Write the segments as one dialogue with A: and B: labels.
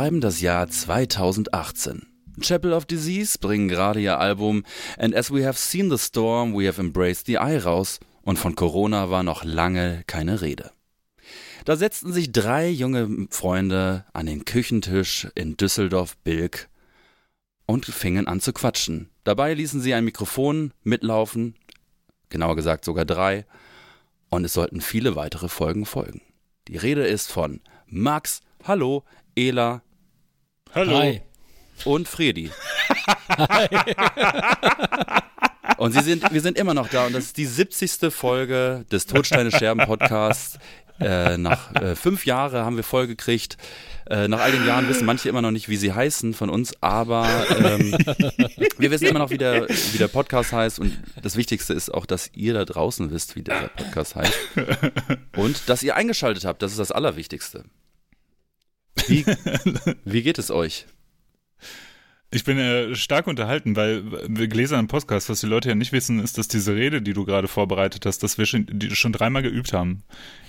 A: Schreiben das Jahr 2018. Chapel of Disease bringen gerade ihr Album And as we have seen the storm, we have embraced the eye raus und von Corona war noch lange keine Rede. Da setzten sich drei junge Freunde an den Küchentisch in Düsseldorf-Bilk und fingen an zu quatschen. Dabei ließen sie ein Mikrofon mitlaufen, genauer gesagt sogar drei, und es sollten viele weitere Folgen folgen. Die Rede ist von Max, Hallo, Ela,
B: Hallo.
C: Hi.
A: und Fredi. und sie sind, wir sind immer noch da und das ist die 70. Folge des Todsteine Scherben Podcasts. Äh, nach äh, fünf Jahre haben wir voll gekriegt. Äh, nach all den Jahren wissen manche immer noch nicht, wie sie heißen von uns, aber ähm, wir wissen immer noch, wie der, wie der Podcast heißt und das Wichtigste ist auch, dass ihr da draußen wisst, wie der Podcast heißt und dass ihr eingeschaltet habt. Das ist das Allerwichtigste. Wie, wie geht es euch?
B: Ich bin äh, stark unterhalten, weil wir Gläser im Podcast, was die Leute ja nicht wissen, ist, dass diese Rede, die du gerade vorbereitet hast, dass wir schon, die schon dreimal geübt haben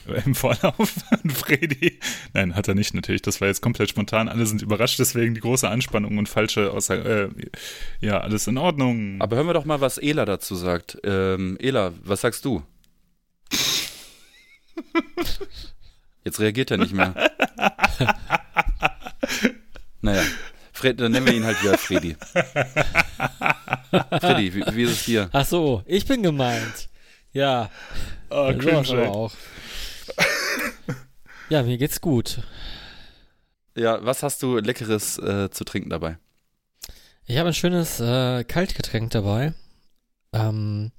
B: im Vorlauf. Fredi, nein, hat er nicht natürlich. Das war jetzt komplett spontan. Alle sind überrascht, deswegen die große Anspannung und falsche Aussage. Äh, ja, alles in Ordnung.
A: Aber hören wir doch mal, was Ela dazu sagt. Ähm, Ela, was sagst du? Jetzt reagiert er nicht mehr. Naja, Fred, dann nennen wir ihn halt wieder Fredi. Fredi, wie, wie ist es dir?
C: Ach so, ich bin gemeint. Ja,
B: oh, cringe,
C: auch. Ja, mir geht's gut.
A: Ja, was hast du Leckeres äh, zu trinken dabei?
C: Ich habe ein schönes äh, Kaltgetränk dabei. Ähm,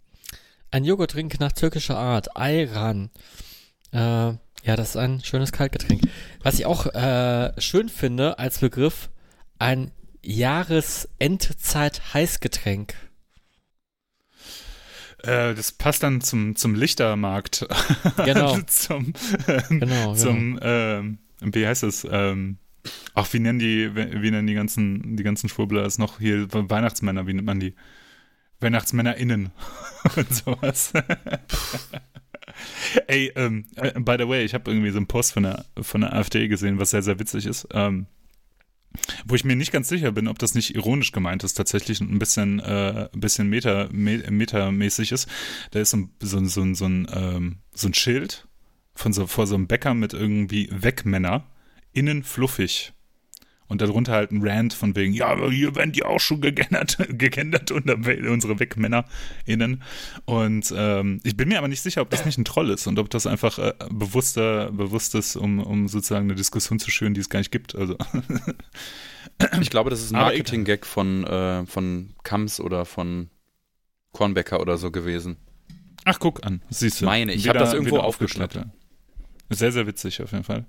C: ein Joghurttrink nach türkischer Art, Ayran. Äh, ja, das ist ein schönes Kaltgetränk. Was ich auch äh, schön finde als Begriff, ein Jahresendzeit-Heißgetränk.
B: Äh, das passt dann zum, zum Lichtermarkt.
C: Genau.
B: zum, ähm,
C: Genau,
B: zum ähm, wie heißt es? Ähm, ach, wie nennen die, wie nennen die ganzen, die ganzen Schwurbler es noch hier, Weihnachtsmänner, wie nennt man die? WeihnachtsmännerInnen und sowas. Ey, ähm, äh, by the way, ich habe irgendwie so einen Post von der, von der AfD gesehen, was sehr, sehr witzig ist. Ähm, wo ich mir nicht ganz sicher bin, ob das nicht ironisch gemeint ist, tatsächlich ein bisschen, äh, ein bisschen meta, me, metamäßig ist. Da ist so ein, so, so, so, ein, ähm, so ein Schild von so, vor so einem Bäcker mit irgendwie Wegmänner, innen fluffig. Und darunter halt ein Rant von wegen, ja, aber hier werden die auch schon gegendert, gegendert unter unsere WegmännerInnen. Und ähm, ich bin mir aber nicht sicher, ob das nicht ein Troll ist und ob das einfach äh, bewusster, bewusst ist, um, um sozusagen eine Diskussion zu schüren, die es gar nicht gibt. Also
A: Ich glaube, das ist ein Marketing-Gag von, äh, von Kams oder von Kornbecker oder so gewesen.
B: Ach, guck an, siehst du.
A: Meine, ich
B: Wieder-
A: hab das irgendwo aufgeschnappt.
B: Sehr, sehr witzig auf jeden Fall.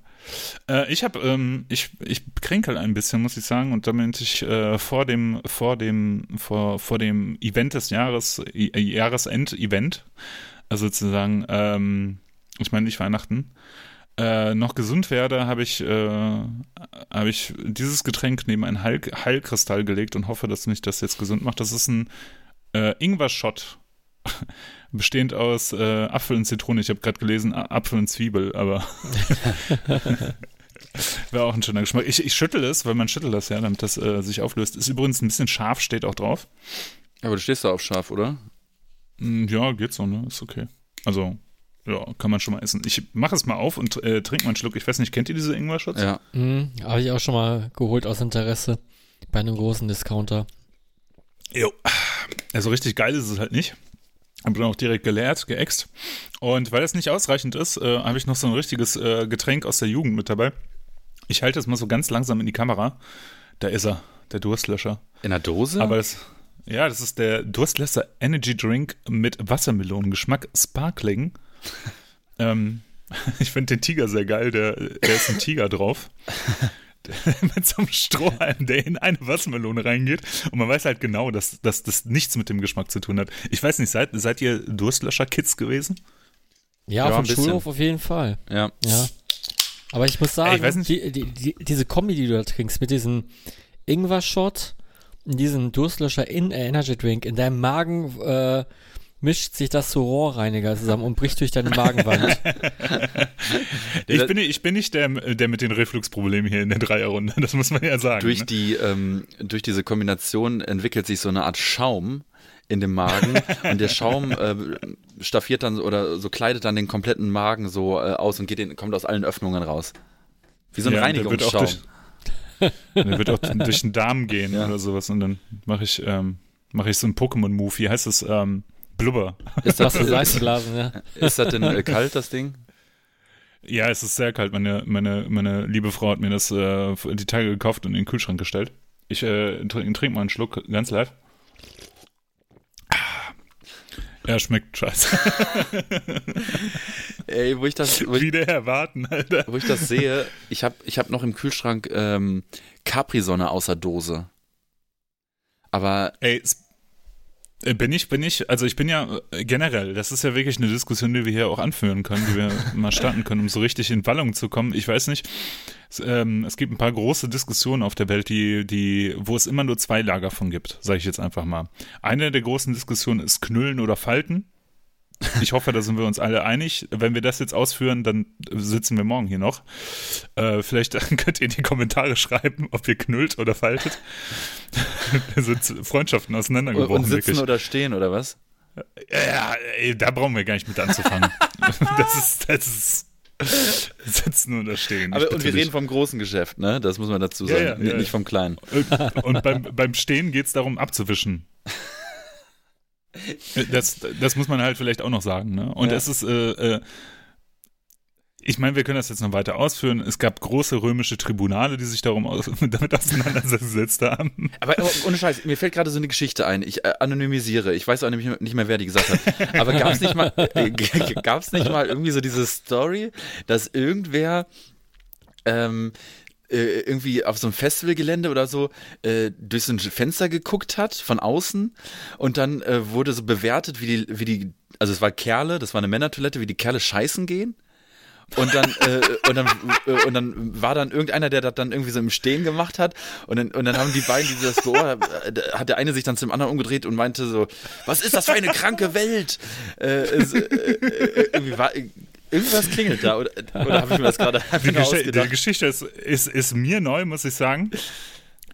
B: Äh, ich habe, ähm, ich, ich kränkel ein bisschen, muss ich sagen, und damit ich äh, vor dem, vor dem, vor, vor dem Event des Jahres, I- Jahresend-Event, also sozusagen, ähm, ich meine nicht Weihnachten, äh, noch gesund werde, habe ich, äh, habe ich dieses Getränk neben einen Heil Heilkristall gelegt und hoffe, dass mich das jetzt gesund macht. Das ist ein äh, Ingwer-Shot bestehend aus äh, Apfel und Zitrone. Ich habe gerade gelesen, A- Apfel und Zwiebel, aber wäre auch ein schöner Geschmack. Ich, ich schüttel es, weil man schüttelt das ja, damit das äh, sich auflöst. Ist übrigens ein bisschen scharf, steht auch drauf.
A: Aber du stehst da auf scharf, oder?
B: Mm, Ja, geht so, ne? Ist okay. Also, ja, kann man schon mal essen. Ich mache es mal auf und äh, trinke mal einen Schluck. Ich weiß nicht, kennt ihr diese Ingwer-Shots?
A: Ja.
C: Mhm, habe ich auch schon mal geholt aus Interesse bei einem großen Discounter.
B: Jo. Also richtig geil ist es halt nicht. Hab dann auch direkt geleert, geäxt. Und weil das nicht ausreichend ist, äh, habe ich noch so ein richtiges äh, Getränk aus der Jugend mit dabei. Ich halte es mal so ganz langsam in die Kamera. Da ist er, der Durstlöscher.
A: In der Dose?
B: Aber das, ja, das ist der Durstlöscher Energy Drink mit Wassermelonengeschmack, Sparkling. ähm, ich finde den Tiger sehr geil, der, der ist ein Tiger drauf. Mit so einem Strohhalm, der in eine Wassermelone reingeht. Und man weiß halt genau, dass, dass das nichts mit dem Geschmack zu tun hat. Ich weiß nicht, seid, seid ihr Durstlöscher-Kids gewesen?
C: Ja,
A: Ja,
C: auf dem. Schulhof auf jeden Fall.
A: ja.
C: Ja. Aber ich muss sagen,
B: Ey, ich
C: die, die, die, diese Kombi, die du da trinkst, mit diesem Ingwer-Shot und diesem Durstlöscher in äh, Energy Drink in deinem Magen äh, mischt sich das zu Rohrreiniger zusammen und bricht durch deine Magenwand.
B: ich, bin, ich bin nicht der, der mit den Refluxproblemen hier in der Dreierrunde, das muss man ja sagen.
A: Durch,
B: ne?
A: die, ähm, durch diese Kombination entwickelt sich so eine Art Schaum in dem Magen und der Schaum äh, staffiert dann oder so kleidet dann den kompletten Magen so äh, aus und geht in, kommt aus allen Öffnungen raus. Wie so ein
B: Ja,
A: Reinigungsschaum.
B: durch- Der wird auch durch den Darm gehen
A: Ja.
B: oder sowas und dann mache ich, ähm, mache ich so einen Pokémon-Move. Wie heißt das? Ähm, Blubber.
A: Ist das,
C: für Seifenblasen, ja.
A: ist das denn äh, kalt, das Ding?
B: Ja, es ist sehr kalt. Meine, meine, meine liebe Frau hat mir das äh, die Tage gekauft und in den Kühlschrank gestellt. Ich äh, trink, trink mal einen Schluck ganz live. Ah. Ja, schmeckt scheiße.
A: Ey, wo ich das, wo ich,
B: Wieder erwarten, Alter.
A: wo ich das sehe, ich habe ich hab noch im Kühlschrank ähm, Capri-Sonne außer Dose. Aber
B: Ey, bin ich, bin ich, also ich bin ja äh, generell, das ist ja wirklich eine Diskussion, die wir hier auch anführen können, die wir mal starten können, um so richtig in Wallung zu kommen. Ich weiß nicht, es, ähm, es gibt ein paar große Diskussionen auf der Welt, die, die, wo es immer nur zwei Lager von gibt, sage ich jetzt einfach mal. Eine der großen Diskussionen ist Knüllen oder Falten. Ich hoffe, da sind wir uns alle einig. Wenn wir das jetzt ausführen, dann sitzen wir morgen hier noch. Äh, vielleicht könnt ihr in die Kommentare schreiben, ob ihr knüllt oder faltet. da sind Freundschaften auseinandergebrochen.
A: und sitzen
B: wirklich.
A: oder stehen oder was?
B: Ja, ey, da brauchen wir gar nicht mit anzufangen. das ist, das ist sitzen oder stehen.
A: Aber, und wir reden vom großen Geschäft, ne? Das muss man dazu
B: Ja,
A: sagen.
B: ja,
A: Nicht-
B: ja,
A: nicht
B: ja.
A: vom kleinen.
B: Und, und beim, beim Stehen geht es darum, abzuwischen. Das, das muss man halt vielleicht auch noch sagen. Ne? Und
A: Ja.
B: es ist, äh, äh, ich meine, wir können das jetzt noch weiter ausführen. Es gab große römische Tribunale, die sich darum aus, damit auseinandergesetzt haben.
A: Aber oh, ohne Scheiß, mir fällt gerade so eine Geschichte ein. Ich äh, anonymisiere. Ich weiß auch nämlich nicht mehr, wer die gesagt hat. Aber gab es nicht mal, äh, gab's nicht mal irgendwie so diese Story, dass irgendwer ähm, äh, irgendwie auf so einem Festivalgelände oder so äh, durch so ein Fenster geguckt hat von außen und dann äh, wurde so bewertet, wie die, wie die, also es war Kerle, das war eine Männertoilette, wie die Kerle scheißen gehen. Und dann, äh, und dann, äh, und dann war dann irgendeiner, der das dann irgendwie so im Stehen gemacht hat. Und dann, und dann haben die beiden, die das beobachtet, äh, hat der eine sich dann zum anderen umgedreht und meinte so, was ist das für eine kranke Welt? Äh, äh, irgendwie war, irgendwas klingelt da. Oder, oder habe ich mir das gerade
B: Die, Gesch die? Geschichte ist, ist, ist mir neu, muss ich sagen.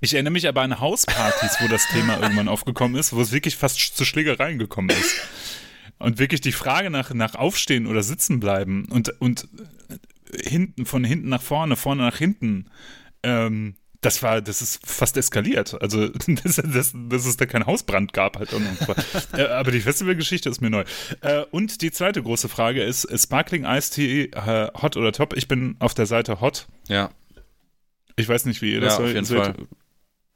B: Ich erinnere mich aber an Hauspartys, wo das Thema irgendwann aufgekommen ist, wo es wirklich fast zu Schlägereien gekommen ist. Und wirklich die Frage nach, nach Aufstehen oder Sitzen bleiben und, und hinten, von hinten nach vorne, vorne nach hinten, ähm, das war, das ist fast eskaliert. Also, dass, dass, dass es da keinen Hausbrand gab halt. äh, aber die Festivalgeschichte ist mir neu. Äh, und die zweite große Frage ist, Sparkling Ice Tea, äh, hot oder top? Ich bin auf der Seite hot.
A: Ja,
B: Ich weiß nicht, wie ihr
A: Ja,
B: das
A: auf
B: seht.
A: jeden Fall.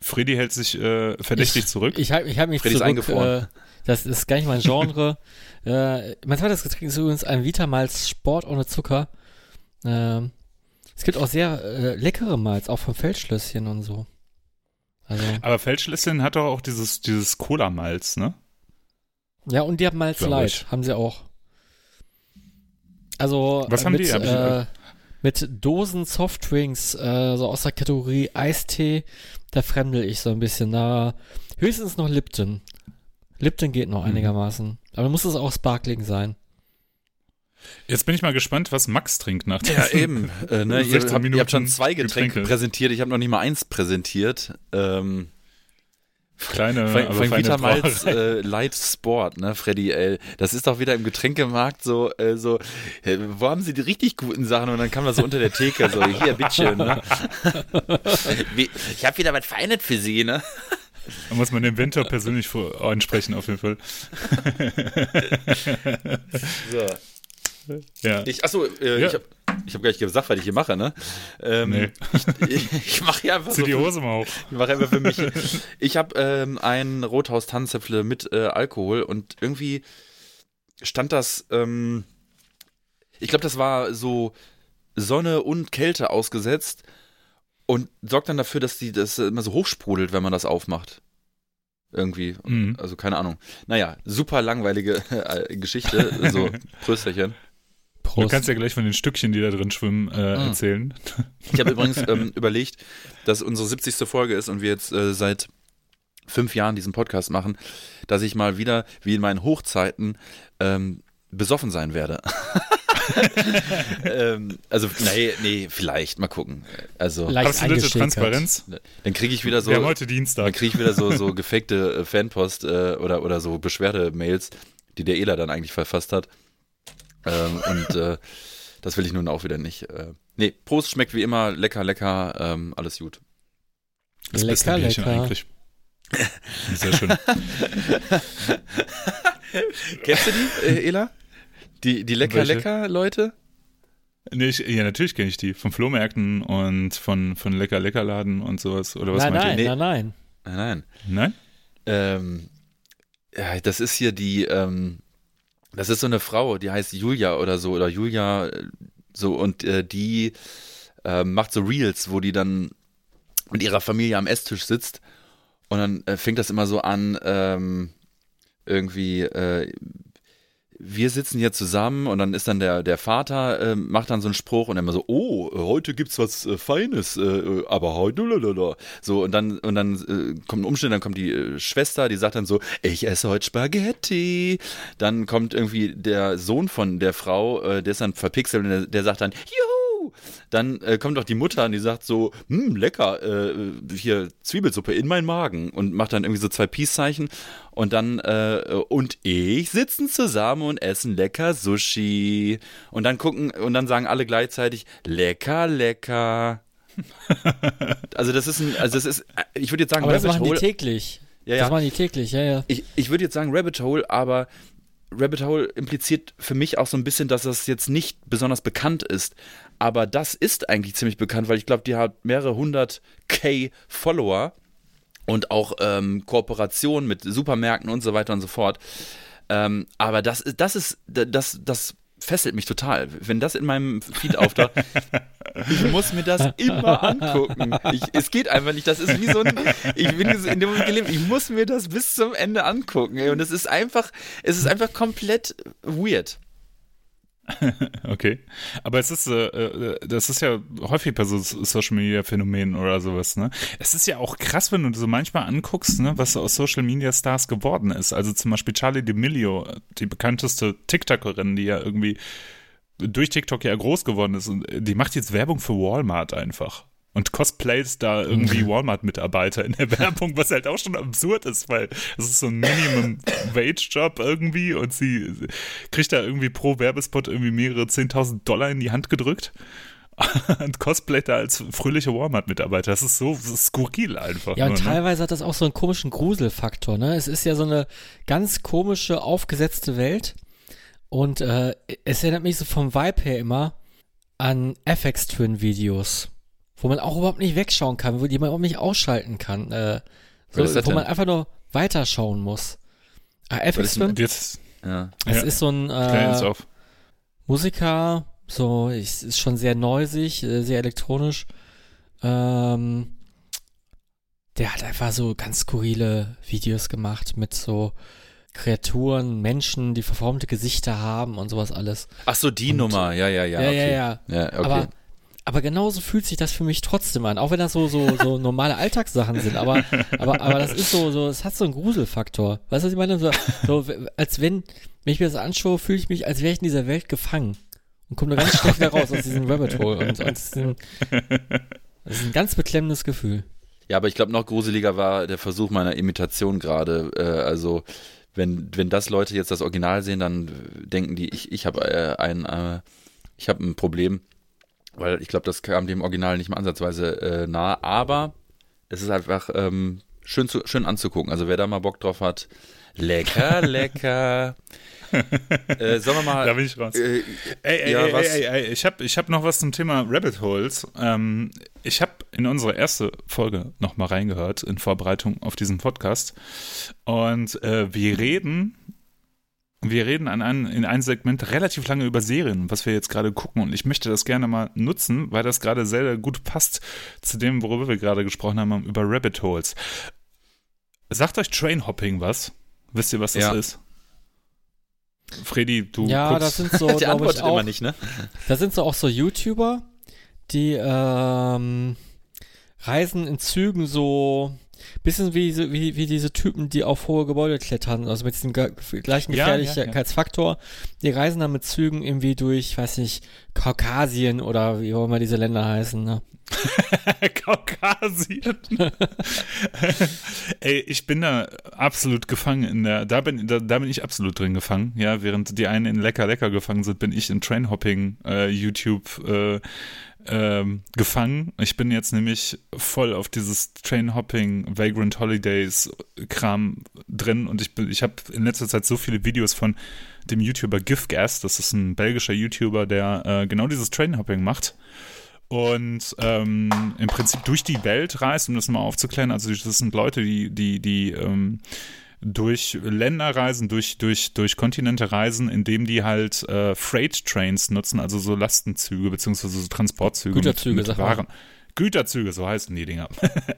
B: Freddy hält sich äh, verdächtig
C: ich,
B: zurück.
C: Ich ich halt mich
A: Freddy ist
C: zurück.
A: eingefroren.
C: Äh, das ist gar nicht mein Genre. äh, mein zweites Getränk ist übrigens ein Vitamalz Sport ohne Zucker. Ähm, es gibt auch sehr äh, leckere Malz, auch vom Feldschlösschen und so. Also,
B: aber Feldschlösschen hat doch auch dieses, dieses Cola-Malz, ne?
C: ja, und die haben Malz
B: Glaub
C: Light,
B: ich.
C: haben sie auch. Also,
B: Was
C: äh,
B: haben
C: mit,
B: die? Hab ich-
C: äh, mit Dosen Softdrinks, äh, so aus der Kategorie Eistee, da fremdel ich so ein bisschen. Da höchstens noch Lipton. Lipton geht noch
B: Mhm.
C: einigermaßen. Aber muss es auch Sparkling sein.
B: Jetzt bin ich mal gespannt, was Max trinkt nach
A: ja eben. Äh, ne, ihr,
B: 16
A: habt, ihr habt schon zwei Getränke,
B: Getränke.
A: präsentiert, ich habe noch nicht mal eins präsentiert. Ähm,
B: Kleine,
A: Von,
B: aber
A: von
B: feine
A: Vitamalz
B: Brauerei.
A: äh, Light Sport, ne, Freddy, ey. Das ist doch wieder im Getränkemarkt so, äh, so, äh, wo haben sie die richtig guten Sachen? Und dann kam das so unter der Theke, so, hier, bitteschön, ne? Wie, ich habe wieder was Feines für Sie, ne?
B: Da muss man den Winter persönlich vor, ansprechen, auf jeden Fall.
A: So.
B: Ja.
A: Ich, achso, äh,
B: Ja.
A: ich habe ich hab gar nicht gesagt, was ich hier mache, ne? Ähm,
B: Nee.
A: Ich, ich mache hier einfach
B: Zieh
A: so
B: die Hose mal hoch.
A: Ich mache einfach für mich. Ich habe ähm, ein Rothaus Tannenzäpfle mit äh, Alkohol und irgendwie stand das, ähm, ich glaube, das war so Sonne und Kälte ausgesetzt und sorgt dann dafür, dass die das immer so hochsprudelt, wenn man das aufmacht. Irgendwie.
B: Mhm.
A: Also keine Ahnung. Naja, super langweilige äh, Geschichte. So, Prösterchen.
B: Du
C: Prost.
B: kannst ja gleich von den Stückchen, die da drin schwimmen, äh,
A: Mhm.
B: erzählen.
A: Ich habe übrigens ähm, überlegt, dass unsere 70. Folge ist und wir jetzt äh, seit fünf Jahren diesen Podcast machen, dass ich mal wieder, wie in meinen Hochzeiten, ähm, besoffen sein werde. ähm, also, nee, nee, vielleicht, mal gucken. Also,
C: Leicht
B: Absolute. Transparenz.
A: dann kriege ich wieder so,
B: Wir haben heute
A: dann
B: Dienstag.
A: kriege ich wieder so, so gefakte äh, Fanpost äh, oder, oder so Beschwerdemails, die der Ela dann eigentlich verfasst hat. Ähm, und äh, das will ich nun auch wieder nicht. Äh, nee, Prost schmeckt wie immer lecker, lecker, ähm, alles gut.
B: Das beste
C: Lecker,
B: Bierchen
C: lecker.
B: eigentlich. Sehr schön.
A: Kennst du die, äh, Ela? Die, die lecker,
B: Welche?
A: lecker Leute?
B: Nee, ich, ja, natürlich kenne ich die. Von Flohmärkten und von, von Lecker Lecker Laden und sowas. Oder was
C: Nein,
B: meint
C: nein,
A: Nee.
C: nein, nein.
A: Nein, nein.
B: ihr? Nein?
A: Ähm, ja, das ist hier die, ähm, das ist so eine Frau, die heißt Julia oder so, oder Julia, äh, so, und äh, die äh, macht so Reels, wo die dann mit ihrer Familie am Esstisch sitzt und dann äh, fängt das immer so an, ähm, irgendwie, äh, wir sitzen hier zusammen und dann ist dann der, der Vater, äh, macht dann so einen Spruch und immer so, oh, heute gibt's was äh, Feines, äh, äh, aber heute, lalala. So, und dann, und dann äh, kommt ein Umstand, dann kommt die äh, Schwester, die sagt dann so, ich esse heute Spaghetti. Dann kommt irgendwie der Sohn von der Frau, äh, der ist dann verpixelt und der, der sagt dann, juhu! Dann äh, kommt auch die Mutter und die sagt so, hm, lecker, äh, hier Zwiebelsuppe in meinen Magen und macht dann irgendwie so zwei Peace-Zeichen und dann äh, und ich sitzen zusammen und essen lecker Sushi und dann gucken und dann sagen alle gleichzeitig lecker, lecker. also das ist ein, also das ist, ich würde jetzt sagen,
C: Aber das machen die
A: Hole-
C: täglich.
A: ja,
C: Das
A: ja.
C: machen die täglich, ja, ja.
A: Ich, ich würde jetzt sagen Rabbit Hole, aber Rabbit Hole impliziert für mich auch so ein bisschen, dass das jetzt nicht besonders bekannt ist. Aber das ist eigentlich ziemlich bekannt, weil ich glaube, die hat mehrere hundert K Follower und auch ähm, Kooperationen mit Supermärkten und so weiter und so fort. Ähm, aber das, das ist, das, das fesselt mich total. Wenn das in meinem Feed auftaucht, ich muss mir das immer angucken. Ich, es geht einfach nicht. Das ist wie so ein, ich bin in dem Moment gelebt, ich muss mir das bis zum Ende angucken. Und es ist einfach, es ist einfach komplett weird.
B: Okay. Aber es ist, äh, äh, das ist ja häufig bei so Social Media Phänomenen oder sowas, ne? Es ist ja auch krass, wenn du so manchmal anguckst, ne, was aus Social Media Stars geworden ist. Also zum Beispiel Charlie D'Amelio, die bekannteste TikTokerin, die ja irgendwie durch TikTok ja groß geworden ist und die macht jetzt Werbung für Walmart einfach. Und cosplays da irgendwie Walmart-Mitarbeiter in der Werbung, was halt auch schon absurd ist, weil es ist so ein Minimum-Wage-Job irgendwie und sie kriegt da irgendwie pro Werbespot irgendwie mehrere 10.000 Dollar in die Hand gedrückt und cosplayt da als fröhliche Walmart-Mitarbeiter. Das ist so skurril einfach.
C: Ja, und
B: nur, ne?
C: teilweise hat das auch so einen komischen Gruselfaktor, ne? Es ist ja so eine ganz komische, aufgesetzte Welt. Und äh, es erinnert mich so vom Vibe her immer an FX Twin Videos, wo man auch überhaupt nicht wegschauen kann, wo die man überhaupt nicht ausschalten kann. Äh, so,
A: das
C: wo man einfach nur weiterschauen muss. Ah, FX Twin,
B: Jetzt
A: Ja.
C: es
B: ja,
C: ist so ein äh,
B: auf.
C: Musiker, so, es ist schon sehr neusig, äh, sehr elektronisch. Ähm, der hat einfach so ganz skurrile Videos gemacht mit so Kreaturen, Menschen, die verformte Gesichter haben und sowas alles.
A: Ach so, die
C: Und-
A: Nummer. Ja, ja, ja.
C: ja,
A: okay.
C: ja.
A: Ja, okay.
C: Aber, aber genauso fühlt sich das für mich trotzdem an, auch wenn das so, so, so normale Alltagssachen sind. Aber, aber, aber das ist so, so, es hat so einen Gruselfaktor. Weißt du, was ich meine? So, so als wenn, wenn ich mir das anschaue, fühle ich mich, als wäre ich in dieser Welt gefangen. Und komme nur ganz schnell wieder raus aus diesem Rabbit Hole. Und, und das, ist ein, das ist ein ganz beklemmendes Gefühl.
A: Ja, aber ich glaube, noch gruseliger war der Versuch meiner Imitation gerade. Äh, also, wenn, wenn das Leute jetzt das Original sehen, dann denken die, ich, ich habe äh, ein, äh, ich habe ein Problem, weil ich glaube, das kam dem Original nicht mal ansatzweise äh, nah. Aber es ist einfach ähm, schön, zu, schön anzugucken. Also, wer da mal Bock drauf hat, lecker, lecker. äh, sollen wir mal.
B: Da bin ich raus.
A: äh,
B: Ey, ey,
A: Ja,
B: ey,
A: was?
B: ey, ey, ich habe ich hab noch was zum Thema Rabbit Holes. Ähm, ich habe in unsere erste Folge noch mal reingehört in Vorbereitung auf diesen Podcast und äh, wir reden wir reden an ein, in einem Segment relativ lange über Serien, was wir jetzt gerade gucken und ich möchte das gerne mal nutzen, weil das gerade sehr, sehr gut passt zu dem, worüber wir gerade gesprochen haben, über Rabbit Holes. Sagt euch Trainhopping was? Wisst ihr, was das
A: Ja.
B: ist? Freddy, du
C: ja,
B: guckst.
C: das sind so,
A: der
C: glaube
A: antwortet
C: ich, auch,
A: immer nicht, ne?
C: das sind so auch so YouTuber, die ähm, reisen in Zügen so Bisschen wie, diese- wie, wie diese Typen, die auf hohe Gebäude klettern, also mit diesem gleichen
B: Ja, ja, ja.
C: Gefährlichkeitsfaktor. Die reisen dann mit Zügen irgendwie durch, weiß nicht, Kaukasien oder wie auch immer diese Länder heißen. Ne?
B: Kaukasien. Ey, ich bin da absolut gefangen in der, da bin, da, da bin ich absolut drin gefangen. Ja, während die einen in Lecker Lecker gefangen sind, bin ich in Trainhopping äh, YouTube äh, ähm, gefangen. Ich bin jetzt nämlich voll auf dieses Trainhopping Vagrant Holidays Kram drin und ich bin, ich habe in letzter Zeit so viele Videos von dem YouTuber Gifgas, das ist ein belgischer YouTuber, der äh, genau dieses Trainhopping macht und ähm, im Prinzip durch die Welt reist, um das mal aufzuklären. Also das sind Leute, die, die, die ähm, durch Länder reisen, durch, durch, durch Kontinente reisen, indem die halt äh, Freight Trains nutzen, also so Lastenzüge beziehungsweise so Transportzüge
C: Güterzüge,
B: mit, mit. Waren. Güterzüge, so heißen die Dinger.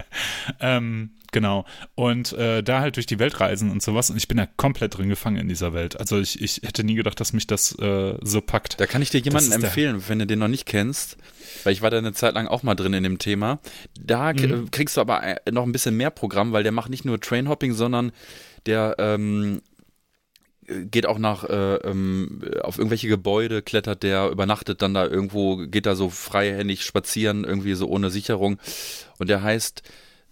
B: ähm, genau. Und äh, da halt durch die Welt reisen und sowas. Und ich bin da komplett drin gefangen in dieser Welt. Also ich, ich hätte nie gedacht, dass mich das äh, so packt.
A: Da kann ich dir jemanden
B: der-
A: empfehlen, wenn du den noch nicht kennst, weil ich war da eine Zeit lang auch mal drin in dem Thema. Da
B: Mhm.
A: kriegst du aber äh, noch ein bisschen mehr Programm, weil der macht nicht nur Trainhopping, sondern der ähm, geht auch nach äh, ähm, auf irgendwelche Gebäude, klettert der, übernachtet dann da irgendwo, geht da so freihändig spazieren, irgendwie so ohne Sicherung. Und der heißt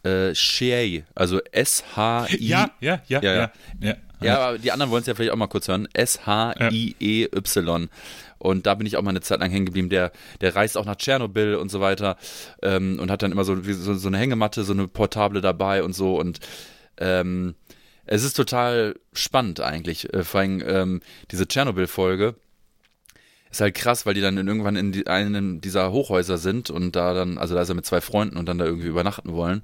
A: äh, Shay, also S-H-I.
B: Ja, ja, ja,
A: Ja,
B: ja.
A: ja.
B: ja,
A: aber die anderen wollen es ja vielleicht auch mal kurz hören. S-H-I-E-Y. Und da bin ich auch mal eine Zeit lang hängen geblieben. Der, der reist auch nach Tschernobyl und so weiter ähm, und hat dann immer so, so, so eine Hängematte, so eine Portable dabei und so. Und ähm, es ist total spannend eigentlich. Äh, vor allem ähm, diese Tschernobyl-Folge ist halt krass, weil die dann irgendwann in die, einem dieser Hochhäuser sind und da dann, also da ist er mit zwei Freunden und dann da irgendwie übernachten wollen.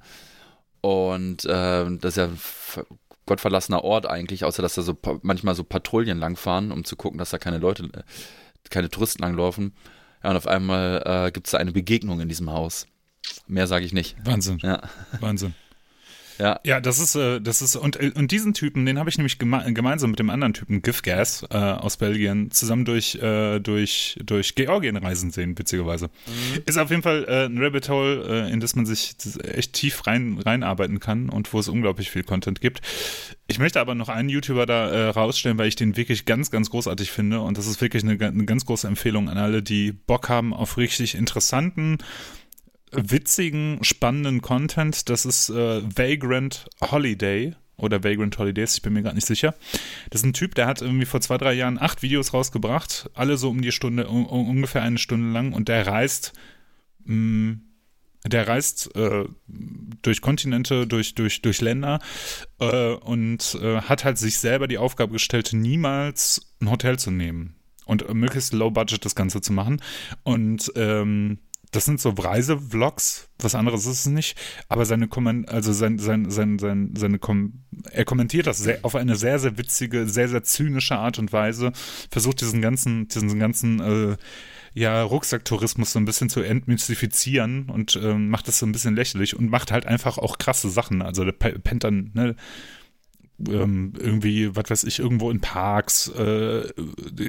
A: Und ähm, das ist ja ein ver- gottverlassener Ort eigentlich, außer dass da so manchmal so Patrouillen langfahren, um zu gucken, dass da keine Leute, äh, keine Touristen langlaufen. Ja, und auf einmal äh, gibt es da eine Begegnung in diesem Haus. Mehr sage ich nicht.
B: Wahnsinn,
A: Ja,
B: Wahnsinn.
A: Ja.
B: Ja, das ist, äh, das ist, und, äh, und diesen Typen, den habe ich nämlich geme gemeinsam mit dem anderen Typen, Gifgas, äh, aus Belgien, zusammen durch, äh, durch, durch Georgien reisen sehen, witzigerweise. Ist auf jeden Fall äh, ein Rabbit Hole, äh, in das man sich echt tief rein, reinarbeiten kann und wo es unglaublich viel Content gibt. Ich möchte aber noch einen YouTuber da äh, rausstellen, weil ich den wirklich ganz, ganz großartig finde und das ist wirklich eine, eine ganz große Empfehlung an alle, die Bock haben auf richtig interessanten, witzigen, spannenden Content. Das ist äh, Vagrant Holiday oder Vagrant Holidays, ich bin mir gerade nicht sicher. Das ist ein Typ, der hat irgendwie vor zwei, drei Jahren acht Videos rausgebracht, alle so um die Stunde, um, ungefähr eine Stunde lang und der reist, mh, der reist äh, durch Kontinente, durch, durch, durch Länder äh, und äh, hat halt sich selber die Aufgabe gestellt, niemals ein Hotel zu nehmen und möglichst low budget das Ganze zu machen. Und ähm, das sind so Reisevlogs, was anderes ist es nicht, aber seine Komment also sein, sein, sein, sein, seine Kom er kommentiert das sehr, auf eine sehr, sehr witzige, sehr, sehr zynische Art und Weise, versucht diesen ganzen, diesen ganzen äh, ja, Rucksacktourismus so ein bisschen zu entmystifizieren und ähm, macht das so ein bisschen lächerlich und macht halt einfach auch krasse Sachen. Also der pe- pennt dann, ne, ähm, irgendwie, was weiß ich, irgendwo in Parks, äh,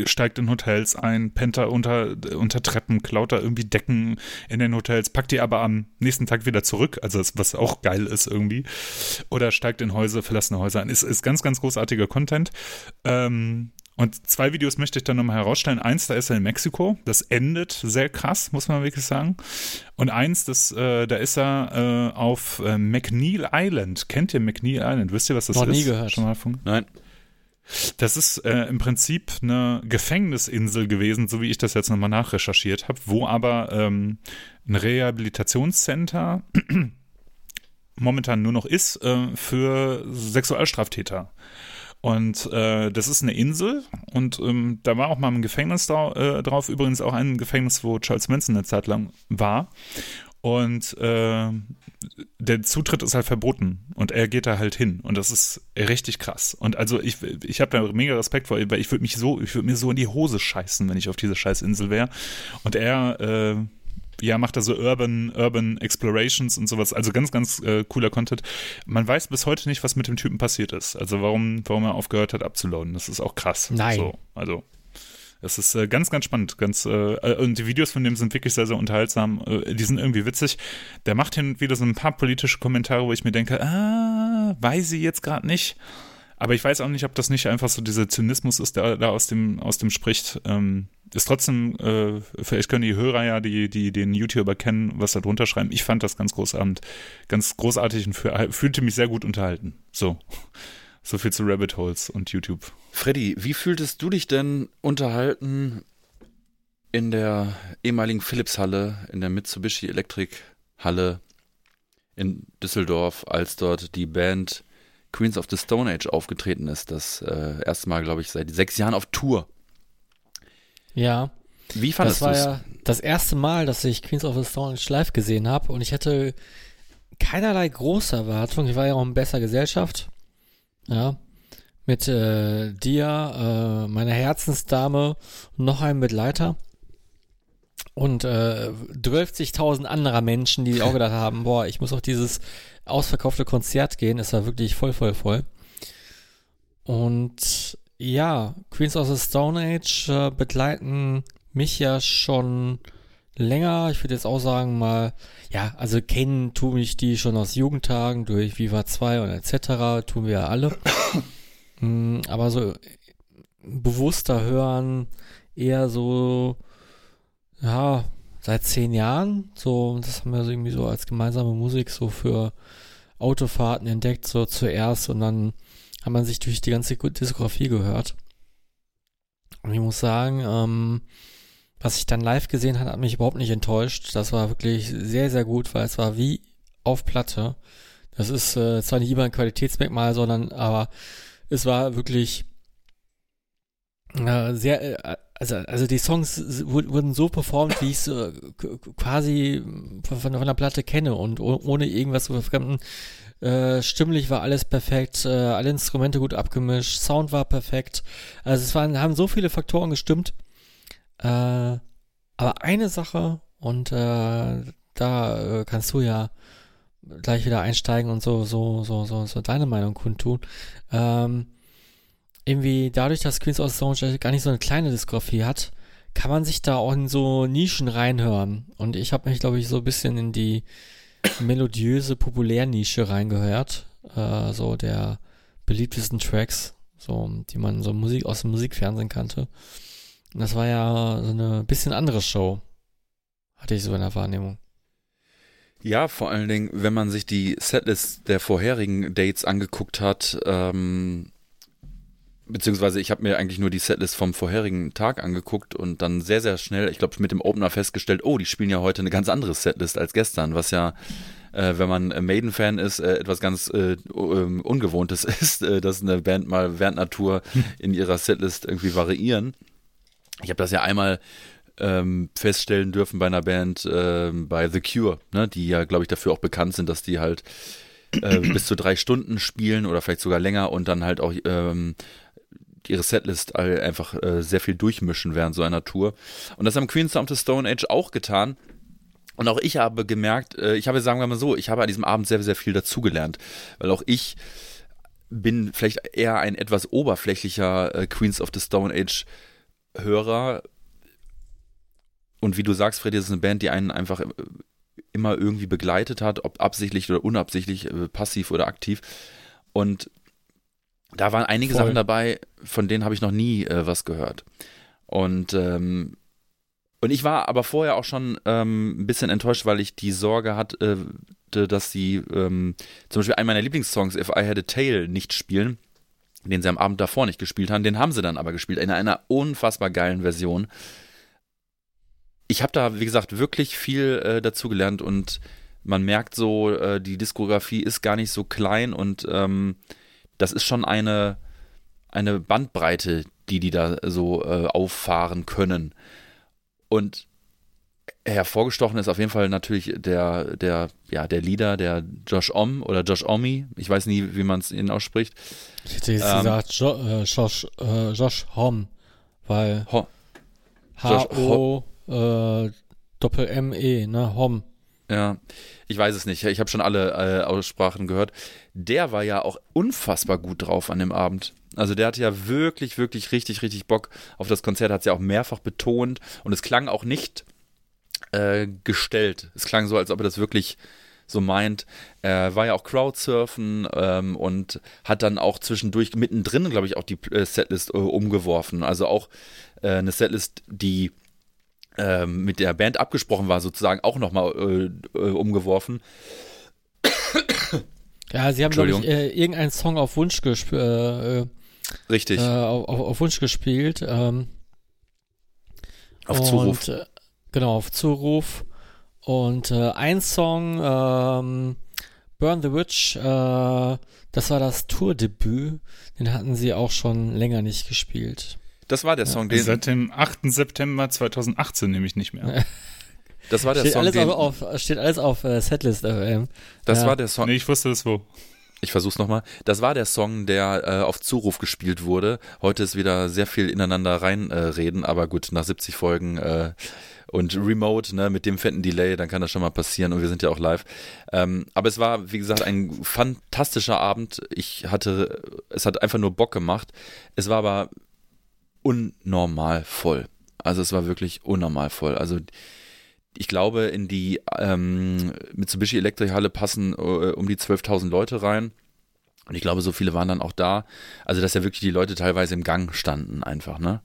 B: steigt in Hotels ein, pennt da unter, unter Treppen, klaut da irgendwie Decken in den Hotels, packt die aber am nächsten Tag wieder zurück, also das, was auch geil ist irgendwie. Oder steigt in Häuser, verlassene Häuser ein. Ist, ist ganz, ganz großartiger Content. Ähm, und zwei Videos möchte ich dann nochmal herausstellen. Eins, da ist er in Mexiko. Das endet sehr krass, muss man wirklich sagen. Und eins, das, äh, da ist er äh, auf äh, McNeil Island. Kennt ihr McNeil Island? Wisst ihr, was das
C: Noch
B: ist?
C: nie gehört.
B: Schon mal von?
A: Nein.
B: Das ist äh, im Prinzip eine Gefängnisinsel gewesen, so wie ich das jetzt nochmal nachrecherchiert habe, wo aber ähm, ein Rehabilitationscenter momentan nur noch ist äh, für Sexualstraftäter. Und äh, das ist eine Insel und ähm, da war auch mal ein Gefängnis drau äh, drauf, übrigens auch ein Gefängnis, wo Charles Manson eine Zeit lang war. Und äh, der Zutritt ist halt verboten und er geht da halt hin und das ist richtig krass. Und also ich, ich habe da mega Respekt vor, weil ich würde mich so, ich würde mir so in die Hose scheißen, wenn ich auf dieser scheiß Insel wäre. Und er, äh, ja, macht da so Urban, Urban Explorations und sowas. Also ganz, ganz äh, cooler Content. Man weiß bis heute nicht, was mit dem Typen passiert ist. Also warum, warum er aufgehört hat abzuladen. Das ist auch krass.
C: Nein.
B: So, also Es ist äh, ganz, ganz spannend. Ganz, äh, äh, und die Videos von dem sind wirklich sehr, sehr unterhaltsam. Äh, die sind irgendwie witzig. Der macht hin und wieder so ein paar politische Kommentare, wo ich mir denke, ah, weiß ich jetzt gerade nicht. Aber ich weiß auch nicht, ob das nicht einfach so dieser Zynismus ist, der da aus dem, aus dem spricht. Ähm, ist trotzdem, äh, vielleicht können die Hörer ja, die, die den YouTuber kennen, was da drunter schreiben. Ich fand das ganz großartig, ganz großartig und für, fühlte mich sehr gut unterhalten. So. So viel zu Rabbit Holes und YouTube.
A: Freddy, wie fühltest du dich denn unterhalten in der ehemaligen Philips-Halle, in der Mitsubishi Electric-Halle in Düsseldorf, als dort die Band Queens of the Stone Age aufgetreten ist? Das äh, erste Mal, glaube ich, seit sechs Jahren auf Tour.
C: Ja.
A: Wie fandest du
C: Das war ja das erste Mal, dass ich Queens of the Stone Age live gesehen habe und ich hatte keinerlei große Erwartungen. Ich war ja auch in besser Gesellschaft. Ja. Mit äh, dir, äh, meiner Herzensdame und noch einem Begleiter. Und äh, 12.000 anderer Menschen, die auch gedacht haben, boah, ich muss auf dieses ausverkaufte Konzert gehen. Es war wirklich voll, voll, voll. Und ja, Queens of the Stone Age äh, begleiten mich ja schon länger. Ich würde jetzt auch sagen mal, ja, also kennen tue ich die schon aus Jugendtagen durch Viva 2 und etc. tun wir ja alle. Mm, Aber so bewusster hören eher so, ja, seit zehn Jahren. So, das haben wir so irgendwie so als gemeinsame Musik so für Autofahrten entdeckt, so zuerst und dann hat man sich durch die ganze Diskografie gehört. Und ich muss sagen, ähm, was ich dann live gesehen habe, hat mich überhaupt nicht enttäuscht. Das war wirklich sehr, sehr gut, weil es war wie auf Platte. Das ist äh, zwar nicht immer ein Qualitätsmerkmal, sondern aber es war wirklich äh, sehr, äh, also, also die Songs wurden so performt, wie ich es äh, quasi von, von der Platte kenne und oh- ohne irgendwas zu verfremden. Äh, stimmlich war alles perfekt, äh, alle Instrumente gut abgemischt, Sound war perfekt. Also es waren, haben so viele Faktoren gestimmt. Äh, aber eine Sache, und äh, da äh, kannst du ja gleich wieder einsteigen und so, so, so, so, so deine Meinung kundtun. Ähm, irgendwie dadurch, dass Queens of the Stone gar nicht so eine kleine Diskografie hat, kann man sich da auch in so Nischen reinhören. Und ich habe mich, glaube ich, so ein bisschen in die melodiöse Populärnische reingehört. Äh, so der beliebtesten Tracks, so, die man so Musik aus dem Musikfernsehen kannte. Und das war ja so eine bisschen andere Show. Hatte ich so in der Wahrnehmung.
A: Ja, vor allen Dingen, wenn man sich die Setlist der vorherigen Dates angeguckt hat, ähm, beziehungsweise ich habe mir eigentlich nur die Setlist vom vorherigen Tag angeguckt und dann sehr, sehr schnell, ich glaube, mit dem Opener festgestellt, oh, die spielen ja heute eine ganz andere Setlist als gestern, was ja, äh, wenn man Maiden-Fan ist, äh, etwas ganz äh, ähm, Ungewohntes ist, äh, dass eine Band mal während einer Tour in ihrer Setlist irgendwie variieren. Ich habe das ja einmal ähm, feststellen dürfen bei einer Band ähm, bei The Cure, ne, die ja, glaube ich, dafür auch bekannt sind, dass die halt äh, bis zu drei Stunden spielen oder vielleicht sogar länger und dann halt auch ähm, ihre Setlist einfach äh, sehr viel durchmischen während so einer Tour. Und das haben Queens of the Stone Age auch getan. Und auch ich habe gemerkt, äh, ich habe, sagen wir mal so, ich habe an diesem Abend sehr, sehr viel dazugelernt, weil auch ich bin vielleicht eher ein etwas oberflächlicher äh, Queens of the Stone Age Hörer. Und wie du sagst, Freddy, das ist eine Band, die einen einfach äh, immer irgendwie begleitet hat, ob absichtlich oder unabsichtlich, äh, passiv oder aktiv. Und da waren einige
C: Voll.
A: Sachen dabei, von denen habe ich noch nie äh, was gehört. Und, ähm, und ich war aber vorher auch schon ähm, ein bisschen enttäuscht, weil ich die Sorge hatte, äh, dass sie ähm, zum Beispiel einen meiner Lieblingssongs, If I Had a Tail, nicht spielen, den sie am Abend davor nicht gespielt haben. Den haben sie dann aber gespielt, in einer unfassbar geilen Version. Ich habe da, wie gesagt, wirklich viel äh, dazugelernt und man merkt so, äh, die Diskografie ist gar nicht so klein und ähm, das ist schon eine, eine Bandbreite, die die da so äh, auffahren können. Und hervorgestochen ist auf jeden Fall natürlich der, der, ja, der Leader, der Josh Om oder Josh Omi. Ich weiß nie, wie man es ihn ausspricht.
C: Ich hätte jetzt
A: Ähm,
C: gesagt jo äh, Josh, äh, Josh Homme, weil
A: Ho
C: H-O äh, Doppel-M-E, ne, Homme.
A: Ja, ich weiß es nicht. Ich habe schon alle äh, Aussprachen gehört. Der war ja auch unfassbar gut drauf an dem Abend. Also der hatte ja wirklich, wirklich richtig, richtig Bock auf das Konzert, hat es ja auch mehrfach betont und es klang auch nicht äh, gestellt. Es klang so, als ob er das wirklich so meint. Er war ja auch Crowdsurfen ähm, und hat dann auch zwischendurch mittendrin, glaube ich, auch die äh, Setlist äh, umgeworfen. Also auch äh, eine Setlist, die ähm, mit der Band abgesprochen war, sozusagen auch nochmal äh, äh, umgeworfen.
C: Ja, sie haben, glaube ich, äh, irgendeinen Song auf Wunsch gespielt. Äh,
A: Richtig.
C: Äh, auf, auf, Wunsch gespielt. Ähm,
A: auf
C: und,
A: Zuruf.
C: Äh, genau, auf Zuruf. Und äh, ein Song, ähm, Burn the Witch, äh, das war das Tourdebüt. Den hatten sie auch schon länger nicht gespielt.
A: Das war der Song, den.
B: Seit dem 8. September 2018 nämlich nicht mehr.
A: Das war der
C: steht
A: Song,
C: alles
A: den,
C: auf, steht alles auf äh, Setlist FM.
A: Das
C: Ja.
A: war der Song.
B: Nee, ich wusste das wo.
A: Ich versuch's nochmal. Das war der Song, der äh, auf Zuruf gespielt wurde. Heute ist wieder sehr viel ineinander reinreden, äh, reden, aber gut, nach 70 Folgen äh, und Remote, ne, mit dem fetten Delay, dann kann das schon mal passieren und wir sind ja auch live. Ähm, aber es war, wie gesagt, ein fantastischer Abend. Ich hatte, es hat einfach nur Bock gemacht. Es war aber unnormal voll. Also es war wirklich unnormal voll. Also ich glaube, in die ähm, Mitsubishi Electric Halle passen äh, um die 12.000 Leute rein. Und ich glaube, so viele waren dann auch da. Also, dass ja wirklich die Leute teilweise im Gang standen, einfach, ne?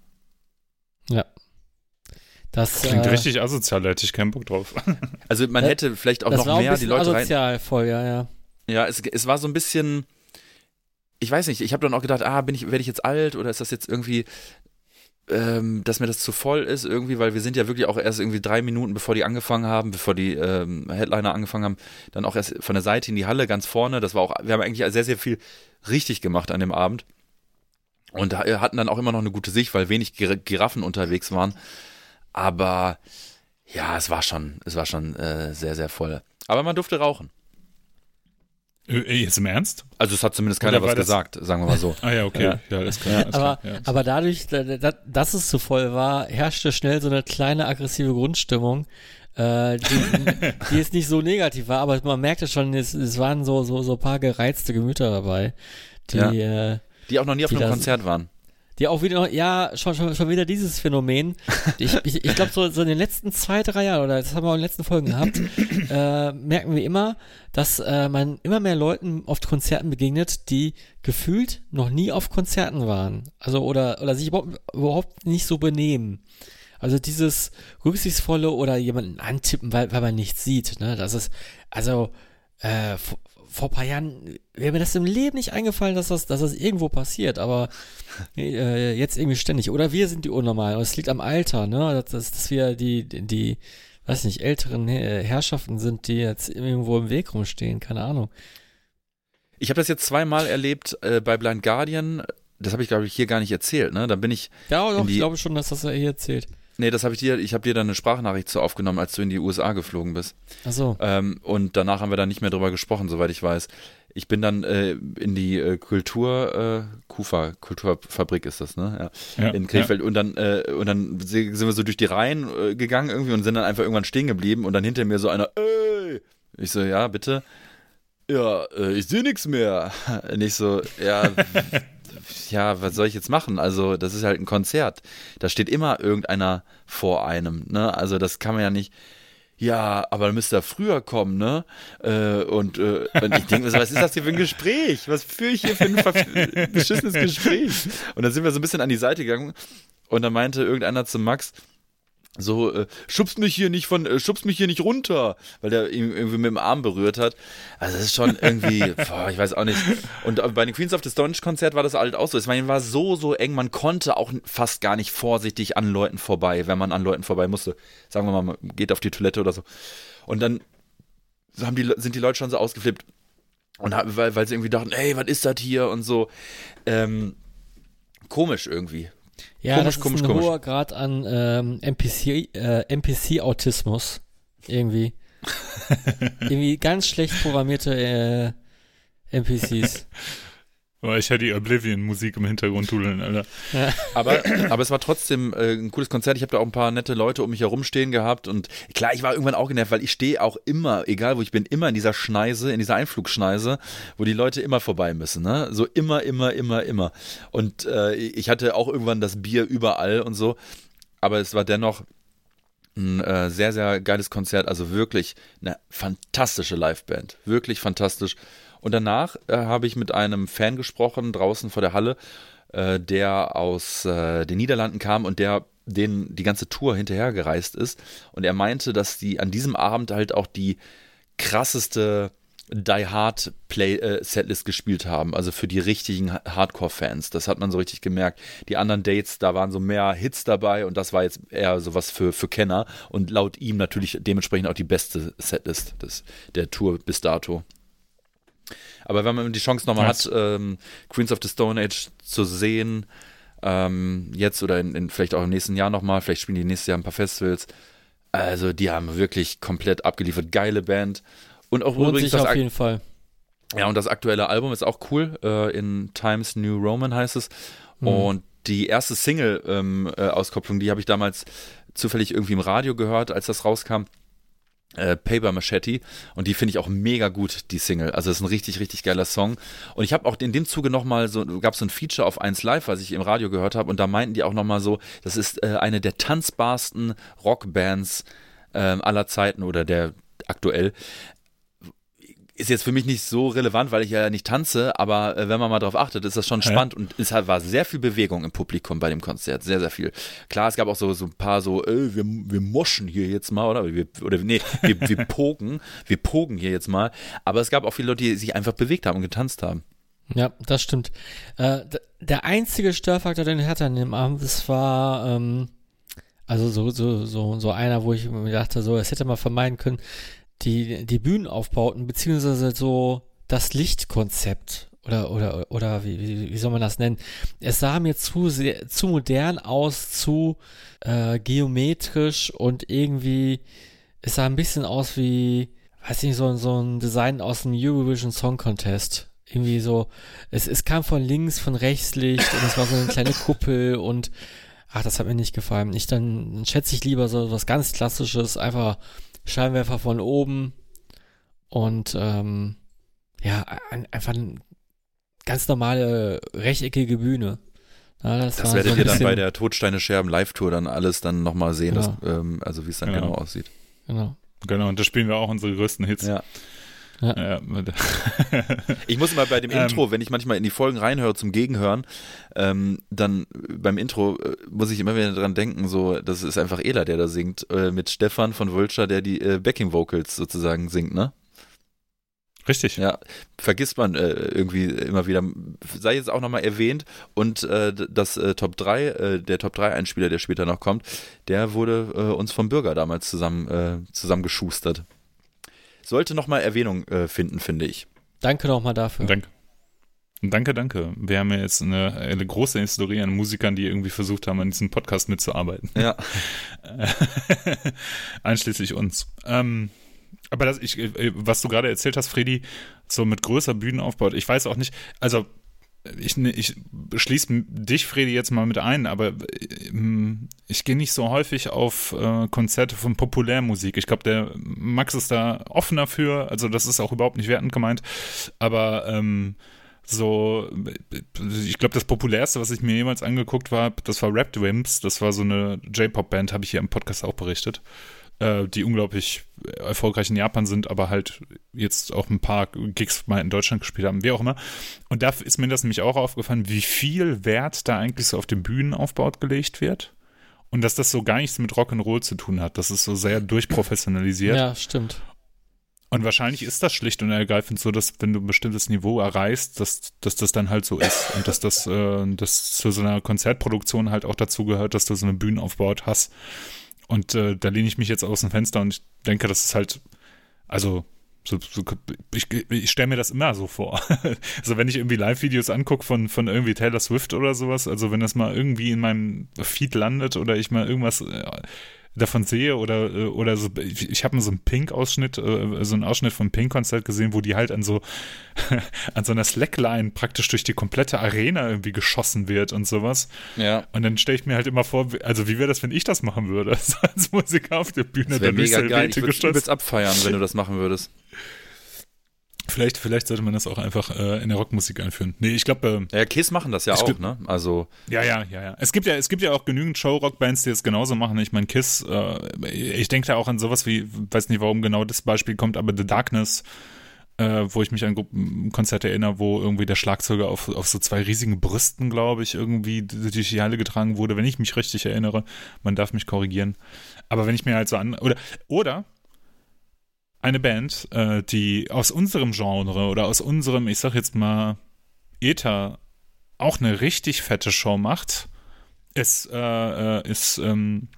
C: Das
B: Klingt
C: äh,
B: richtig asozial, da hätte ich keinen Bock drauf.
A: Also, man
C: Äh,
A: hätte vielleicht auch
C: das
A: noch
C: war auch ein
A: mehr die Leute rein.
C: asozial voll, ja, ja.
A: Ja, es, es war so ein bisschen. Ich weiß nicht, ich habe dann auch gedacht, ah, bin ich, werde ich jetzt alt oder ist das jetzt irgendwie, ähm, dass mir das zu voll ist irgendwie, weil wir sind ja wirklich auch erst irgendwie drei Minuten, bevor die angefangen haben, bevor die ähm, Headliner angefangen haben, dann auch erst von der Seite in die Halle ganz vorne. Das war auch, wir haben eigentlich sehr, sehr viel richtig gemacht an dem Abend. Und äh, hatten dann auch immer noch eine gute Sicht, weil wenig Gir Giraffen unterwegs waren. Aber ja, es war schon, es war schon äh, sehr, sehr voll. Aber man durfte rauchen.
B: Äh, Jetzt im Ernst?
A: Also es hat zumindest keiner was gesagt, sagen wir mal so.
B: Ah ja, okay.
A: Ja.
B: Ja, alles klar. Alles
C: Aber,
B: klar. Ja.
C: aber dadurch, da- da- dass es zu voll war, herrschte schnell so eine kleine aggressive Grundstimmung, äh, die, die jetzt nicht so negativ war, aber man merkte schon, es, es waren so, so, so ein paar gereizte Gemüter dabei, die,
A: Ja.
C: äh,
A: Die auch noch nie auf einem Konzert waren.
C: Die auch wieder, noch- ja, schon, schon, schon wieder dieses Phänomen. Ich, ich, ich glaube, so, so in den letzten zwei, drei Jahren, oder das haben wir auch in den letzten Folgen gehabt, äh, merken wir immer, dass äh, man immer mehr Leuten auf Konzerten begegnet, die gefühlt noch nie auf Konzerten waren. Also, oder, oder sich überhaupt, überhaupt nicht so benehmen. Also dieses rücksichtsvolle oder jemanden antippen, weil, weil man nichts sieht, ne? Das ist, also, äh, vor, ein paar Jahren wäre mir das im Leben nicht eingefallen, dass das, dass das irgendwo passiert, aber äh, jetzt irgendwie ständig. Oder wir sind die Unnormalen. Und es liegt am Alter, ne? Dass, dass, wir die, die, weiß nicht, älteren Herrschaften sind, die jetzt irgendwo im Weg rumstehen, keine Ahnung.
A: Ich habe das jetzt zweimal erlebt äh, bei Blind Guardian. Das habe ich, glaube ich, hier gar nicht erzählt. Ne? Da bin ich,
C: Ja, doch,
A: die-
C: ich glaube schon, dass das er hier erzählt.
A: Nee, das habe ich dir, ich habe dir dann eine Sprachnachricht zu aufgenommen, als du in die USA geflogen bist.
C: Ach so.
A: Ähm, und danach haben wir dann nicht mehr drüber gesprochen, soweit ich weiß. Ich bin dann äh, in die äh, Kultur, äh, Kufa, Kulturfabrik ist das, ne? Ja.
B: Ja,
A: in Krefeld und dann äh, und dann sind wir so durch die Reihen äh, gegangen irgendwie und sind dann einfach irgendwann stehen geblieben und dann hinter mir so einer ey ich so ja bitte ja äh, ich sehe nichts mehr und ich so ja ja was soll ich jetzt machen also das ist halt ein Konzert da steht immer irgendeiner vor einem ne also das kann man ja nicht ja, aber dann müsste er früher kommen, ne? Äh, und, äh, und ich denke mir so, was ist das hier für ein Gespräch? Was führe ich hier für ein beschissenes Gespräch? Und dann sind wir so ein bisschen an die Seite gegangen und dann meinte irgendeiner zu Max, so, äh, schubst mich hier nicht von, äh, schubst mich hier nicht runter, weil der ihn irgendwie mit dem Arm berührt hat. Also das ist schon irgendwie, boah, ich weiß auch nicht. Und äh, bei dem Queens of the Stone Konzert war das halt auch so. Ich meine, war so, so eng, man konnte auch fast gar nicht vorsichtig an Leuten vorbei, wenn man an Leuten vorbei musste. Sagen wir mal, man geht auf die Toilette oder so. Und dann haben die, sind die Leute schon so ausgeflippt. Und weil, weil sie irgendwie dachten, ey, was ist das hier und so. Ähm, komisch irgendwie.
C: Ja,
A: Komisch,
C: das ist
A: komisch,
C: ein
A: komisch.
C: hoher Grad an ähm, NPC, äh, NPC-Autismus. Irgendwie. irgendwie ganz schlecht programmierte äh, NPCs.
B: Ich hätte die Oblivion-Musik im Hintergrund dudeln, Alter.
A: Ja. Aber, aber es war trotzdem äh, ein cooles Konzert. Ich habe da auch ein paar nette Leute um mich herum stehen gehabt. Und klar, ich war irgendwann auch genervt, weil ich stehe auch immer, egal wo ich bin, immer in dieser Schneise, in dieser Einflugschneise, wo die Leute immer vorbei müssen. Ne? So immer, immer, immer, immer. Und äh, ich hatte auch irgendwann das Bier überall und so. Aber es war dennoch ein äh, sehr, sehr geiles Konzert. Also wirklich eine fantastische Liveband. Wirklich fantastisch. Und danach äh, habe ich mit einem Fan gesprochen, draußen vor der Halle, äh, der aus äh, den Niederlanden kam und der den die ganze Tour hinterhergereist ist. Und er meinte, dass die an diesem Abend halt auch die krasseste Die Hard Play äh, Setlist gespielt haben, also für die richtigen Hardcore-Fans. Das hat man so richtig gemerkt. Die anderen Dates, da waren so mehr Hits dabei und das war jetzt eher sowas für, für Kenner und laut ihm natürlich dementsprechend auch die beste Setlist des, der Tour bis dato. Aber wenn man die Chance nochmal hat, ähm, Queens of the Stone Age zu sehen, ähm, jetzt oder in, in, vielleicht auch im nächsten Jahr nochmal, vielleicht spielen die nächstes Jahr ein paar Festivals. Also die haben wirklich komplett abgeliefert. Geile Band. Und auch
C: Lohnt
A: übrigens
C: sich auf jeden Fall.
A: Ja, und das aktuelle Album ist auch cool. Äh, in Times New Roman heißt es. Mhm. Und die erste Single-Auskopplung, ähm, äh, die habe ich damals zufällig irgendwie im Radio gehört, als das rauskam äh, Paper Machete und die finde ich auch mega gut, die Single. Also es ist ein richtig, richtig geiler Song. Und ich habe auch in dem Zuge nochmal so, gab es so ein Feature auf 1 Live, was ich im Radio gehört habe und da meinten die auch nochmal so, das ist äh, eine der tanzbarsten Rockbands äh, aller Zeiten oder der aktuell ist jetzt für mich nicht so relevant, weil ich ja nicht tanze, aber äh, wenn man mal drauf achtet, ist das schon ja. spannend und es war sehr viel Bewegung im Publikum bei dem Konzert, sehr, sehr viel. Klar, es gab auch so, so ein paar so, äh, wir, wir moschen hier jetzt mal, oder? Wir, oder nee, wir, wir pogen, wir pogen hier jetzt mal, aber es gab auch viele Leute, die sich einfach bewegt haben und getanzt haben.
C: Ja, das stimmt. Äh, der einzige Störfaktor, den ich hatte an dem Abend, das war, ähm, also so, so, so, so einer, wo ich mir dachte, so, es hätte man vermeiden können, die, die Bühnenaufbauten, beziehungsweise so das Lichtkonzept oder, oder, oder wie, wie, wie soll man das nennen? Es sah mir zu, sehr, zu modern aus, zu äh, geometrisch und irgendwie, es sah ein bisschen aus wie, weiß nicht, so, so ein Design aus dem Eurovision Song Contest. Irgendwie so, es, es kam von links, von rechts Licht und es war so eine kleine Kuppel und ach, das hat mir nicht gefallen. Ich dann, dann schätze ich lieber so was ganz Klassisches, einfach Scheinwerfer von oben und ähm, ja, ein, einfach eine ganz normale rechteckige Bühne.
A: Ja, das, das werdet so ihr dann bei der Todsteine Scherben Live-Tour dann alles dann nochmal sehen, genau. dass, ähm, also wie es dann genau. genau aussieht.
B: Genau. Genau, und da spielen wir auch unsere größten Hits.
A: Ja. Ja. ich muss mal bei dem ähm. Intro, wenn ich manchmal in die Folgen reinhöre zum Gegenhören, ähm, dann beim Intro äh, muss ich immer wieder dran denken, so, das ist einfach Ela, der da singt, äh, mit Stefan von Vulture, der die äh, Backing Vocals sozusagen singt, ne?
B: Richtig.
A: Ja, vergisst man äh, irgendwie immer wieder. Sei jetzt auch nochmal erwähnt und äh, das äh, Top 3, äh, der Top 3 Einspieler, der später noch kommt, der wurde äh, uns vom Bürger damals zusammen äh, zusammengeschustert sollte nochmal Erwähnung äh, finden, finde ich.
C: Danke nochmal dafür.
B: Danke. Danke, danke. Wir haben ja jetzt eine, eine, große Historie an Musikern, die irgendwie versucht haben, an diesem Podcast mitzuarbeiten.
A: Ja.
B: Einschließlich uns. Ähm, aber das, ich, äh, was du gerade erzählt hast, Freddy, so mit größer Bühnenaufbau, ich weiß auch nicht, also ich, ne, ich schließe dich, Fredi, jetzt mal mit ein, aber ähm, ich gehe nicht so häufig auf äh, Konzerte von Populärmusik. Ich glaube, der Max ist da offener für, also das ist auch überhaupt nicht wertend gemeint, aber ähm, so, ich glaube, das populärste, was ich mir jemals angeguckt habe, das war Rap Wimps, das war so eine J-Pop-Band, habe ich hier im Podcast auch berichtet äh, die unglaublich erfolgreich in Japan sind, aber halt jetzt auch ein paar Gigs mal in Deutschland gespielt haben, wie auch immer. Und da ist mir das nämlich auch aufgefallen, wie viel Wert da eigentlich so auf den Bühnenaufbau gelegt wird. Und dass das so gar nichts mit Rock'n'Roll zu tun hat. Das ist so sehr durchprofessionalisiert.
C: Ja, stimmt.
B: Und wahrscheinlich ist das schlicht und ergreifend so, dass wenn du ein bestimmtes Niveau erreichst, dass, dass das dann halt so ist und dass das äh, dass zu so einer Konzertproduktion halt auch dazu gehört, dass du so eine Bühnenaufbaut hast, und äh, da lehne ich mich jetzt aus dem Fenster und ich denke, das ist halt, also so, so, ich, ich stelle mir das immer so vor. also wenn ich irgendwie Live-Videos angucke von, von irgendwie Taylor Swift oder sowas, also wenn das mal irgendwie in meinem Feed landet oder ich mal irgendwas, äh, davon sehe oder äh, oder so ich, ich habe mal so einen Pink Ausschnitt äh, so einen Ausschnitt vom Pink Konzert gesehen, wo die halt an so an so einer Slackline praktisch durch die komplette Arena irgendwie geschossen wird und sowas.
A: Ja.
B: Und dann stelle ich mir halt immer vor, also wie wäre das, wenn ich das machen würde so als Musiker auf der Bühne?
A: Das wäre mega
B: müsste
A: geil. Ich würde übelst abfeiern, wenn du das machen würdest.
B: Vielleicht, vielleicht sollte man das auch einfach äh, in der Rockmusik einführen. Nee, ich glaube, äh,
A: Ja, Kiss machen das ja auch,
B: glaub-
A: ne? Also,
B: Ja, ja, ja, ja. Es gibt ja, es gibt ja auch genügend Show-Rock-Bands, die das genauso machen. Ich meine, Kiss, äh, ich denke da auch an sowas wie, weiß nicht, warum genau das Beispiel kommt, aber The Darkness, äh, wo ich mich an Gruppen- Konzerte erinnere, wo irgendwie der Schlagzeuger auf, auf so zwei riesigen Brüsten, glaube ich, irgendwie durch die Halle getragen wurde, wenn ich mich richtig erinnere. Man darf mich korrigieren. Aber wenn ich mir halt so an, oder, oder eine Band, äh, die aus unserem Genre oder aus unserem, ich sag jetzt mal, Ether auch eine richtig fette Show macht, ist, äh, äh, ist ähm,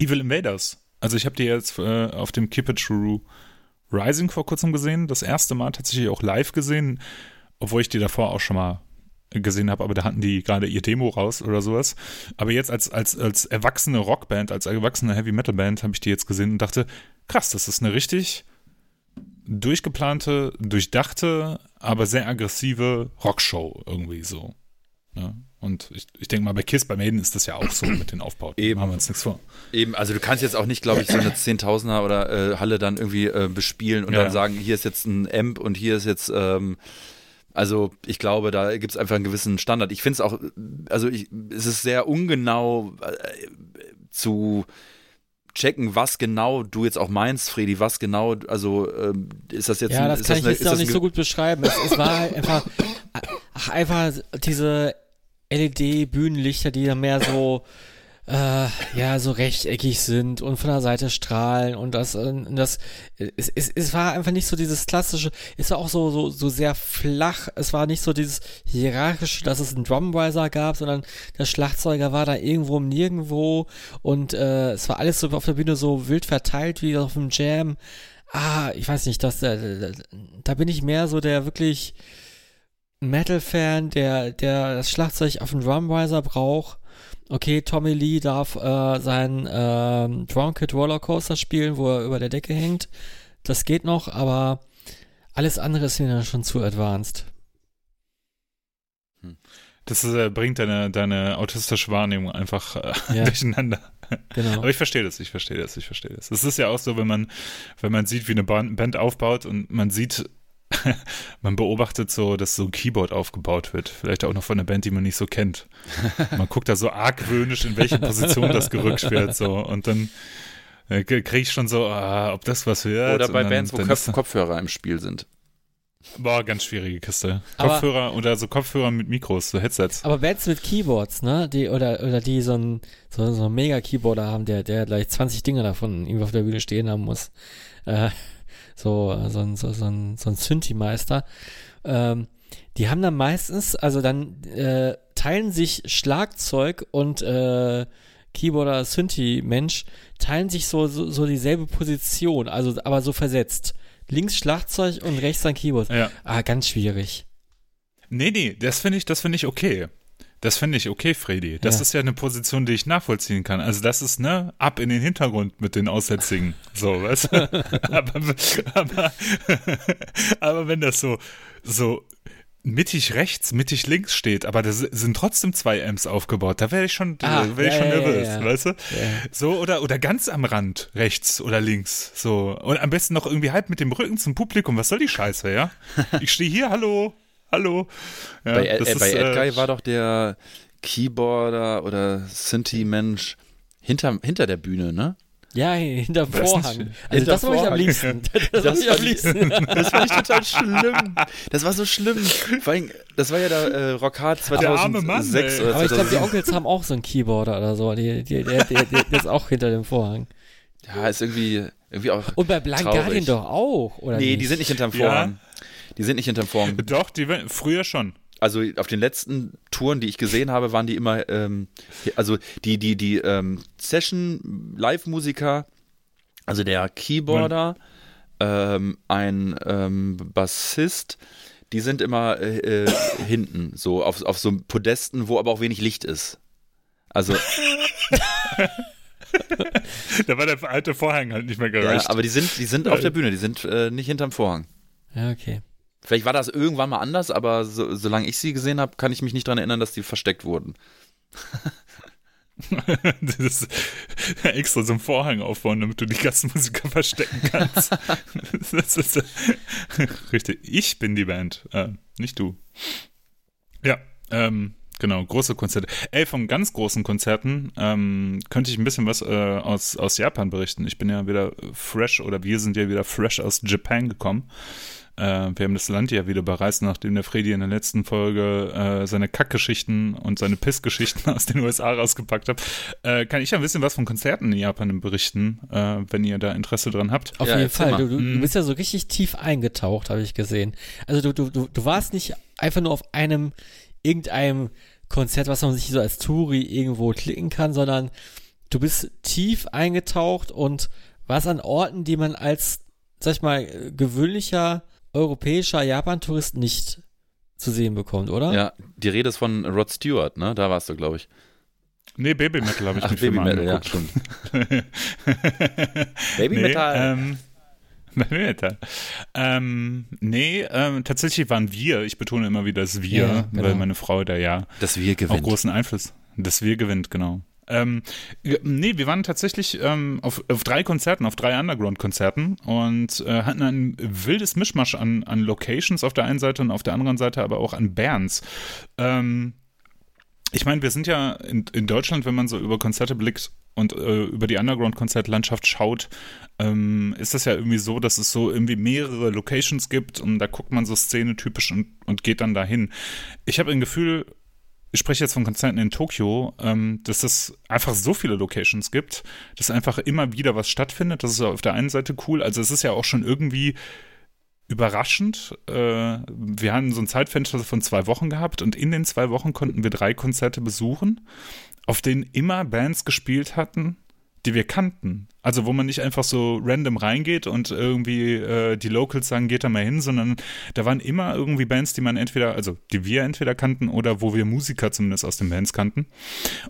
B: Evil Invaders. Also ich habe die jetzt äh, auf dem Keep It True Rising vor kurzem gesehen, das erste Mal tatsächlich auch live gesehen, obwohl ich die davor auch schon mal gesehen habe, aber da hatten die gerade ihr Demo raus oder sowas. Aber jetzt als, als, als erwachsene Rockband, als erwachsene Heavy Metal Band habe ich die jetzt gesehen und dachte, krass, das ist eine richtig durchgeplante, durchdachte, aber sehr aggressive Rockshow irgendwie so. Ja? Und ich, ich denke mal, bei Kiss, bei Maiden ist das ja auch so mit den Aufbauten.
A: Eben.
B: Machen wir uns nichts vor.
A: eben, also du kannst jetzt auch nicht, glaube ich, so eine Zehntausender oder äh, Halle dann irgendwie äh, bespielen und
B: Ja.
A: dann sagen, hier ist jetzt ein Amp und hier ist jetzt, ähm, also ich glaube, da gibt es einfach einen gewissen Standard. Ich finde es auch, also ich, es ist sehr ungenau äh, zu checken, was genau du jetzt auch meinst, Fredi, was genau, also ähm, ist das jetzt
C: Ja, das kann ich
A: eine-
C: jetzt auch
A: das
C: nicht so gut beschreiben. Es, es war halt einfach, ach, einfach diese LED-Bühnenlichter, die dann mehr so, äh, ja, so rechteckig sind und von der Seite strahlen und das, äh, das, es, es, es war einfach nicht so dieses klassische, es war auch so, so, so sehr flach, es war nicht so dieses hierarchische, dass es einen Drumriser gab, sondern der Schlagzeuger war da irgendwo Nirgendwo und äh, es war alles so auf der Bühne so wild verteilt wie auf dem Jam. Ah, ich weiß nicht, das, äh, da bin ich mehr so der wirklich Metal-Fan, der, der das Schlagzeug auf dem Drumriser braucht. Okay, Tommy Lee darf äh, seinen ähm, Drumkit Rollercoaster spielen, wo er über der Decke hängt. Das geht noch, aber alles andere ist mir dann schon zu advanced.
B: Das ist, äh, bringt deine, deine autistische Wahrnehmung einfach äh,
C: Ja.
B: durcheinander.
C: Genau.
B: Aber ich verstehe das, ich verstehe das, ich verstehe das. Es ist ja auch so, wenn man, wenn man sieht, wie eine Band aufbaut und man sieht, man beobachtet so, dass so ein Keyboard aufgebaut wird. Vielleicht auch noch von einer Band, die man nicht so kennt. Man guckt da so argwöhnisch, in welche Position das gerückt wird, so. Und dann äh, kriege ich schon so, ah, ob das was wird.
A: Oder bei
B: dann,
A: Bands, wo
B: ist-
A: Kopfhörer im Spiel sind.
B: Boah, ganz schwierige Kiste.
C: Aber-
B: Kopfhörer oder so Kopfhörer mit Mikros, so Headsets.
C: Aber Bands mit Keyboards, ne? Die, oder, oder die so ein, so, so ein Mega-Keyboarder haben, der, der gleich 20 Dinge davon irgendwie auf der Bühne stehen haben muss. Äh, so, so ein, so, so ein, so ein Synthi-Meister. Ähm, die haben dann meistens, also dann äh, teilen sich Schlagzeug und äh, Keyboarder, Synthi-Mensch, teilen sich so, so, so dieselbe Position, also aber so versetzt. Links Schlagzeug und rechts dann Keyboard.
B: Ja.
C: Ah, ganz schwierig.
B: Nee, nee, das finde ich, das finde ich okay. Das finde ich okay, Freddy. Das
C: Ja.
B: ist ja eine Position, die ich nachvollziehen kann. Also das ist, ne, ab in den Hintergrund mit den Aussätzigen. So, weißt du? aber, aber, aber wenn das so, so mittig rechts, mittig links steht, aber da sind trotzdem zwei Amps aufgebaut, da wäre ich schon,
C: Ah,
B: wäre ich
C: ja,
B: schon
C: ja,
B: nervös,
C: ja.
B: weißt du? So, oder, oder ganz am Rand, rechts oder links, so. Und am besten noch irgendwie halb mit dem Rücken zum Publikum. Was soll die Scheiße, ja? Ich stehe hier, hallo, hallo. Ja,
A: bei
B: das
A: äh,
B: ist,
A: bei
B: äh,
A: Edguy war doch der Keyboarder oder Synthi-Mensch hinter, hinter der Bühne, ne?
C: Ja, hinterm
B: Weiß
C: Vorhang.
B: nicht.
C: Also das wollte ich am
A: Vorhang.
C: liebsten. Das,
A: Das
C: ich am liebsten.
A: Das fand ich total schlimm. Das war so schlimm. Vor allem, das war ja der äh, Rockhard
B: Der arme Mann,
A: 2006
B: ey.
A: oder
C: Aber ich glaube, die
A: 2007.
C: Onkels haben auch so einen Keyboarder oder so. Die, die, der, der, der, ist auch hinter dem Vorhang.
A: Ja, ist irgendwie, irgendwie auch.
C: Und bei Blind
A: Traurig.
C: Guardian doch auch, oder
A: Nee,
C: nicht?
A: die sind nicht hinterm
B: Ja.
A: Die sind nicht hinterm Vorhang.
B: Doch, die waren- früher schon.
A: Also auf den letzten Touren, die ich gesehen habe, waren die immer, ähm, also die, die, die ähm, Session-Live-Musiker, also der Keyboarder, ähm, ein ähm, Bassist, die sind immer äh, äh, hinten, so auf, auf so Podesten, wo aber auch wenig Licht ist. Also
B: da war der alte Vorhang halt nicht mehr gereicht.
A: Ja, aber die sind, die sind auf der Bühne, die sind äh, nicht hinterm Vorhang.
C: Ja, okay.
A: Vielleicht war das irgendwann mal anders, aber so, solange ich sie gesehen habe, kann ich mich nicht daran erinnern, dass die versteckt wurden.
B: das extra so einen Vorhang aufbauen, damit du die ganzen Musiker verstecken kannst. das ist, richtig. Ich bin die Band, äh, nicht du. Ja, ähm, genau, große Konzerte. Ey, von ganz großen Konzerten ähm, könnte ich ein bisschen was äh, aus, aus Japan berichten. Ich bin ja wieder fresh oder wir sind ja wieder fresh aus Japan gekommen. Äh, wir haben das Land ja wieder bereist, nachdem der Freddy in der letzten Folge äh, seine Kackgeschichten und seine Pissgeschichten aus den USA rausgepackt hat. Äh, kann ich ja ein bisschen was von Konzerten in Japan berichten, äh, wenn ihr da Interesse dran habt.
C: Auf
A: Ja,
C: jeden Fall. Du, du,
B: Mhm.
C: bist ja so richtig tief eingetaucht, habe ich gesehen. Also du, du, du, du warst nicht einfach nur auf einem, irgendeinem Konzert, was man sich so als Touri irgendwo klicken kann, sondern du bist tief eingetaucht und warst an Orten, die man als, sag ich mal, äh, gewöhnlicher europäischer Japan-Tourist nicht zu sehen bekommt, oder?
A: Ja, die Rede ist von Rod Stewart, ne? Da warst du, glaube ich.
B: Nee, Baby Metal habe ich
A: Ach,
B: mir
A: Baby
B: schon mal
A: Metal, ja,
B: angeguckt.
A: stimmt. Baby
B: nee,
A: Metal.
B: Ähm, Baby Metal. Ähm, nee, ähm, tatsächlich waren wir, ich betone immer wieder das Wir,
C: Ja, genau.
B: weil meine Frau da ja
A: dass wir
B: auch
A: gewinnen.
B: großen Einfluss. Das Wir gewinnt, genau. Ähm, nee, wir waren tatsächlich ähm, auf, auf drei Konzerten, auf drei Underground-Konzerten und äh, hatten ein wildes Mischmasch an, an Locations auf der einen Seite und auf der anderen Seite aber auch an Bands. Ähm, ich meine, wir sind ja in, in Deutschland, wenn man so über Konzerte blickt und äh, über die Underground-Konzertlandschaft schaut, ähm, ist das ja irgendwie so, dass es so irgendwie mehrere Locations gibt und da guckt man so szenetypisch und, und geht dann dahin. Ich habe ein Gefühl, ich spreche jetzt von Konzerten in Tokio, ähm, dass es einfach so viele Locations gibt, dass einfach immer wieder was stattfindet. Das ist auf der einen Seite cool. Also es ist ja auch schon irgendwie überraschend. Äh, wir hatten so ein Zeitfenster von zwei Wochen gehabt und in den zwei Wochen konnten wir drei Konzerte besuchen, auf denen immer Bands gespielt hatten, die wir kannten. Also wo man nicht einfach so random reingeht und irgendwie äh, die Locals sagen, geht da mal hin, sondern da waren immer irgendwie Bands, die man entweder, also die wir entweder kannten oder wo wir Musiker zumindest aus den Bands kannten.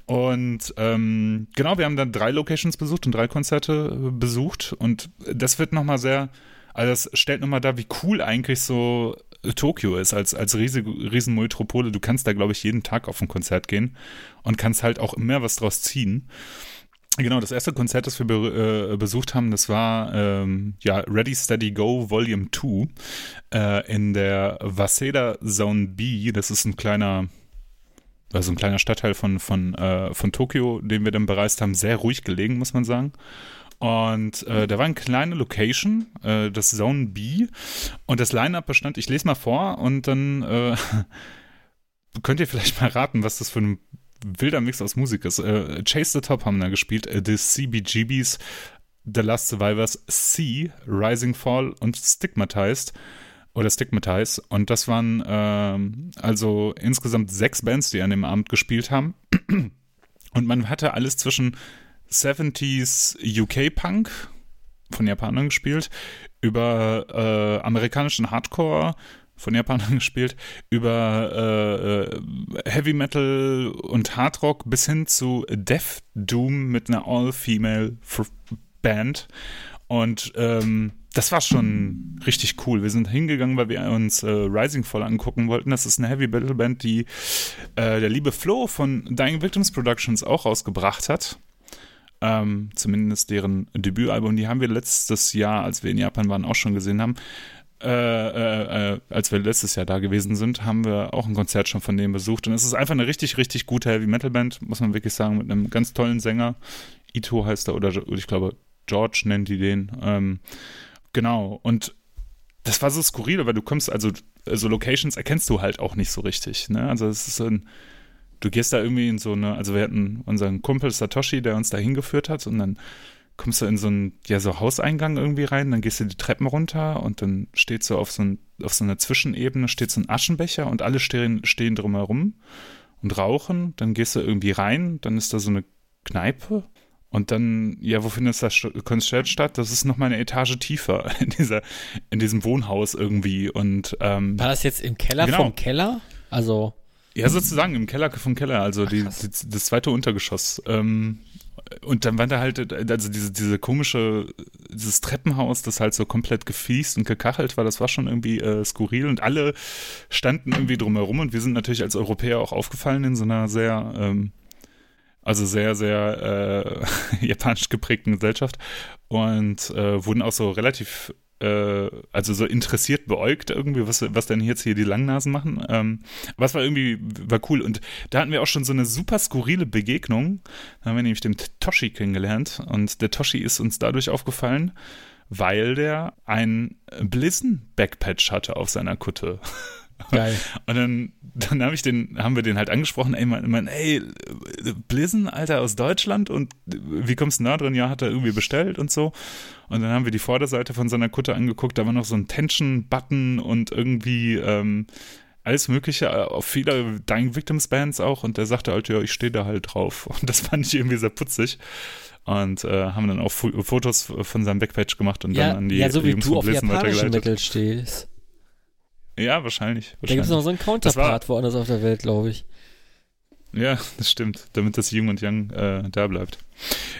B: Und ähm, genau, wir haben dann drei Locations besucht und drei Konzerte äh, besucht und das wird nochmal sehr, also das stellt nochmal dar, wie cool eigentlich so Tokio ist als, als riesige, Riesenmetropole. Du kannst da, glaube ich, jeden Tag auf ein Konzert gehen und kannst halt auch immer was draus ziehen. Genau, das erste Konzert, das wir be äh, besucht haben, das war ähm, ja Ready Steady Go Volume 2 äh, in der Waseda Zone B. Das ist ein kleiner, also ein kleiner Stadtteil von, von, äh, von Tokio, den wir dann bereist haben. Sehr ruhig gelegen, muss man sagen. Und äh, da war eine kleine Location, äh, das Zone B. Und das Line-Up bestand, ich lese mal vor und dann äh, könnt ihr vielleicht mal raten, was das für ein wilder Mix aus Musik ist. Äh, Chase the Top haben da gespielt, äh, The CBGBs, The Last Survivors, C, Rising Fall und Stigmatized oder Stigmatize. Und das waren ähm, also insgesamt sechs Bands, die an dem Abend gespielt haben. Und man hatte alles zwischen 70s UK Punk von Japanern gespielt, über äh, amerikanischen Hardcore von Japanern gespielt, über äh, äh, Heavy Metal und Hard Rock bis hin zu Death Doom mit einer All-Female Band. Und ähm, das war schon richtig cool. Wir sind hingegangen, weil wir uns äh, Rising Fall angucken wollten. Das ist eine Heavy Metal Band, die äh, der liebe Flo von Dying Victims Productions auch rausgebracht hat. Ähm, zumindest deren Debütalbum. Die haben wir letztes Jahr, als wir in Japan waren, auch schon gesehen haben. Äh, äh, äh, als wir letztes Jahr da gewesen sind, haben wir auch ein Konzert schon von denen besucht. Und es ist einfach eine richtig, richtig gute Heavy Metal Band, muss man wirklich sagen, mit einem ganz tollen Sänger. Ito heißt er, oder ich glaube, George nennt die den. Ähm, genau. Und das war so skurril, weil du kommst, also, also Locations erkennst du halt auch nicht so richtig. Ne? Also es ist so ein, du gehst da irgendwie in so eine, also wir hatten unseren Kumpel Satoshi, der uns da hingeführt hat und dann kommst du in so einen, ja, so Hauseingang irgendwie rein, dann gehst du die Treppen runter und dann steht so auf so, ein, auf so einer Zwischenebene steht so ein Aschenbecher und alle stehen, stehen drumherum und rauchen. Dann gehst du irgendwie rein, dann ist da so eine Kneipe und dann, ja, wo findet das Konzert statt? Das ist nochmal eine Etage tiefer in dieser, in diesem Wohnhaus irgendwie und ähm,
C: War das jetzt im Keller
B: Genau.
C: vom Keller? Also,
B: ja, sozusagen im Keller vom Keller, also die,
C: krass.
B: die, das zweite Untergeschoss. Ähm, und dann war da halt, also diese, diese komische, dieses Treppenhaus, das halt so komplett gefliest und gekachelt war, das war schon irgendwie äh, skurril. Und alle standen irgendwie drumherum und wir sind natürlich als Europäer auch aufgefallen in so einer sehr, ähm, also sehr, sehr äh, japanisch geprägten Gesellschaft. Und äh, wurden auch so relativ äh, also so interessiert beäugt irgendwie, was, was denn jetzt hier die Langnasen machen. Ähm, was war irgendwie, war cool. Und da hatten wir auch schon so eine super skurrile Begegnung. Da haben wir nämlich den Toshi kennengelernt und der Toshi ist uns dadurch aufgefallen, weil der ein Blissen-Backpatch hatte auf seiner Kutte.
C: Geil.
B: Und dann, dann hab ich den, haben wir den halt angesprochen, ey, man, man, ey, Blissen, Alter, aus Deutschland und wie kommst du da drin? Ja, hat er irgendwie bestellt und so. Und dann haben wir die Vorderseite von seiner Kutte angeguckt, da war noch so ein Tension-Button und irgendwie ähm, alles Mögliche, äh, auf viele Dying Victims Bands auch. Und der sagte halt, ja, ich stehe da halt drauf. Und das fand ich irgendwie sehr putzig. Und äh, haben dann auch Fotos von seinem Backpage gemacht und
C: ja,
B: dann an die
C: Ja, so wie du auf japanischen. Metal stehst.
B: Ja, wahrscheinlich.
C: Da gibt es
B: wahrscheinlich.
C: noch so einen Counterpart woanders auf der Welt, glaube ich.
B: Ja, das stimmt, damit das Jung und Young äh, da bleibt.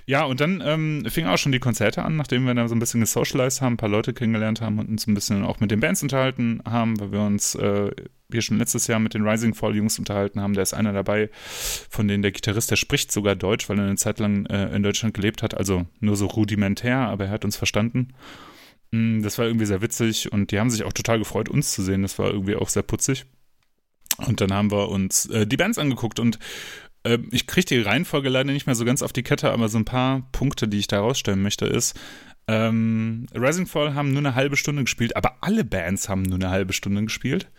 B: Ja, und dann ähm, fingen auch schon die Konzerte an, nachdem wir da so ein bisschen gesocialized haben, ein paar Leute kennengelernt haben und uns ein bisschen auch mit den Bands unterhalten haben, weil wir uns äh, hier schon letztes Jahr mit den Rising Fall Jungs unterhalten haben. Da ist einer dabei, von denen der Gitarrist, der spricht sogar Deutsch, weil er eine Zeit lang äh, in Deutschland gelebt hat, also nur so rudimentär, aber er hat uns verstanden. Mm, Das war irgendwie sehr witzig und die haben sich auch total gefreut, uns zu sehen. Das war irgendwie auch sehr putzig. Und dann haben wir uns äh, die Bands angeguckt und äh, ich kriege die Reihenfolge leider nicht mehr so ganz auf die Kette, aber so ein paar Punkte, die ich da rausstellen möchte, ist, ähm, Rising Fall haben nur eine halbe Stunde gespielt, aber alle Bands haben nur eine halbe Stunde gespielt.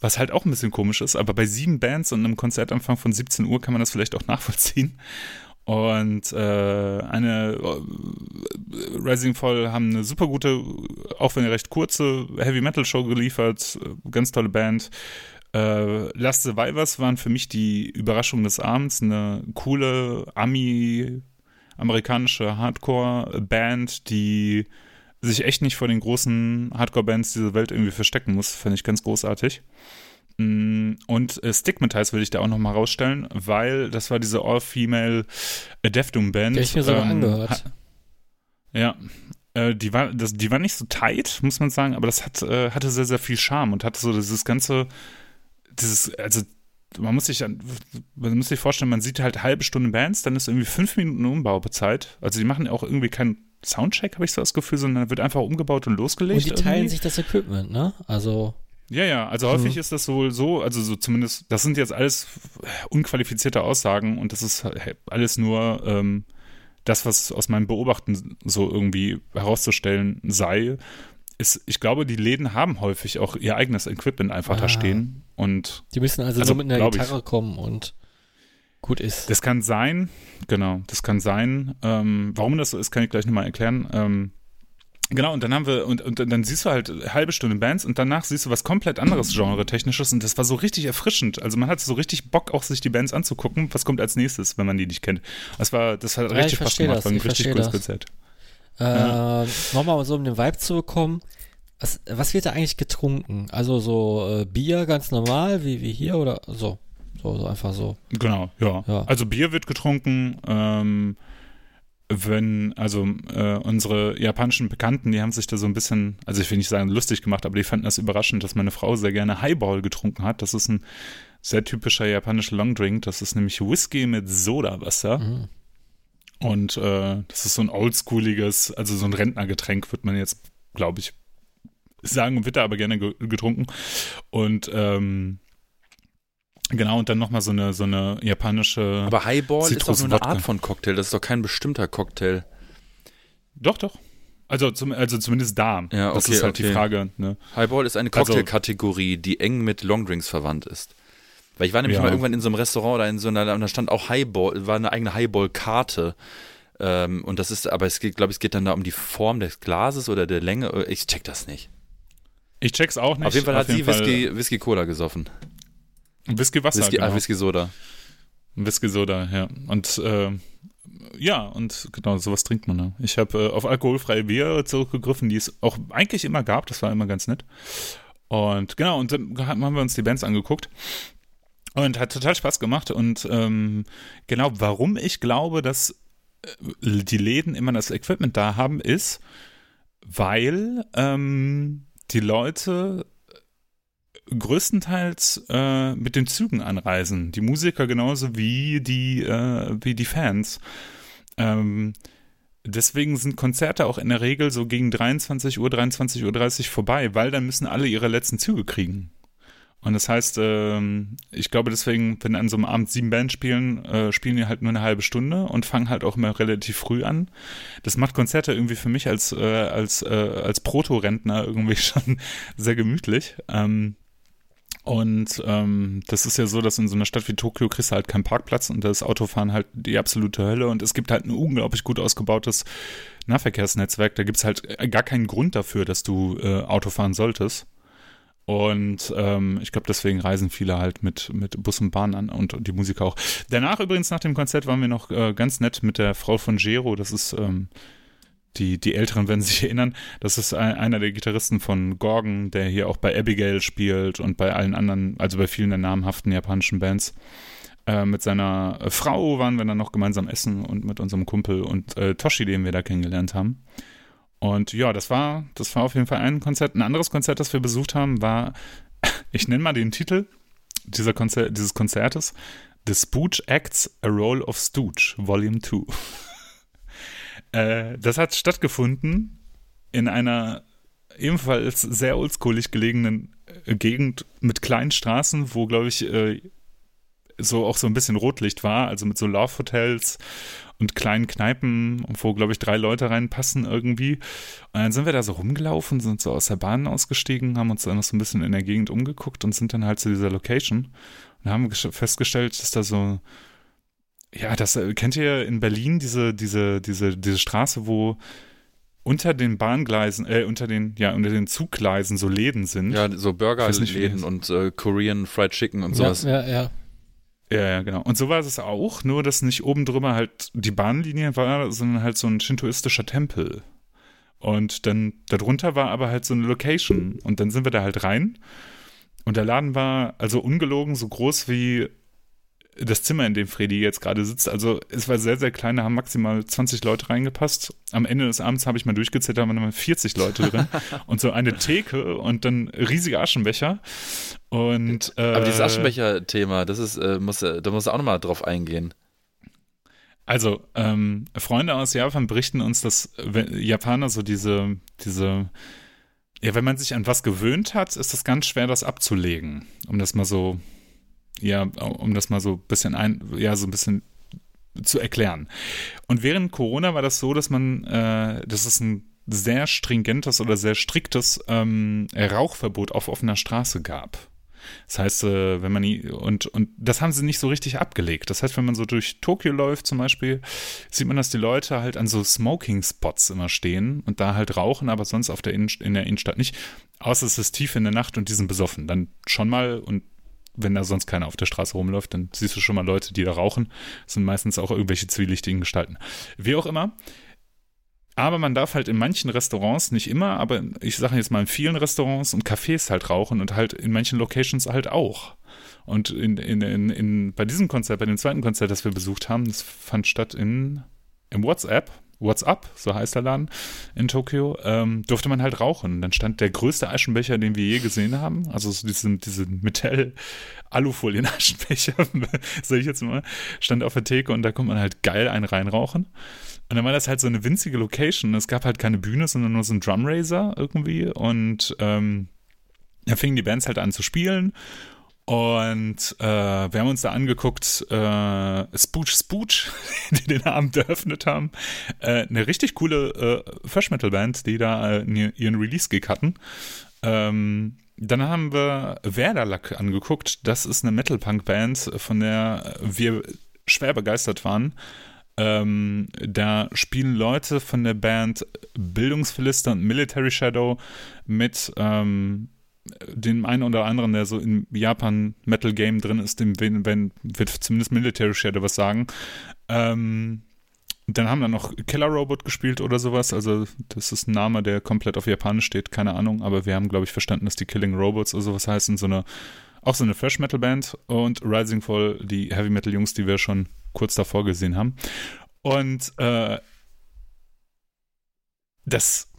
B: Was halt auch ein bisschen komisch ist, aber bei sieben Bands und einem Konzertanfang von 17 Uhr kann man das vielleicht auch nachvollziehen. Und äh, eine äh, Rising Fall haben eine super gute, auch wenn recht kurze Heavy Metal Show geliefert, äh, ganz tolle Band. Äh, Last Survivors waren für mich die Überraschung des Abends, eine coole Ami amerikanische Hardcore-Band, die sich echt nicht vor den großen Hardcore-Bands dieser Welt irgendwie verstecken muss, fand ich ganz großartig. Mm, Und äh, Stigmatize will ich da auch nochmal rausstellen, weil das war diese All-Female äh, Death Doom Band.
C: Die ich mir sogar
B: ähm,
C: angehört.
B: Ja, äh, die war, das, die war nicht so tight, muss man sagen, aber das hat, äh, hatte sehr, sehr viel Charme und hatte so dieses ganze, dieses, also man muss sich an, man muss sich vorstellen, man sieht halt halbe Stunde Bands, dann ist irgendwie fünf Minuten Umbauzeit. Also die machen auch irgendwie keinen Soundcheck, habe ich so das Gefühl, sondern wird einfach umgebaut und losgelegt.
C: Und die teilen
B: irgendwie.
C: sich das Equipment, ne? Also,
B: Ja, ja, also häufig
C: Mhm.
B: ist das wohl so, also so zumindest, das sind jetzt alles unqualifizierte Aussagen und das ist alles nur ähm, das, was aus meinem Beobachten so irgendwie herauszustellen sei. Ist, ich glaube, die Läden haben häufig auch ihr eigenes Equipment einfach da
C: Ah.
B: stehen und
C: die müssen also,
B: Also,
C: nur mit einer
B: glaub ich.
C: Gitarre kommen und gut ist.
B: Das kann sein, genau, das kann sein. Ähm, warum das so ist, kann ich gleich nochmal erklären. Ähm, genau, und dann haben wir, und, und dann siehst du halt eine halbe Stunde Bands und danach siehst du was komplett anderes Genre-Technisches und das war so richtig erfrischend. Also man hat so richtig Bock, auch sich die Bands anzugucken, was kommt als nächstes, wenn man die nicht kennt. Das war, das hat
C: Ja,
B: richtig
C: ich
B: Spaß gemacht,
C: das,
B: war ein
C: ich
B: richtig cooles. Konzert.
C: Äh, Nochmal so um den Vibe zu bekommen. Was, was wird da eigentlich getrunken? Also so äh, Bier ganz normal, wie, wie hier oder so? So, so einfach so.
B: Genau, ja.
C: Ja.
B: Also Bier wird getrunken, ähm, wenn, also äh, unsere japanischen Bekannten, die haben sich da so ein bisschen, also ich will nicht sagen lustig gemacht, aber die fanden das überraschend, dass meine Frau sehr gerne Highball getrunken hat. Das ist ein sehr typischer japanischer Longdrink. Das ist nämlich Whisky mit Sodawasser.
C: Mhm.
B: Und äh, das ist so ein oldschooliges, also so ein Rentnergetränk, wird man jetzt, glaube ich, sagen, wird da aber gerne ge getrunken. Und ähm, genau, und dann nochmal so eine, so eine japanische.
A: Aber Highball ist doch nur eine. Art von Cocktail, das ist doch kein bestimmter Cocktail.
B: doch, doch. Also, zum, also zumindest da.
A: Ja,
B: das
A: okay,
B: ist halt die
A: okay.
B: Frage. Ne?
A: Highball ist eine
B: Also-
A: Cocktailkategorie, die eng mit Longdrinks verwandt ist. Weil ich war nämlich
B: Ja.
A: mal irgendwann in so einem Restaurant oder in so einer, und da stand auch Highball, war eine eigene Highball-Karte. Ähm, und das ist, aber es geht, glaube ich, es geht dann da um die Form des Glases oder der Länge. Ich check das nicht.
B: Ich check's auch nicht.
A: Auf jeden Fall hat sie Whisky, Whisky Cola gesoffen.
B: Whisky Wasser.
A: Whisky,
B: genau.
A: ah, Whisky Soda.
B: Whisky Soda, ja. Und äh, ja, und genau, sowas trinkt man. Ne? Ich habe äh, auf alkoholfreie Bier zurückgegriffen, die es auch eigentlich immer gab. Das war immer ganz nett. Und genau, und dann haben wir uns die Bands angeguckt. Und hat total Spaß gemacht. Und ähm, genau, warum ich glaube, dass die Läden immer das Equipment da haben, ist, weil ähm, die Leute größtenteils äh, mit den Zügen anreisen. Die Musiker genauso wie die, äh, wie die Fans. Ähm, deswegen sind Konzerte auch in der Regel so gegen 23 Uhr, 23.30 Uhr vorbei, weil dann müssen alle ihre letzten Züge kriegen. Und das heißt, ähm, ich glaube deswegen, wenn an so einem Abend sieben Bands spielen, äh, spielen die halt nur eine halbe Stunde und fangen halt auch immer relativ früh an. Das macht Konzerte irgendwie für mich als, äh, als, äh, als Proto-Rentner irgendwie schon sehr gemütlich. Ähm, und ähm, das ist ja so, dass in so einer Stadt wie Tokio kriegst du halt keinen Parkplatz und das Autofahren halt die absolute Hölle und es gibt halt ein unglaublich gut ausgebautes Nahverkehrsnetzwerk. Da gibt's halt gar keinen Grund dafür, dass du äh, Auto fahren solltest. Und ähm, ich glaube, deswegen reisen viele halt mit, mit Bus und Bahn an und, die Musiker auch. Danach übrigens, nach dem Konzert, waren wir noch äh, ganz nett mit der Frau von Gero. Das ist ähm, die, die Älteren werden sich erinnern, das ist ein, einer der Gitarristen von Gorgon, der hier auch bei Abigail spielt und bei allen anderen, also bei vielen der namhaften japanischen Bands. Äh, mit seiner Frau waren wir dann noch gemeinsam essen und mit unserem Kumpel und äh, Toshi, den wir da kennengelernt haben. Und ja, das war, das war auf jeden Fall ein Konzert. Ein anderes Konzert, das wir besucht haben, war, ich nenne mal den Titel dieser Konzert, dieses Konzertes, The Spooch Acts A Role of Stooge, Volume 2. Äh, das hat stattgefunden in einer ebenfalls sehr oldschoolig gelegenen äh, Gegend mit kleinen Straßen, wo, glaube ich, äh, so auch so ein bisschen Rotlicht war, also mit so Laufhotels und kleinen Kneipen, wo, glaube ich, drei Leute reinpassen irgendwie. Und dann sind wir da so rumgelaufen, sind so aus der Bahn ausgestiegen, haben uns dann noch so ein bisschen in der Gegend umgeguckt und sind dann halt zu dieser Location und haben festgestellt, dass da so ja, das äh, kennt ihr in Berlin diese, diese, diese, diese Straße, wo unter den Bahngleisen, äh, unter den, ja, unter den Zuggleisen so Läden sind.
A: Ja, so Burgerläden und äh, Korean Fried Chicken und sowas.
C: Ja, ja, ja.
B: Ja, ja, genau. Und so war es auch, nur dass nicht oben drüber halt die Bahnlinie war, sondern halt so ein shintoistischer Tempel. Und dann darunter war aber halt so eine Location. Und dann sind wir da halt rein. Und der Laden war also ungelogen so groß wie das Zimmer, in dem Freddy jetzt gerade sitzt, also es war sehr, sehr klein, da haben maximal 20 Leute reingepasst. Am Ende des Abends habe ich mal durchgezählt, da waren nochmal 40 Leute drin und so eine Theke und dann riesige Aschenbecher. Und, äh,
A: Aber dieses Aschenbecher-Thema, das ist, äh, muss, da muss auch nochmal drauf eingehen.
B: Also, ähm, Freunde aus Japan berichten uns, dass Japaner so diese, diese, ja, wenn man sich an was gewöhnt hat, ist das ganz schwer, das abzulegen, um das mal so ja, um das mal so ein bisschen ein, ja, so ein bisschen zu erklären. Und während Corona war das so, dass man, äh, dass es ein sehr stringentes oder sehr striktes ähm, Rauchverbot auf offener Straße gab. Das heißt, äh, wenn man und und das haben sie nicht so richtig abgelegt. Das heißt, wenn man so durch Tokio läuft zum Beispiel, sieht man, dass die Leute halt an so Smoking-Spots immer stehen und da halt rauchen, aber sonst auf der in, in der Innenstadt nicht. Außer es ist tief in der Nacht und die sind besoffen. Dann schon mal und wenn da sonst keiner auf der Straße rumläuft, dann siehst du schon mal Leute, die da rauchen. Das sind meistens auch irgendwelche zwielichtigen Gestalten. Wie auch immer. Aber man darf halt in manchen Restaurants, nicht immer, aber ich sage jetzt mal in vielen Restaurants und Cafés halt rauchen und halt in manchen Locations halt auch. Und in, in, in, in, bei diesem Konzert, bei dem zweiten Konzert, das wir besucht haben, das fand statt in, im WhatsApp, WhatsApp, so heißt der Laden in Tokio, ähm, durfte man halt rauchen. Dann stand der größte Aschenbecher, den wir je gesehen haben, also so diese, diese Metall-Alufolien-Aschenbecher, sag ich jetzt mal, stand auf der Theke und da konnte man halt geil einen reinrauchen. Und dann war das halt so eine winzige Location. Es gab halt keine Bühne, sondern nur so ein Drumraiser irgendwie. Und ähm, da fingen die Bands halt an zu spielen. Und äh, wir haben uns da angeguckt, äh, Spooch Spooch, die den Abend eröffnet haben. Äh, eine richtig coole äh, Fresh Metal Band, die da äh, ihren Release-Gig hatten. Ähm, dann haben wir Werderlack angeguckt. Das ist eine Metal-Punk-Band, von der wir schwer begeistert waren. Ähm, da spielen Leute von der Band Bildungsphilister und Military Shadow mit ähm, den einen oder anderen, der so im Japan Metal Game drin ist, dem wenn, wenn, wird zumindest Military Shadow was sagen. Ähm, dann haben wir noch Killer Robot gespielt oder sowas. Also, das ist ein Name, der komplett auf Japanisch steht, keine Ahnung. Aber wir haben, glaube ich, verstanden, dass die Killing Robots oder sowas heißen. So eine, auch so eine Fresh Metal Band und Rising Fall, die Heavy Metal Jungs, die wir schon kurz davor gesehen haben. Und äh, das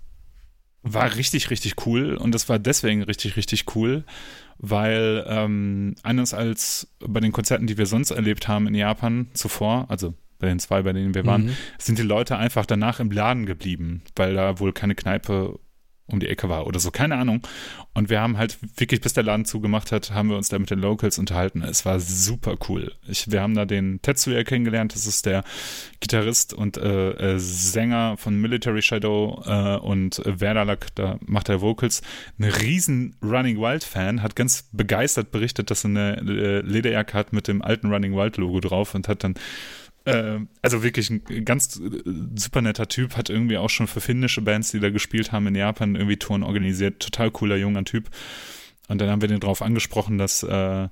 B: war richtig, richtig cool. Und das war deswegen richtig, richtig cool, weil ähm, anders als bei den Konzerten, die wir sonst erlebt haben in Japan zuvor, also bei den zwei, bei denen wir waren,
C: Mhm.
B: sind die Leute einfach danach im Laden geblieben, weil da wohl keine Kneipe um die Ecke war oder so, keine Ahnung. Und wir haben halt wirklich, bis der Laden zugemacht hat, haben wir uns da mit den Locals unterhalten. Es war super cool. Ich, wir haben da den Tetsuya kennengelernt, das ist der Gitarrist und äh, äh, Sänger von Military Shadow äh, und Verdalak, da macht er Vocals. Ein riesen Running Wild Fan, hat ganz begeistert berichtet, dass er eine äh, Lederjacke hat mit dem alten Running Wild Logo drauf und hat dann also wirklich ein ganz äh, super netter Typ, hat irgendwie auch schon für finnische Bands, die da gespielt haben in Japan, irgendwie Touren organisiert. Total cooler junger Typ. Und dann haben wir den drauf angesprochen, dass, äh,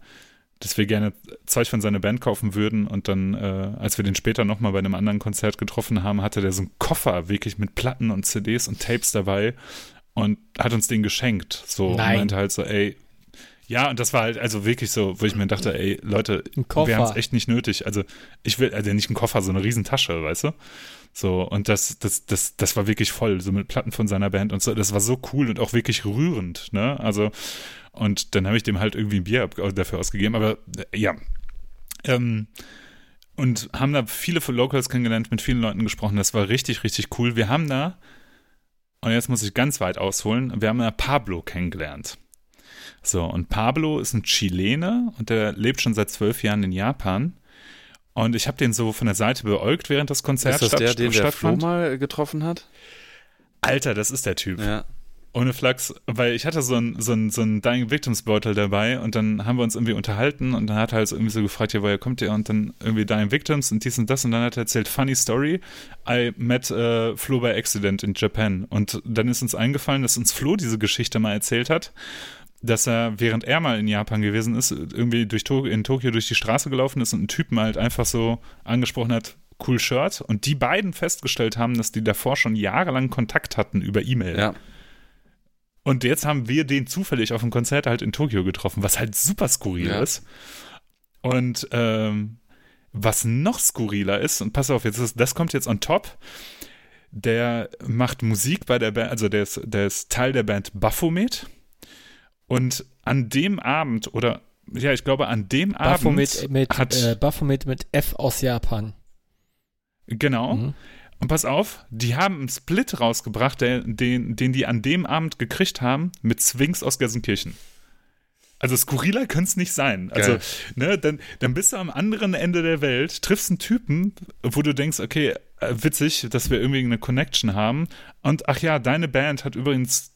B: dass wir gerne Zeug von seiner Band kaufen würden. Und dann, äh, als wir den später nochmal bei einem anderen Konzert getroffen haben, hatte der so einen Koffer wirklich mit Platten und CDs und Tapes dabei und hat uns den geschenkt. So und
C: Nein.
B: meinte halt so, ey, ja, und das war halt also wirklich so, wo ich mir dachte, ey, Leute,
C: Ein
B: wir haben es echt nicht nötig. Also ich will, also nicht einen Koffer, so eine Riesentasche, weißt du? So, und das, das, das, das war wirklich voll, so mit Platten von seiner Band und so. Das war so cool und auch wirklich rührend, ne? Also, und dann habe ich dem halt irgendwie ein Bier dafür ausgegeben, aber äh, ja. Ähm, und haben da viele von Locals kennengelernt, mit vielen Leuten gesprochen. Das war richtig, richtig cool. Wir haben da, und jetzt muss ich ganz weit ausholen, wir haben da Pablo kennengelernt. So, und Pablo ist ein Chilene und der lebt schon seit zwölf Jahren in Japan. Und ich habe den so von der Seite beäugt, während das Konzert
A: Ist das
B: statt,
A: der, den der Flo
B: stattfand.
A: mal getroffen hat?
B: Alter, das ist der Typ.
A: Ja.
B: Ohne Flachs, weil ich hatte so ein, so ein, so ein Dying Victims Beutel dabei und dann haben wir uns irgendwie unterhalten und dann hat er halt irgendwie so gefragt, ja, woher kommt ihr? Und dann irgendwie Dying Victims und dies und das und dann hat er erzählt, funny story, I met äh, Flo by accident in Japan und dann ist uns eingefallen, dass uns Flo diese Geschichte mal erzählt hat, dass er, während er mal in Japan gewesen ist, irgendwie durch to in Tokio durch die Straße gelaufen ist und einen Typen halt einfach so angesprochen hat, cool Shirt und die beiden festgestellt haben, dass die davor schon jahrelang Kontakt hatten über E-Mail.
A: Ja.
B: Und jetzt haben wir den zufällig auf dem Konzert halt in Tokio getroffen, was halt super skurril
A: Ja.
B: ist. Und ähm, was noch skurriler ist, und pass auf, jetzt ist, das kommt jetzt on top, der macht Musik bei der Band, also der ist, der ist Teil der Band Baphomet. Und an dem Abend, oder ja, ich glaube, an dem
C: Baphomet
B: Abend
C: mit,
B: hat,
C: äh, Baphomet mit F aus Japan.
B: genau,
C: Mhm.
B: Und pass auf, die haben einen Split rausgebracht, der, den, den die an dem Abend gekriegt haben, mit Swings aus Gelsenkirchen. Also skurriler könnte es nicht sein. Also,
A: Geil.
B: ne, dann, dann bist du am anderen Ende der Welt, triffst einen Typen, wo du denkst, okay, äh, witzig, dass wir irgendwie eine Connection haben. Und ach ja, deine Band hat übrigens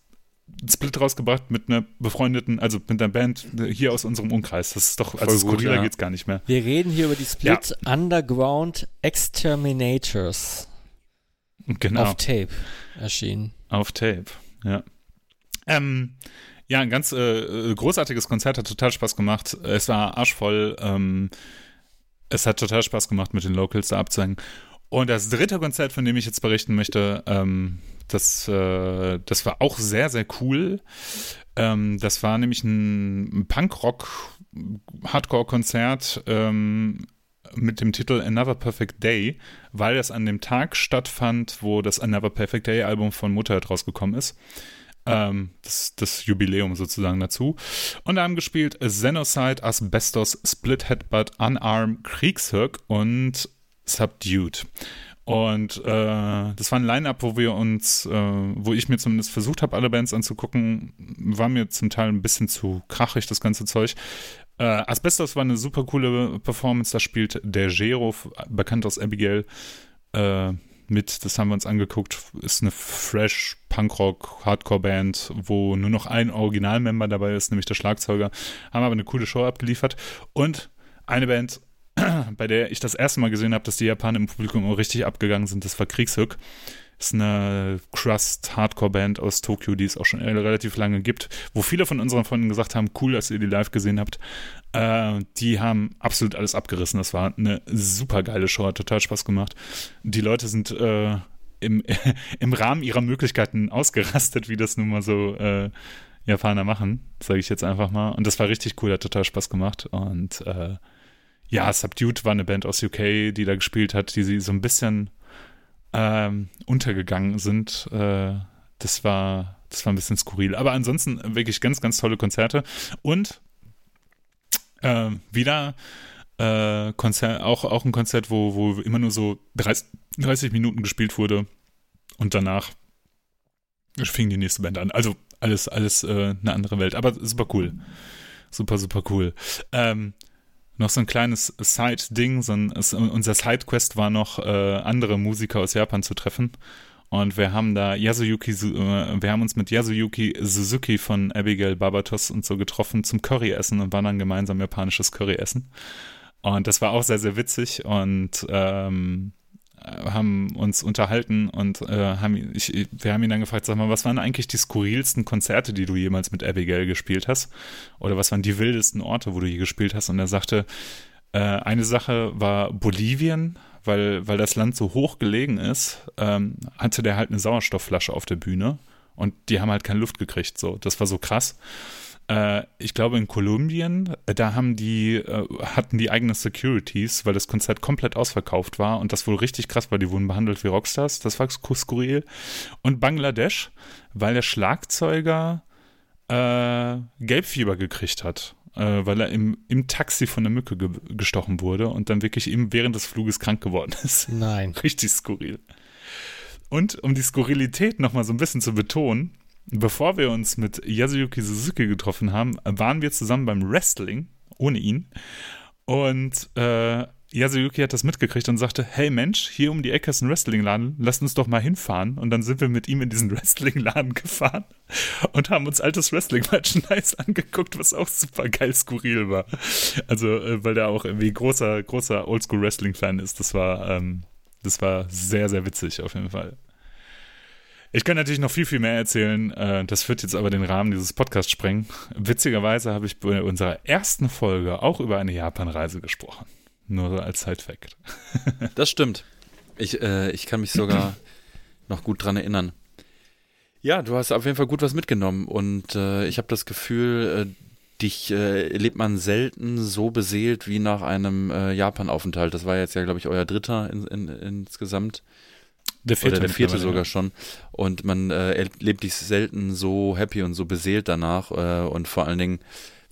B: einen Split rausgebracht mit einer befreundeten, also mit einer Band hier aus unserem Umkreis. Das ist doch, also
A: Voll gut,
B: skurriler
A: ja.
B: geht's gar nicht mehr.
C: Wir reden hier über die Split Underground Exterminators
B: Genau.
C: auf Tape erschienen.
B: Auf Tape, ja. Ähm, ja, ein ganz äh, großartiges Konzert, hat total Spaß gemacht. Es war arschvoll. Ähm, es hat total Spaß gemacht, mit den Locals da abzuhängen. Und das dritte Konzert, von dem ich jetzt berichten möchte, ähm, das, äh, das war auch sehr, sehr cool. Ähm, das war nämlich ein Punkrock-Hardcore-Konzert ähm, mit dem Titel Another Perfect Day, weil das an dem Tag stattfand, wo das Another Perfect Day Album von Motorhead rausgekommen ist. Ähm, das, das Jubiläum sozusagen dazu. Und da haben gespielt Xenocide, Asbestos, Split Headbutt, Unarmed, Kriegshirk und Subdued. Und äh, das war ein Line-Up, wo wir uns, äh, wo ich mir zumindest versucht habe, alle Bands anzugucken, war mir zum Teil ein bisschen zu krachig, das ganze Zeug. Äh, Asbestos war eine super coole Performance, da spielt der Gero, bekannt aus Abigail, äh, mit, das haben wir uns angeguckt, ist eine fresh Punkrock Hardcore Band, wo nur noch ein Originalmember dabei ist, nämlich der Schlagzeuger, haben aber eine coole Show abgeliefert. Und eine Band, bei der ich das erste Mal gesehen habe, dass die Japaner im Publikum auch richtig abgegangen sind, das war Kriegshück. Ist eine Crust-Hardcore-Band aus Tokio, die es auch schon relativ lange gibt, wo viele von unseren Freunden gesagt haben, cool, dass ihr die live gesehen habt. Äh, die haben absolut alles abgerissen. Das war eine super geile Show, hat total Spaß gemacht. Die Leute sind äh, im, im Rahmen ihrer Möglichkeiten ausgerastet, wie das nun mal so äh, Japaner machen, sage ich jetzt einfach mal. Und das war richtig cool, hat total Spaß gemacht. Und äh, ja, Subdued war eine Band aus UK, die da gespielt hat, die sie so ein bisschen ähm, untergegangen sind. Äh, das war, das war ein bisschen skurril. Aber ansonsten wirklich ganz, ganz tolle Konzerte. Und äh, wieder äh, Konzert, auch, auch ein Konzert, wo, wo immer nur so 30, 30 Minuten gespielt wurde und danach fing die nächste Band an. Also alles, alles äh, eine andere Welt, aber super cool. Super, super cool. Ähm, noch so ein kleines Side-Ding, so unser Side-Quest war noch, äh, andere Musiker aus Japan zu treffen. Und wir haben da Yasuyuki, äh, wir haben uns mit Yasuyuki Suzuki von Abigail Barbatos und so getroffen zum Curry essen und waren dann gemeinsam japanisches Curry essen. Und das war auch sehr, sehr witzig und ähm, haben uns unterhalten und äh, haben, ich, wir haben ihn dann gefragt, sag mal, was waren eigentlich die skurrilsten Konzerte, die du jemals mit Abigail gespielt hast? Oder was waren die wildesten Orte, wo du je gespielt hast? Und er sagte, äh, eine Sache war Bolivien, weil, weil das Land so hoch gelegen ist, ähm, hatte der halt eine Sauerstoffflasche auf der Bühne und die haben halt keine Luft gekriegt. So, das war so krass. Äh, ich glaube in Kolumbien, äh, da haben die, äh, hatten die eigene Securities, weil das Konzert komplett ausverkauft war und das wohl richtig krass war. Die wurden behandelt wie Rockstars, das war skurril. Und Bangladesch, weil der Schlagzeuger äh, Gelbfieber gekriegt hat äh, weil er im, im Taxi von der Mücke ge gestochen wurde und dann wirklich im, während des Fluges krank geworden ist.
C: Nein.
B: Richtig skurril. Und um die Skurrilität nochmal so ein bisschen zu betonen, bevor wir uns mit Yasuyuki Suzuki getroffen haben, waren wir zusammen beim Wrestling, ohne ihn. Und äh, Yasuyuki hat das mitgekriegt und sagte, hey Mensch, hier um die Ecke ist ein Wrestlingladen, lass uns doch mal hinfahren. Und dann sind wir mit ihm in diesen Wrestlingladen gefahren und haben uns altes Wrestling-Merchandise angeguckt, was auch super geil skurril war. Also, äh, weil der auch irgendwie großer, großer Oldschool-Wrestling-Fan ist. Das war, ähm, das war sehr, sehr witzig auf jeden Fall. Ich kann natürlich noch viel, viel mehr erzählen. Äh, das wird jetzt aber den Rahmen dieses Podcasts sprengen. Witzigerweise habe ich bei unserer ersten Folge auch über eine Japanreise gesprochen. Nur so als Side-Fact.
A: das stimmt. Ich, äh, ich kann mich sogar noch gut dran erinnern. Ja, du hast auf jeden Fall gut was mitgenommen und äh, ich habe das Gefühl, äh, dich äh, erlebt man selten so beseelt wie nach einem äh, Japan-Aufenthalt. Das war jetzt ja, glaube ich, euer dritter in, in, insgesamt. Der vierte, Oder der vierte sogar ja. schon. Und man äh, erlebt dich selten so happy und so beseelt danach äh, und vor allen Dingen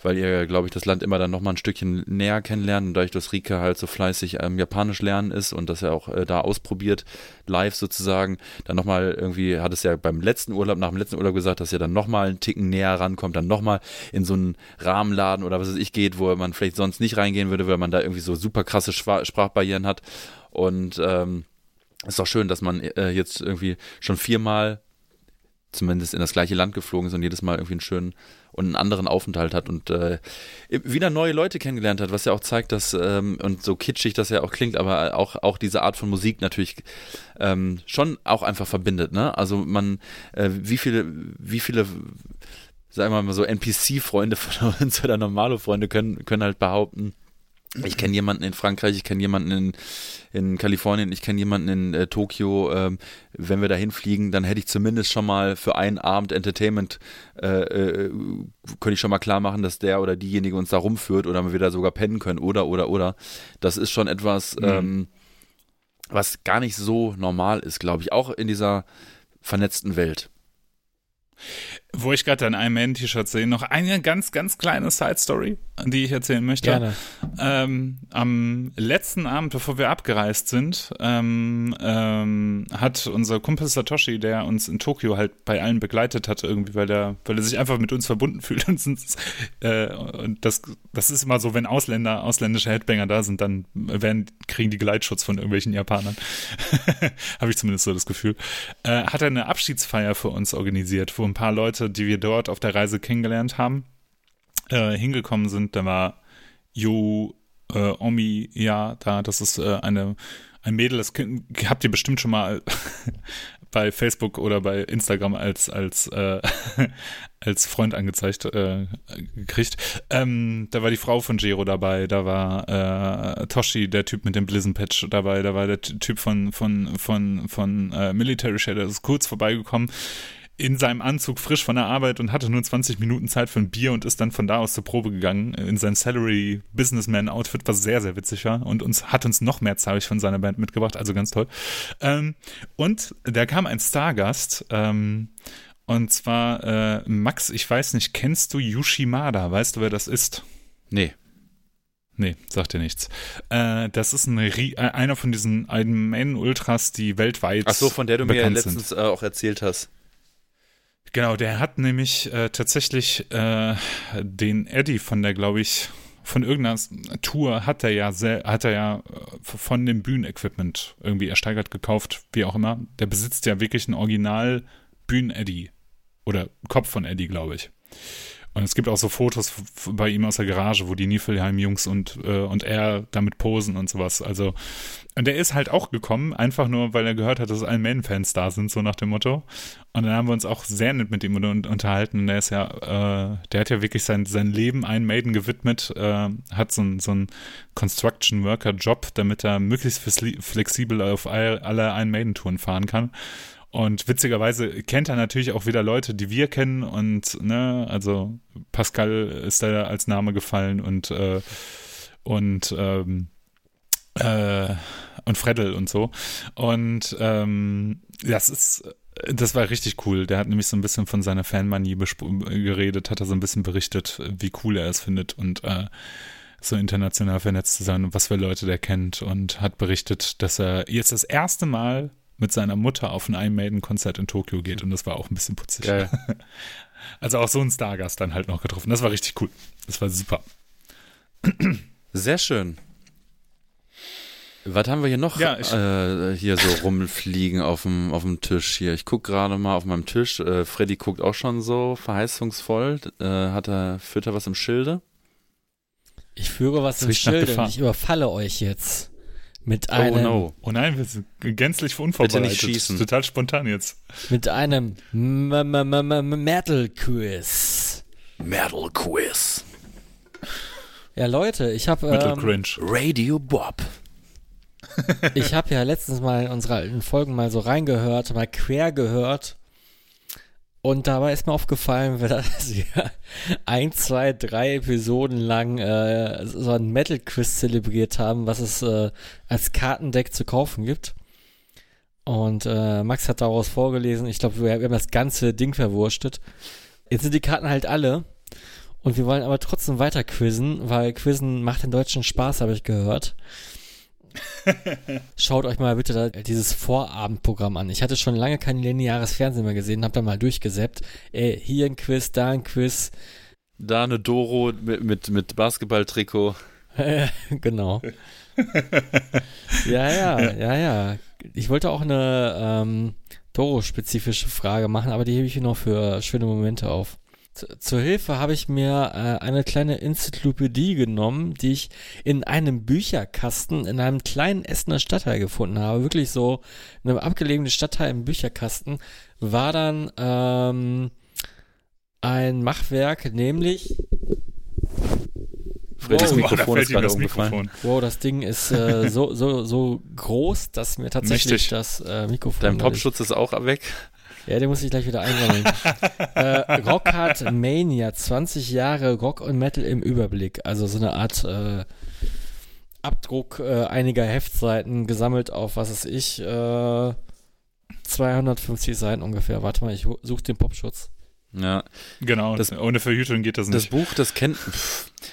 A: weil ihr, glaube ich, das Land immer dann nochmal ein Stückchen näher kennenlernt und dadurch, dass Rike halt so fleißig ähm, Japanisch lernen ist und das er auch äh, da ausprobiert, live sozusagen, dann nochmal irgendwie, hat es ja beim letzten Urlaub, nach dem letzten Urlaub gesagt, dass er dann nochmal einen Ticken näher rankommt, dann nochmal in so einen Rahmenladen oder was weiß ich geht, wo man vielleicht sonst nicht reingehen würde, weil man da irgendwie so super krasse Sprachbarrieren hat und ähm, ist auch schön, dass man äh, jetzt irgendwie schon viermal zumindest in das gleiche Land geflogen ist und jedes Mal irgendwie einen schönen und einen anderen Aufenthalt hat und äh, wieder neue Leute kennengelernt hat, was ja auch zeigt, dass, ähm, und so kitschig das ja auch klingt, aber auch, auch diese Art von Musik natürlich ähm, schon auch einfach verbindet, ne? Also man, äh, wie viele, wie viele sagen wir mal so NPC-Freunde von uns oder normale Freunde können, können halt behaupten, ich kenne jemanden in Frankreich, ich kenne jemanden in, in Kalifornien, ich kenne jemanden in äh, Tokio. Ähm, wenn wir da hinfliegen, dann hätte ich zumindest schon mal für einen Abend Entertainment, äh, äh, könnte ich schon mal klar machen, dass der oder diejenige uns da rumführt oder wir da sogar pennen können oder, oder, oder. Das ist schon etwas, mhm. ähm, was gar nicht so normal ist, glaube ich, auch in dieser vernetzten Welt.
B: Wo ich gerade an einem Man-T-Shirt sehe, noch eine ganz, ganz kleine Side-Story, die ich erzählen möchte.
C: Gerne.
B: Ähm, am letzten Abend, bevor wir abgereist sind, ähm, ähm, hat unser Kumpel Satoshi, der uns in Tokio halt bei allen begleitet hat, irgendwie, weil er, weil er sich einfach mit uns verbunden fühlt. Und, äh, und das, das ist immer so, wenn Ausländer, ausländische Headbanger da sind, dann werden, kriegen die Geleitschutz von irgendwelchen Japanern. Habe ich zumindest so das Gefühl. Äh, hat er eine Abschiedsfeier für uns organisiert, wo ein paar Leute, die wir dort auf der Reise kennengelernt haben, äh, hingekommen sind. Da war Yo äh, Omi, ja, da, das ist äh, eine ein Mädel, das habt ihr bestimmt schon mal bei Facebook oder bei Instagram als als äh, als Freund angezeigt äh, gekriegt. Ähm, da war die Frau von Jero dabei, da war äh, Toshi, der Typ mit dem Blizzard-Patch dabei, da war der Typ von von von von äh, Military Shadow, ist kurz vorbeigekommen in seinem Anzug frisch von der Arbeit und hatte nur 20 Minuten Zeit für ein Bier und ist dann von da aus zur Probe gegangen in sein Salary Businessman Outfit, was sehr, sehr witzig war und uns hat uns noch mehr Zeug von seiner Band mitgebracht, also ganz toll. Ähm, und da kam ein Stargast, ähm, und zwar äh, Max, ich weiß nicht, kennst du Yushimada? Weißt du, wer das ist?
A: Nee.
B: Nee, sagt dir nichts. Äh, das ist ein, äh, einer von diesen Iron Ultras, die weltweit.
A: Ach so, von der du mir ja letztens äh, auch erzählt hast.
B: Genau, der hat nämlich äh, tatsächlich äh, den Eddie von der, glaube ich, von irgendeiner Tour hat er ja hat er ja äh, von dem Bühnenequipment irgendwie ersteigert gekauft, wie auch immer. Der besitzt ja wirklich ein Original Bühnen-Eddie oder Kopf von Eddie, glaube ich. Und es gibt auch so Fotos bei ihm aus der Garage, wo die Niefelheim-Jungs und, äh, und er damit posen und sowas. Also, und er ist halt auch gekommen, einfach nur, weil er gehört hat, dass allen Man-Fans da sind, so nach dem Motto. Und dann haben wir uns auch sehr nett mit ihm unterhalten. Und der ist ja, äh, der hat ja wirklich sein, sein Leben ein Maiden gewidmet, äh, hat so, ein, so einen Construction Worker Job, damit er möglichst flexibel auf all, alle ein Maiden-Touren fahren kann. Und witzigerweise kennt er natürlich auch wieder Leute, die wir kennen und, ne, also Pascal ist da als Name gefallen und, äh, und, ähm, äh, und Freddel und so. Und ähm, das ist, das war richtig cool. Der hat nämlich so ein bisschen von seiner Fanmanie geredet, hat er so ein bisschen berichtet, wie cool er es findet und äh, so international vernetzt zu sein und was für Leute der kennt und hat berichtet, dass er jetzt das erste Mal mit seiner Mutter auf ein Iron Maiden-Konzert in Tokio geht und das war auch ein bisschen putzig. Geil. Also auch so ein Stargast dann halt noch getroffen. Das war richtig cool. Das war super.
A: Sehr schön. Was haben wir hier noch
B: ja, ich,
A: äh, hier so rumfliegen auf dem, auf dem Tisch hier? Ich gucke gerade mal auf meinem Tisch. Äh, Freddy guckt auch schon so verheißungsvoll. Äh, hat er, führt er was im Schilde?
C: Ich führe was im Schilde und ich überfalle euch jetzt. Mit einem. Oh no.
B: Oh nein, wir sind gänzlich unvorbereitet. Bitte nicht schießen. Total spontan jetzt.
C: Mit einem Metal Quiz.
A: Metal Quiz.
C: Ja, Leute, ich habe.
B: Metal ähm, Cringe.
A: Radio Bob.
C: ich habe ja letztens mal in unsere alten Folgen mal so reingehört, mal quer gehört und dabei ist mir aufgefallen, dass wir ein, zwei, drei Episoden lang äh, so ein Metal-Quiz zelebriert haben, was es äh, als Kartendeck zu kaufen gibt. Und äh, Max hat daraus vorgelesen. Ich glaube, wir, wir haben das ganze Ding verwurstet. Jetzt sind die Karten halt alle. Und wir wollen aber trotzdem weiter quizzen, weil Quizzen macht den Deutschen Spaß, habe ich gehört. Schaut euch mal bitte dieses Vorabendprogramm an. Ich hatte schon lange kein lineares Fernsehen mehr gesehen, hab da mal durchgesäppt. Ey, hier ein Quiz, da ein Quiz.
A: Da eine Doro mit, mit, mit Basketballtrikot.
C: genau. ja, ja, ja, ja. Ich wollte auch eine ähm, Doro-spezifische Frage machen, aber die hebe ich noch für schöne Momente auf zur Hilfe habe ich mir äh, eine kleine Enzyklopädie genommen, die ich in einem Bücherkasten in einem kleinen Essener Stadtteil gefunden habe. Wirklich so in einem abgelegenen Stadtteil im Bücherkasten war dann ähm, ein Machwerk, nämlich
A: wow, Mikrofon ist gerade umgefallen.
C: Wow, das Ding ist äh, so, so, so groß, dass mir tatsächlich Mächtig. das äh, Mikrofon.
A: Dein Popschutz ist auch weg.
C: Ja, den muss ich gleich wieder einsammeln. äh, Rockhard Mania, 20 Jahre Rock und Metal im Überblick. Also so eine Art äh, Abdruck äh, einiger Heftseiten gesammelt auf, was weiß ich, äh, 250 Seiten ungefähr. Warte mal, ich suche den Popschutz.
A: Ja.
B: Genau, das, ohne Verhütung geht das nicht.
A: Das Buch, das kennt,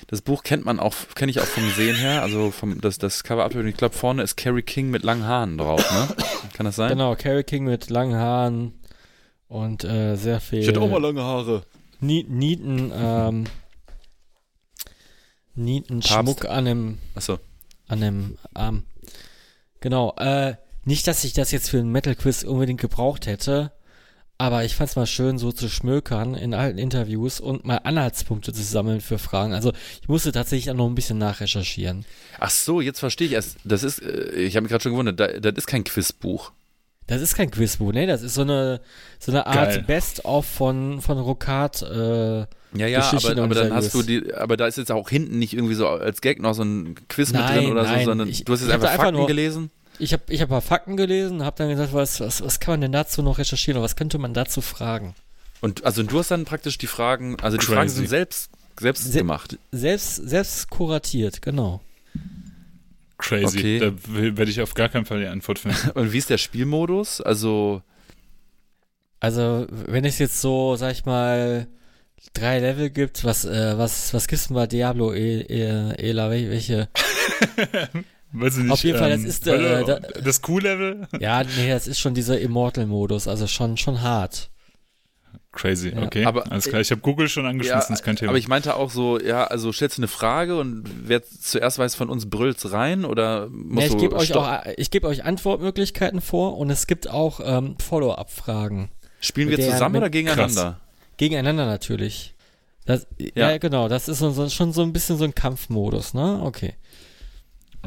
A: das Buch kennt man auch, kenne ich auch vom Sehen her, also vom, das, das Cover up, ich glaube vorne ist Carrie King mit langen Haaren drauf, ne? Kann das sein?
C: Genau, Carrie King mit langen Haaren, und äh, sehr viel.
A: Ich hatte auch mal lange Haare.
C: Nieten, ähm, Nieten Schmuck an dem,
A: Achso.
C: an dem Arm. Genau, äh, nicht, dass ich das jetzt für ein Metal-Quiz unbedingt gebraucht hätte, aber ich fand es mal schön, so zu schmökern in alten Interviews und mal Anhaltspunkte zu sammeln für Fragen. Also ich musste tatsächlich auch noch ein bisschen nachrecherchieren.
A: Ach so, jetzt verstehe ich erst. Das ist, äh, ich habe mich gerade schon gewundert, das ist kein Quizbuch.
C: Das ist kein Quizbuch, ne? Das ist so eine, so eine Art Best-of von, von Rocard. Äh,
A: ja, ja, aber, aber dann hast du die, aber da ist jetzt auch hinten nicht irgendwie so als Gag noch so ein Quiz
C: nein,
A: mit drin oder
C: nein,
A: so, sondern
C: ich,
A: du hast jetzt einfach Fakten
C: einfach nur,
A: gelesen.
C: Ich habe ich hab ein paar Fakten gelesen, habe dann gesagt, was, was, was kann man denn dazu noch recherchieren oder was könnte man dazu fragen?
A: Und also du hast dann praktisch die Fragen, also die
B: Crazy.
A: Fragen sind selbst, selbst
C: Se-
A: gemacht.
C: Selbst, selbst kuratiert, genau.
B: Crazy.
A: Okay.
B: Da werde ich auf gar keinen Fall die Antwort finden.
A: Und wie ist der Spielmodus? Also,
C: Also, wenn es jetzt so, sag ich mal, drei Level gibt, was, äh, was, was gibt's denn bei Diablo, E- E- Ela, wel- welche?
B: Weiß ich nicht,
C: Auf jeden Fall, das
B: ähm,
C: ist, äh,
B: das Q-Level?
C: Ja, nee, das ist schon dieser Immortal-Modus, also schon, schon hart.
B: Crazy,
C: Ja.
B: okay.
A: Aber-
B: Alles klar, ich habe Google schon
A: ja,
B: angeschmissen, ist kein Thema.
A: aber ich meinte auch so, ja, also stellst du eine Frage und wer zuerst weiß von uns brüllt's rein oder musst
C: Ja, ich gebe euch auch, ich gebe euch Antwortmöglichkeiten vor und es gibt auch ähm, Follow-up-Fragen.
A: Spielen wir zusammen
C: mit-
A: oder gegeneinander?
C: Gegeneinander natürlich. Das, ja.
A: Ja.
C: genau, das ist so, so, schon so ein bisschen so ein Kampfmodus, ne? Okay.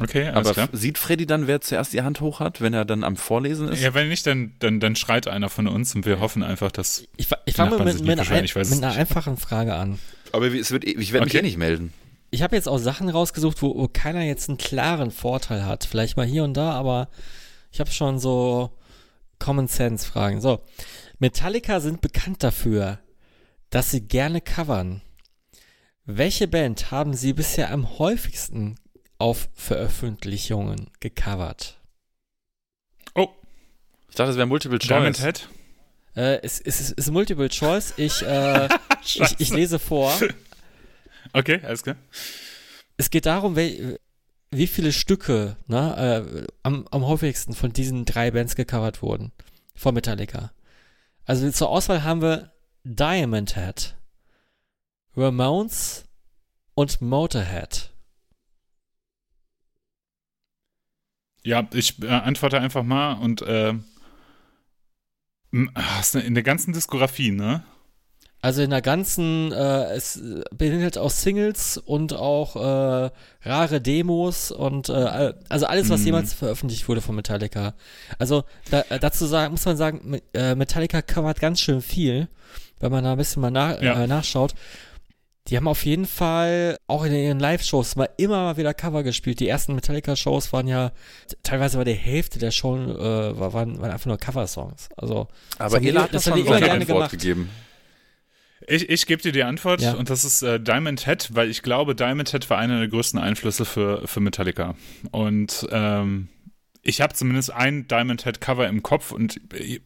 B: Okay, alles
A: Aber
B: klar.
A: sieht Freddy dann, wer zuerst die Hand hoch hat, wenn er dann am Vorlesen ist?
B: Ja, wenn nicht, dann, dann, dann schreit einer von uns und wir hoffen einfach, dass.
C: Ich, ich fange
B: Nachbarn
C: mit,
B: sich
C: mit, ein,
B: ich
C: mit einer
B: nicht.
C: einfachen Frage an.
A: Aber es wird, ich werde mich
B: Okay.
A: eh nicht melden.
C: Ich habe jetzt auch Sachen rausgesucht, wo, wo keiner jetzt einen klaren Vorteil hat. Vielleicht mal hier und da, aber ich habe schon so Common Sense Fragen. So, Metallica sind bekannt dafür, dass sie gerne covern. Welche Band haben sie bisher am häufigsten auf Veröffentlichungen gecovert?
B: Oh,
A: Ich dachte, das wäre Multiple
B: Diamond
A: Choice.
B: Head?
C: Äh, es, es, es ist Multiple Choice. Ich, äh, ich, ich lese vor.
B: Okay, alles klar.
C: Es geht darum, wel, wie viele Stücke ne, äh, am, am häufigsten von diesen drei Bands gecovert wurden. Von Metallica. Also zur Auswahl haben wir Diamond Head, Ramones und Motorhead.
B: Ja, ich äh, antworte einfach mal und äh, ah, in der ganzen Diskografie, ne?
C: Also in der ganzen, äh, es beinhaltet auch Singles und auch äh, rare Demos und äh, also alles, was
B: Mhm.
C: jemals veröffentlicht wurde von Metallica. Also da, äh, dazu sagen, muss man sagen, äh, Metallica covert ganz schön viel, wenn man da ein bisschen mal nach,
B: Ja.
C: nachschaut. Die haben auf jeden Fall auch in ihren Live-Shows mal immer mal wieder Cover gespielt. Die ersten Metallica-Shows waren ja, teilweise war die Hälfte der Show, äh, war- waren, waren einfach nur Cover-Songs. Also,
A: Aber Ela hat
C: das
A: das schon
C: die immer gerne
A: Antwort
C: gemacht.
A: gegeben.
B: Ich, ich gebe dir die Antwort
C: Ja.
B: und das ist äh, Diamond Head, weil ich glaube, Diamond Head war einer der größten Einflüsse für, für Metallica. Und ähm, ich habe zumindest ein Diamond Head Cover im Kopf und äh,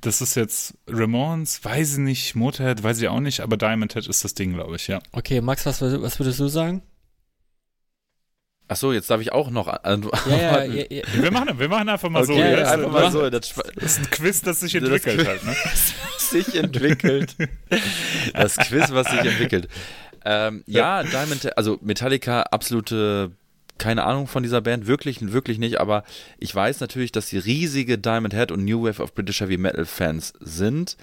B: das ist jetzt Ramones, weiß ich nicht, Motorhead, weiß ich auch nicht, aber Diamond Head ist das Ding, glaube ich, ja.
C: okay, Max, was, was würdest du sagen?
A: Ach so, jetzt darf ich auch noch an-
C: Ja, ja, ja, ja.
B: Wir machen, wir machen einfach mal so.
A: Okay,
C: ja,
B: ja,
C: ja,
A: einfach mal so. Das,
B: Das ist ein Quiz, das sich
A: Das
B: entwickelt
A: Quiz-
B: hat, ne?
A: sich entwickelt. Das Quiz, was sich entwickelt. Ähm, ja, Diamond, also Metallica, absolute, keine Ahnung von dieser Band, wirklich, wirklich nicht, aber ich weiß natürlich, dass sie riesige Diamond Head und New Wave of British Heavy Metal Fans sind.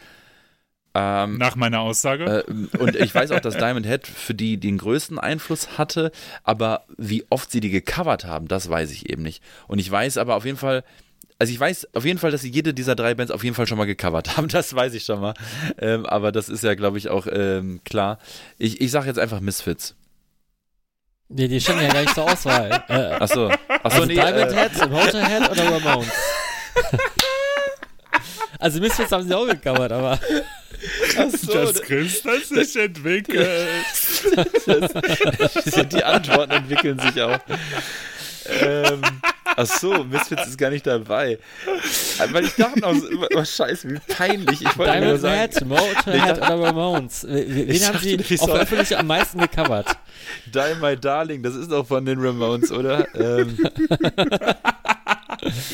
A: Ähm,
B: Nach meiner Aussage.
A: äh, und ich weiß auch, dass Diamond Head für die den größten Einfluss hatte, aber wie oft sie die gecovert haben, das weiß ich eben nicht. Und ich weiß aber auf jeden Fall, also ich weiß auf jeden Fall, dass sie jede dieser drei Bands auf jeden Fall schon mal gecovert haben, das weiß ich schon mal. Ähm, aber das ist ja, glaube ich, auch ähm, klar. Ich, ich sage jetzt einfach Misfits.
C: Die, die stehen ja gar nicht zur Auswahl. Äh,
A: Achso, achso
C: also
A: nee,
C: Diamond
A: äh,
C: Head, Motorhead oder Ramones? also Misfits haben sie auch gecovert, aber
A: achso,
B: das Quiz, das sich entwickelt.
A: die Antworten entwickeln sich auch. Ähm, ach so, Misfits ist gar nicht dabei. Weil ich dachte noch, oh, scheiße, wie peinlich. Ich wollte nur
C: Diamond
A: sagen,
C: Head, Motorhead oder Ramones? Wen
A: Ich
C: haben
A: dachte,
C: sie auf
A: soll-
C: öffentlich am meisten gecovert?
A: Die My Darling, das ist doch von den Ramones, oder? Ähm,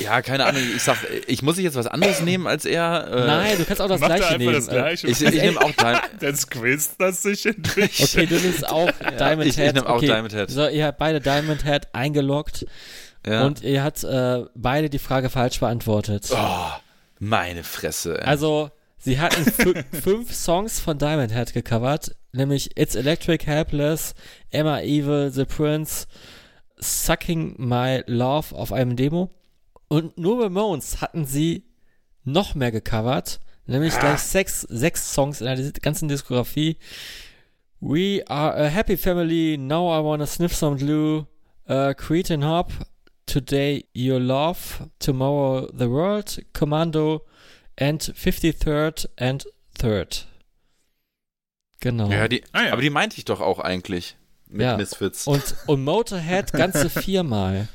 A: ja, keine Ahnung. Ich sag, ich muss ich jetzt was anderes nehmen als er. Äh,
C: Nein, du kannst auch das gleiche
B: einfach
C: nehmen.
B: das Gleiche.
A: Ich, ich nehme auch Diamond.
B: Das Quiz, das sich entwickelt.
C: Äh, Okay, du nimmst auch Diamond
A: ich- ich
C: Head.
A: nehm auch
C: okay.
A: Diamond Head.
C: So, ihr habt beide Diamond Head eingeloggt
A: Ja.
C: und ihr habt äh, beide die Frage falsch beantwortet.
A: oh, meine Fresse. ey.
C: Also, sie hatten fü- fünf Songs von Diamond Head gecovert, nämlich It's Electric, Helpless, Emma Evil, The Prince, Sucking My Love auf einem Demo. Und nur Ramones hatten sie noch mehr gecovert, nämlich gleich sechs, sechs Songs in der ganzen Diskografie. We are a happy family, now I wanna sniff some glue, uh, Cretin Hop, Today Your Love, Tomorrow the World, Commando and 53rd and Third. Genau.
A: Ja, die,
B: Ah ja.
A: aber die meinte ich doch auch eigentlich mit
C: Ja.
A: Misfits.
C: Und, und Motorhead ganze viermal.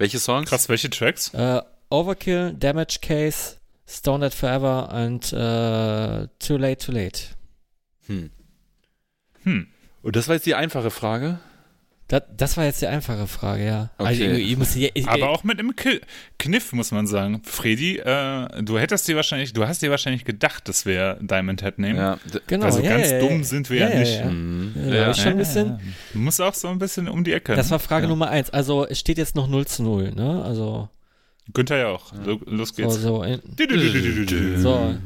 A: Welche Songs?
B: Krass, welche Tracks?
C: Äh, Overkill, Damage Case, Stone Dead Forever und äh, Too Late, Too Late.
A: Hm.
B: Hm.
A: Und das war jetzt die einfache Frage.
C: Das, das war jetzt die einfache Frage, ja.
A: Okay.
C: Also, ich, ich muss, ich, ich,
B: Aber auch mit einem Kniff, muss man sagen. Freddy, äh, du hättest dir wahrscheinlich, du hast dir wahrscheinlich gedacht, dass wir Diamond Head nehmen.
A: Ja.
C: genau,
B: also
C: ja,
B: ganz
C: ja,
B: dumm
C: ja.
B: sind wir ja, nicht.
C: Ja,
A: Mhm.
C: Ja, schon ein bisschen.
B: Du musst auch so ein bisschen um die Ecke.
C: Das war Frage
A: Ja.
C: Nummer eins. Also es steht jetzt noch 0 zu 0, ne? Also
B: Günther ja auch. Lo- Los geht's.
C: so, in, so.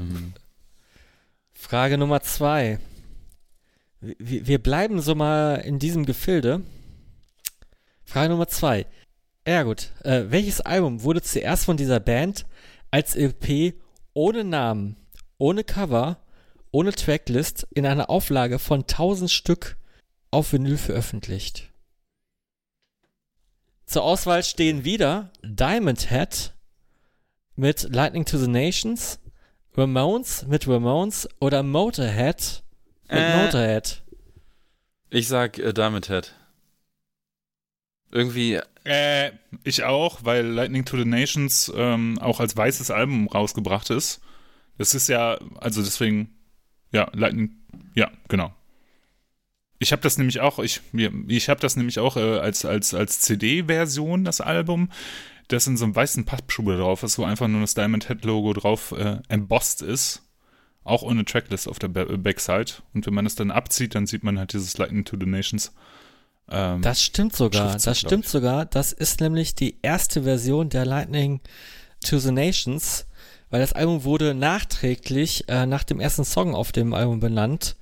C: Frage Nummer zwei. Wir bleiben so mal in diesem Gefilde. Frage Nummer zwei. Ja gut. Äh, welches Album wurde zuerst von dieser Band als LP ohne Namen, ohne Cover, ohne Tracklist in einer Auflage von 1000 Stück auf Vinyl veröffentlicht? Zur Auswahl stehen wieder Diamond Head mit Lightning to the Nations, Ramones mit Ramones oder Motorhead mit
A: Äh.
C: Motorhead.
A: Ich sag äh, Diamond Head. Irgendwie,
B: Äh, ich auch, weil Lightning to the Nations ähm, auch als weißes Album rausgebracht ist. Das ist ja, also deswegen, ja, Lightning, ja, genau. Ich habe das nämlich auch, ich, ich habe das nämlich auch äh, als, als, als CD-Version, das Album, das in so einem weißen Pappschuber drauf ist, wo einfach nur das Diamond Head Logo drauf äh, embossed ist. Auch ohne Tracklist auf der Ba- Backside. Und wenn man es dann abzieht, dann sieht man halt dieses Lightning to the Nations. Ähm,
C: Das stimmt sogar. Das stimmt sogar. Das ist nämlich die erste Version der Lightning to the Nations, weil das Album wurde nachträglich äh, nach dem ersten Song auf dem Album benannt.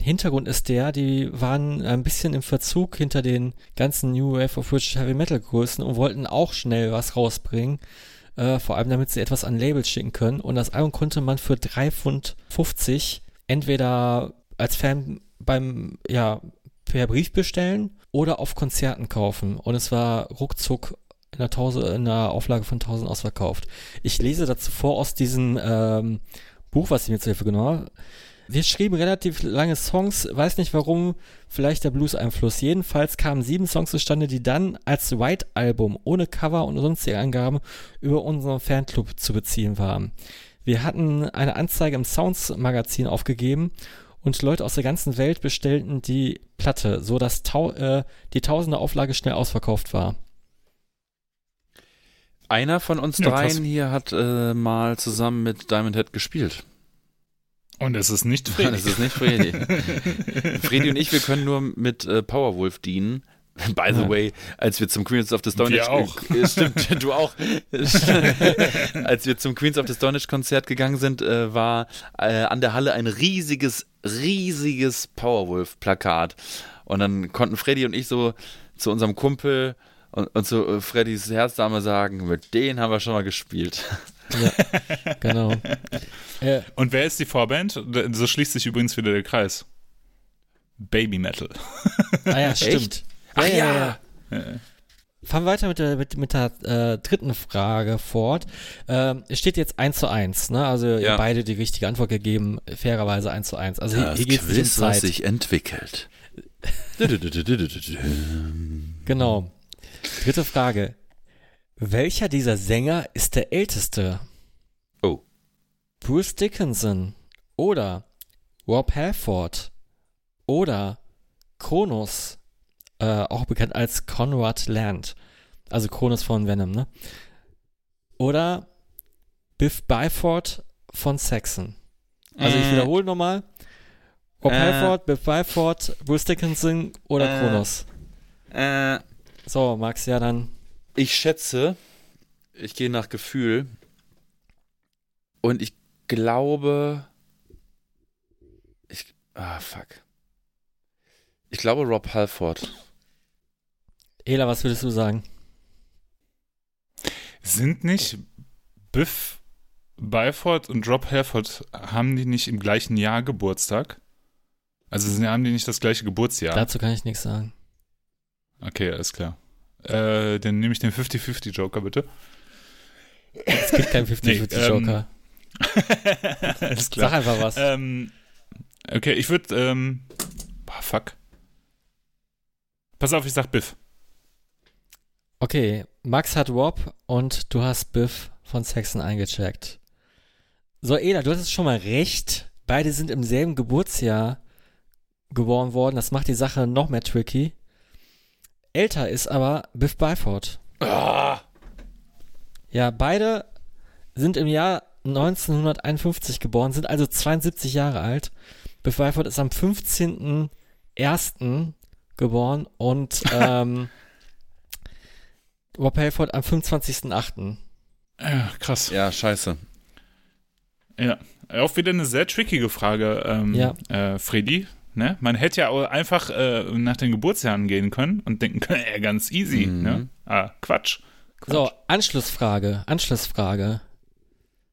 C: Hintergrund ist der, die waren ein bisschen im Verzug hinter den ganzen New Wave of British Heavy Metal Größen und wollten auch schnell was rausbringen. Äh, vor allem damit sie etwas an Labels schicken können. Und das Album konnte man für 3,50 Pfund entweder als Fan beim, ja, per Brief bestellen oder auf Konzerten kaufen. Und es war ruckzuck in einer, Tausend, in einer Auflage von 1000 ausverkauft. Ich lese dazu vor aus diesem ähm, Buch, was ich mir zur Hilfe genommen habe. Wir schrieben relativ lange Songs, weiß nicht warum, vielleicht der Blues-Einfluss. Jedenfalls kamen sieben Songs zustande, die dann als White-Album ohne Cover und sonstige Angaben über unseren Fanclub zu beziehen waren. Wir hatten eine Anzeige im Sounds-Magazin aufgegeben und Leute aus der ganzen Welt bestellten die Platte, so dass tau äh, die tausende Auflage schnell ausverkauft war.
A: einer von uns
B: Ja, krass.
A: dreien hier hat äh, mal zusammen mit Diamond Head gespielt.
B: und es ist nicht Freddy.
A: Das ist nicht Freddy. Freddy und ich, wir können nur mit äh, Powerwolf dienen. By the
C: Ja.
A: way, als wir zum Queens of the Stone Age
B: auch.
A: Äh, stimmt, du auch. als wir zum Queens of the Stone Age Konzert gegangen sind, äh, war äh, an der Halle ein riesiges, riesiges Powerwolf Plakat. Und dann konnten Freddy und ich so zu unserem Kumpel und, und zu äh, Freddys Herzdame sagen, mit denen haben wir schon mal gespielt.
C: Genau. äh,
B: Und wer ist die Vorband? So schließt sich übrigens wieder der Kreis. Baby Metal.
C: ah ja, stimmt.
A: Ach
C: Ja, ja,
A: ja.
C: Fahren wir weiter mit der, mit, mit der äh, dritten Frage fort. Ähm, es steht jetzt 1 zu 1, ne? Also ihr
A: Ja.
C: beide die richtige Antwort gegeben, fairerweise 1 zu 1. Also hier, hier geht es nicht um
A: Quiz, was sich entwickelt.
C: Genau. Dritte Frage. Welcher dieser Sänger ist der älteste?
A: Oh.
C: Bruce Dickinson oder Rob Halford oder Kronos, äh, auch bekannt als Conrad Land, also Kronos von Venom, ne? Oder Biff Byford von Saxon. Also ich
A: Äh.
C: wiederhole nochmal. Rob
A: Äh.
C: Halford, Biff Byford, Bruce Dickinson oder
A: Äh.
C: Kronos.
A: Äh,
C: So, Max, ja dann.
A: ich schätze, ich gehe nach Gefühl und ich glaube, ich, ah, fuck. Ich glaube Rob Halford.
C: Ela, was würdest du sagen?
B: Sind nicht Biff Byford und Rob Halford, haben die nicht im gleichen Jahr Geburtstag? Also sind- haben die nicht das gleiche Geburtsjahr?
C: Dazu kann ich nichts sagen.
B: Okay, alles klar. Äh, dann nehme ich den 50-50 Joker, bitte.
C: Es gibt keinen 50-50
B: Nee, ähm,
C: Joker.
B: Alles
C: Sag einfach was.
B: Ähm, okay, ich würde, ähm, fuck. Pass auf, ich sag Biff.
C: Okay, Max hat Rob und du hast Biff von Saxon eingecheckt. So, Ela, du hattest schon mal recht. Beide sind im selben Geburtsjahr geboren worden. Das macht die Sache noch mehr tricky. Älter ist aber Biff Byford.
A: Ah,
C: Ja, beide sind im Jahr 1951 geboren, sind also 72 Jahre alt. Biff Byford ist am 15.01. geboren und ähm, Rob Halford am 25.08.
B: Ja, krass.
A: ja, scheiße.
B: Ja, auch wieder eine sehr trickige Frage, ähm,
C: Ja.
B: äh, Freddy. Ne? Man hätte ja auch einfach äh, nach den Geburtsjahren gehen können und denken können, äh, ganz easy.
A: Mhm.
B: Ne? Ah, Quatsch. Quatsch.
C: So, Anschlussfrage, Anschlussfrage.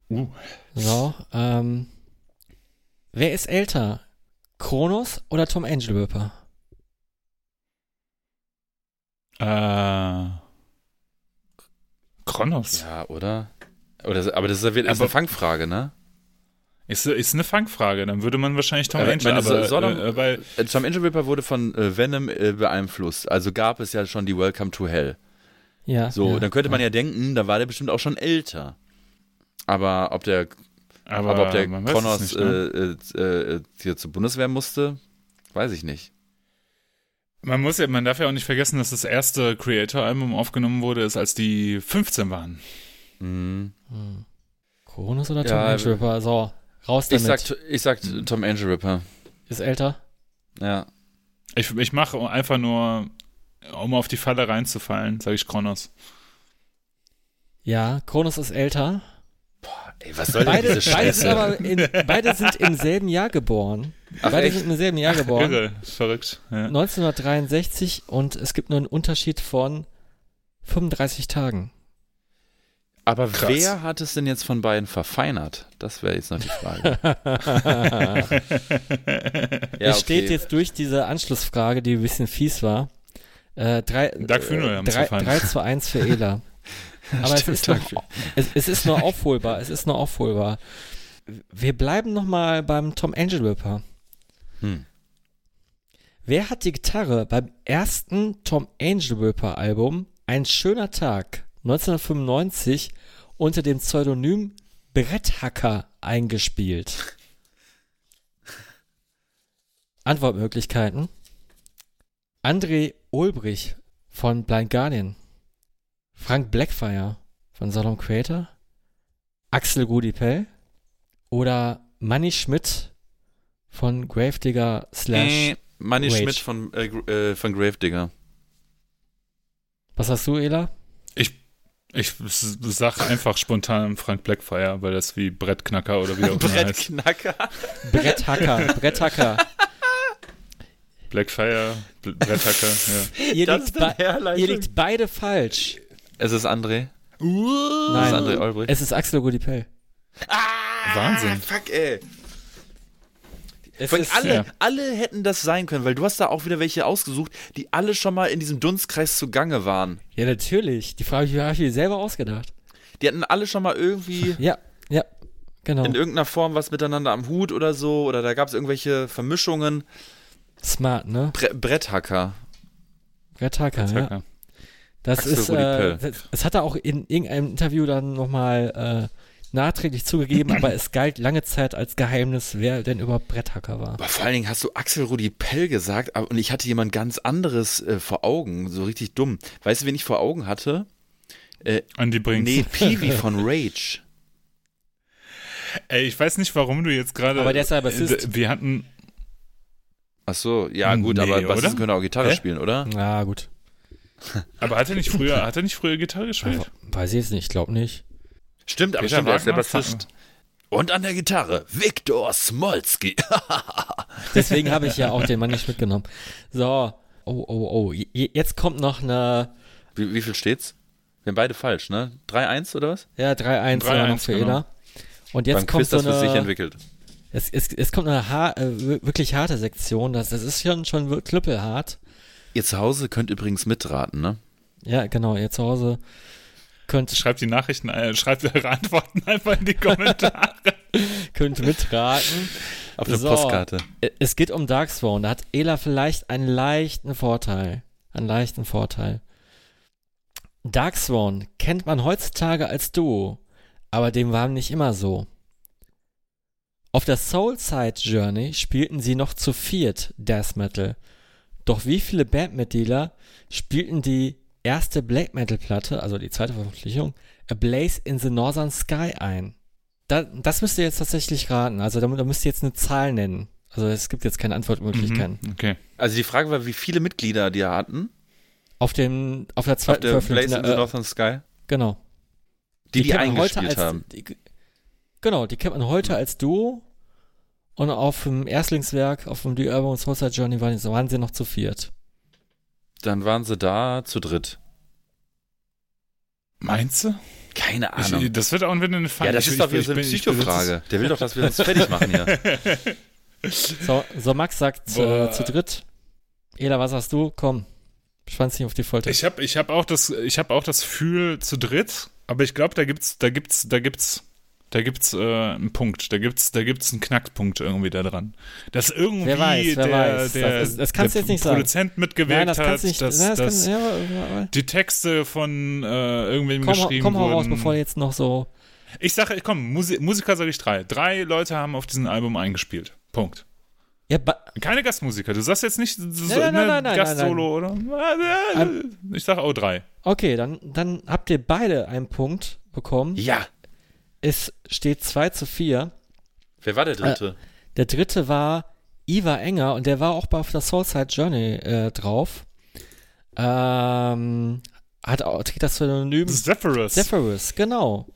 B: Uh.
C: So, ähm, wer ist älter? Kronos oder Tom Angelripper?
B: Äh, Kronos.
A: Ja, oder? oder aber das ist, ja ist
B: Aber-
A: eine Fangfrage, ne?
B: Ist, ist eine Fangfrage. Dann würde man wahrscheinlich Tom
A: Aber
B: Angel,
A: meine,
B: aber,
A: soll doch-
B: äh, weil,
A: Äh, Tom Angel Ripper wurde von äh, Venom äh, beeinflusst. Also gab es ja schon die Welcome to Hell.
C: Ja.
A: So,
C: ja,
A: dann könnte man ja denken, da war der bestimmt auch schon älter. Aber ob der,
B: aber,
A: aber ob der Connors
B: nicht, ne?
A: äh, äh, hier zur Bundeswehr musste, weiß ich nicht.
B: Man muss ja, man darf ja auch nicht vergessen, dass das erste Creator-Album aufgenommen wurde, ist, als die 15 waren.
A: Mhm.
C: Hm. Kronos oder Tom
A: Ja,
C: Angelripper? So, raus
A: Ich
C: damit.
A: sag, ich sag Tom Angel Ripper.
C: ist älter?
A: Ja.
B: Ich, ich mache einfach nur, um auf die Falle reinzufallen, sage ich Kronos.
C: Ja, Kronos ist älter.
A: Ey, was soll denn
C: Beide,
A: diese
C: beide, sind
A: Scheiße?
C: aber in, beide sind im selben Jahr geboren.
A: Ach,
C: beide
A: echt?
C: sind im selben Jahr geboren.
B: Irre, verrückt. Ja.
C: 1963 und es gibt nur einen Unterschied von 35 Tagen.
A: Aber
B: Krass.
A: wer hat es denn jetzt von beiden verfeinert? Das wäre jetzt noch die Frage. ja,
C: es steht jetzt durch diese Anschlussfrage, die ein bisschen fies war. Äh, drei,
B: Doug Funeral
C: drei,
B: zerfallen.
C: 3 zu 1 für Ela. Aber es ist, noch, es, es ist nur aufholbar. Es ist nur aufholbar. Wir bleiben nochmal beim Tom Angel Ripper.
A: Hm.
C: Wer hat die Gitarre beim ersten Tom Angel Ripper Album Ein schöner Tag 1995 unter dem Pseudonym Bretthacker eingespielt? Antwortmöglichkeiten. André Ulbrich von Blind Guardian. Frank Blackfire von Salon Creator. Axel Rudipell. Oder Manny Schmidt von Gravedigger slash.
A: Äh, Manny
C: Rage.
A: Schmidt von, äh, äh, von Gravedigger.
C: Was hast du, Ela?
B: Ich s- sag einfach spontan Frank Blackfire, weil das wie Brettknacker oder wie auch immer.
A: Brettknacker.
C: Bretthacker, Bretthacker.
B: Blackfire, Bl- Bretthacker, ja.
C: Ihr,
A: Das
C: liegt ihr liegt beide falsch.
A: Es ist André.
C: Nein.
A: Es ist André Olbrich.
C: Es ist Axel Rudipell.
A: Ah,
B: Wahnsinn.
A: Fuck, ey. Weil
C: ist,
A: alle,
B: Ja.
A: alle hätten das sein können, weil du hast da auch wieder welche ausgesucht, die alle schon mal in diesem Dunstkreis zugange waren.
C: ja, natürlich. Die Frage habe ich mir selber ausgedacht.
A: Die hatten alle schon mal irgendwie
C: Ja, ja, genau.
A: in irgendeiner Form was miteinander am Hut oder so, oder da gab es irgendwelche Vermischungen.
C: Smart, ne?
A: Bre Bretthacker.
C: Bretthacker, ja.
B: Bretthacker.
C: Das
A: Axel
C: ist, äh, das, das hat er auch in irgendeinem Interview dann nochmal äh, nachträglich zugegeben, aber es galt lange Zeit als Geheimnis, wer denn überhaupt Bretthacker war.
A: Aber vor allen Dingen hast du Axel Rudi Pell gesagt und ich hatte jemand ganz anderes äh, vor Augen, so richtig dumm. Weißt du, wen ich vor Augen hatte?
B: Andy Brinks.
A: Nee, Peewee von Rage.
B: Ey, ich weiß nicht, warum du jetzt gerade.
C: Aber der ist ja Bassist.
B: Äh, Wir hatten.
A: Ach so, ja gut,
B: Nee,
A: aber
B: oder?
A: Bassisten können auch Gitarre
B: Hä?
A: spielen, oder?
C: Ja, gut.
B: Aber hat er nicht früher, hat er nicht früher Gitarre gespielt?
C: Weiß ich jetzt nicht, ich glaube nicht.
A: Stimmt, aber stimmt, er ist der? Bassist. Und an der Gitarre Viktor Smolski.
C: Deswegen habe ich ja auch den Mann nicht mitgenommen. So, oh, oh, oh. Je- Jetzt kommt noch eine,
A: wie, wie viel steht's? Wir haben beide falsch, ne? 3-1 oder was?
C: ja, 3-1 sogar noch
B: 3-1,
C: für
B: genau.
C: Ela. Und jetzt
A: Beim
C: kommt
A: Quiz,
C: so
A: das wird sich
C: eine,
A: entwickelt.
C: es, es, es kommt eine har äh, wir- wirklich harte Sektion. Das, das ist schon, schon knüppelhart.
A: Ihr zu Hause könnt übrigens mitraten, ne?
C: ja, genau, ihr zu Hause könnt,
B: Schreibt die Nachrichten, äh, schreibt eure Antworten einfach in die Kommentare.
C: könnt mitraten.
A: Auf der
C: So.
A: Postkarte.
C: Es geht um Darkspawn. Da hat Ela vielleicht einen leichten Vorteil. Einen leichten Vorteil. Darkspawn kennt man heutzutage als Duo, aber dem war nicht immer so. Auf der Soulside Journey spielten sie noch zu viert Death Metal. Doch wie viele Bandmitglieder spielten die erste Black Metal Platte, also die zweite Veröffentlichung, A Blaze in the Northern Sky ein? Da, das müsst ihr jetzt tatsächlich raten. Also da, da müsst ihr jetzt eine Zahl nennen. Also es gibt jetzt keine Antwortmöglichkeiten.
B: Mhm, Okay.
A: Also die Frage war, wie viele Mitglieder die hatten
C: Auf dem, auf der
A: auf
C: zweiten
A: der
C: Veröffentlichung.
A: Blaze in the
C: äh,
A: Northern Sky,
C: genau.
A: die die,
C: man
A: eingespielt haben.
C: Die, genau, die kennt man heute als Duo. Und auf dem Erstlingswerk, auf dem The Urban Soulside Journey waren, waren sie noch zu viert.
A: Dann waren sie da zu dritt.
B: Meinst du?
A: Keine
B: Ich,
A: Ahnung.
B: das wird auch wieder eine Frage.
A: ja, das
B: Ich-
A: ist doch
B: ich-
A: wieder
B: ich
A: so eine
B: ich
A: Psychofrage. Der will doch, dass wir uns fertig machen hier.
C: So, so Max sagt äh, zu dritt. Ela, was hast du? Komm, schwanz nicht auf die Folter.
B: Ich habe ich hab auch das ich habe auch das Gefühl zu dritt, aber ich glaube, da gibt's da gibt's da gibt's da gibt's äh, einen Punkt, da gibt's da gibt's einen Knackpunkt irgendwie da dran. Dass irgendwie
C: Wer weiß, wer
B: der,
C: weiß.
B: der,
C: Das- das kannst
B: der
C: jetzt nicht sagen.
B: Produzent mitgewirkt
C: Nein, das
B: hat,
C: nicht.
B: dass,
C: das
B: dass
C: kann, ja,
B: die Texte von äh, irgendwem
C: komm,
B: geschrieben
C: komm
B: wurden.
C: raus, bevor jetzt noch so.
B: ich sage, komm, Musi Musiker sage ich drei. Drei Leute haben auf diesem Album eingespielt. Punkt.
C: Ja,
B: Keine Gastmusiker. Du sagst jetzt nicht so,
C: nein, nein,
B: ne,
C: nein, nein,
B: Gastsolo oder. Ich sage auch drei.
C: okay, dann, dann habt ihr beide einen Punkt bekommen.
A: Ja.
C: Es steht 2 zu 4.
A: Wer war der dritte?
C: Der dritte war Iva Enger und der war auch bei auf der Soulside Journey äh, drauf. Ähm, hat auch trägt das Synonym
B: Zephyrus.
C: Zephyrus, genau.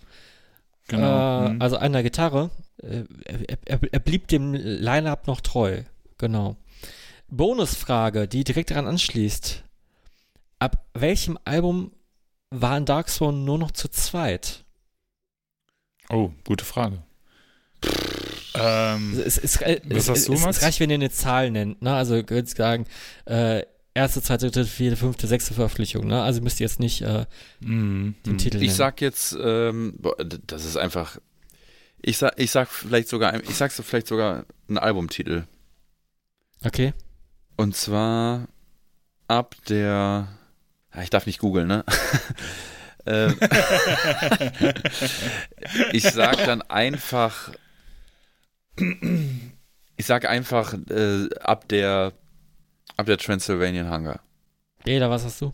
B: Genau.
C: Äh,
B: Mhm.
C: Also an der Gitarre. Äh, er, er, er blieb dem Line-Up noch treu. Genau. Bonusfrage, die direkt daran anschließt. Ab welchem Album waren Darkspawn nur noch zu zweit?
B: Oh, gute Frage. Ähm,
C: Es, es, es,
B: Was
C: es,
B: hast du,
C: es, es reicht, wenn ihr eine Zahl nennt. Ne? Also könnt ihr sagen, äh, erste, zweite, dritte, vierte, fünfte, sechste Veröffentlichung. Ne? Also müsst ihr jetzt nicht äh,
B: mm,
C: den
B: mm.
C: Titel
A: Ich
C: nennen.
A: sag jetzt, ähm, boah, das ist einfach. Ich sag, ich sag vielleicht sogar, ich sag so vielleicht sogar einen Albumtitel.
C: Okay.
A: Und zwar ab der. Ja, ich darf nicht googeln, ne? Ähm, ich sag dann einfach. Ich sag einfach äh, ab der ab der Transylvanian Hunger.
C: Eda, was hast du?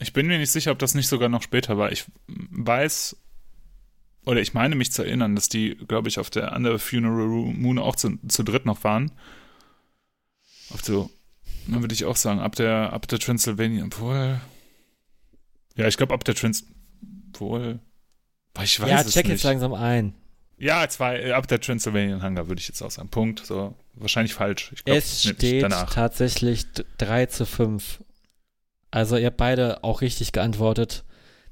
B: Ich bin mir nicht sicher, ob das nicht sogar noch später war. Ich weiß, oder ich meine mich zu erinnern, dass die, glaube ich, auf der Under Funeral Moon auch zu, zu dritt noch waren. Auf so, dann würde ich auch sagen, ab der, ab der Transylvania, obwohl. Ja, ich glaube, ab der Trans. Obwohl. Ich weiß
C: ja, check
B: nicht.
C: jetzt langsam ein.
B: Ja, zwei, äh, ab der Transylvanian Hunger würde ich jetzt auch sagen. Punkt. So, wahrscheinlich falsch. Ich glaub,
C: Es steht
B: danach.
C: tatsächlich d- 3 zu 5. Also ihr habt beide auch richtig geantwortet.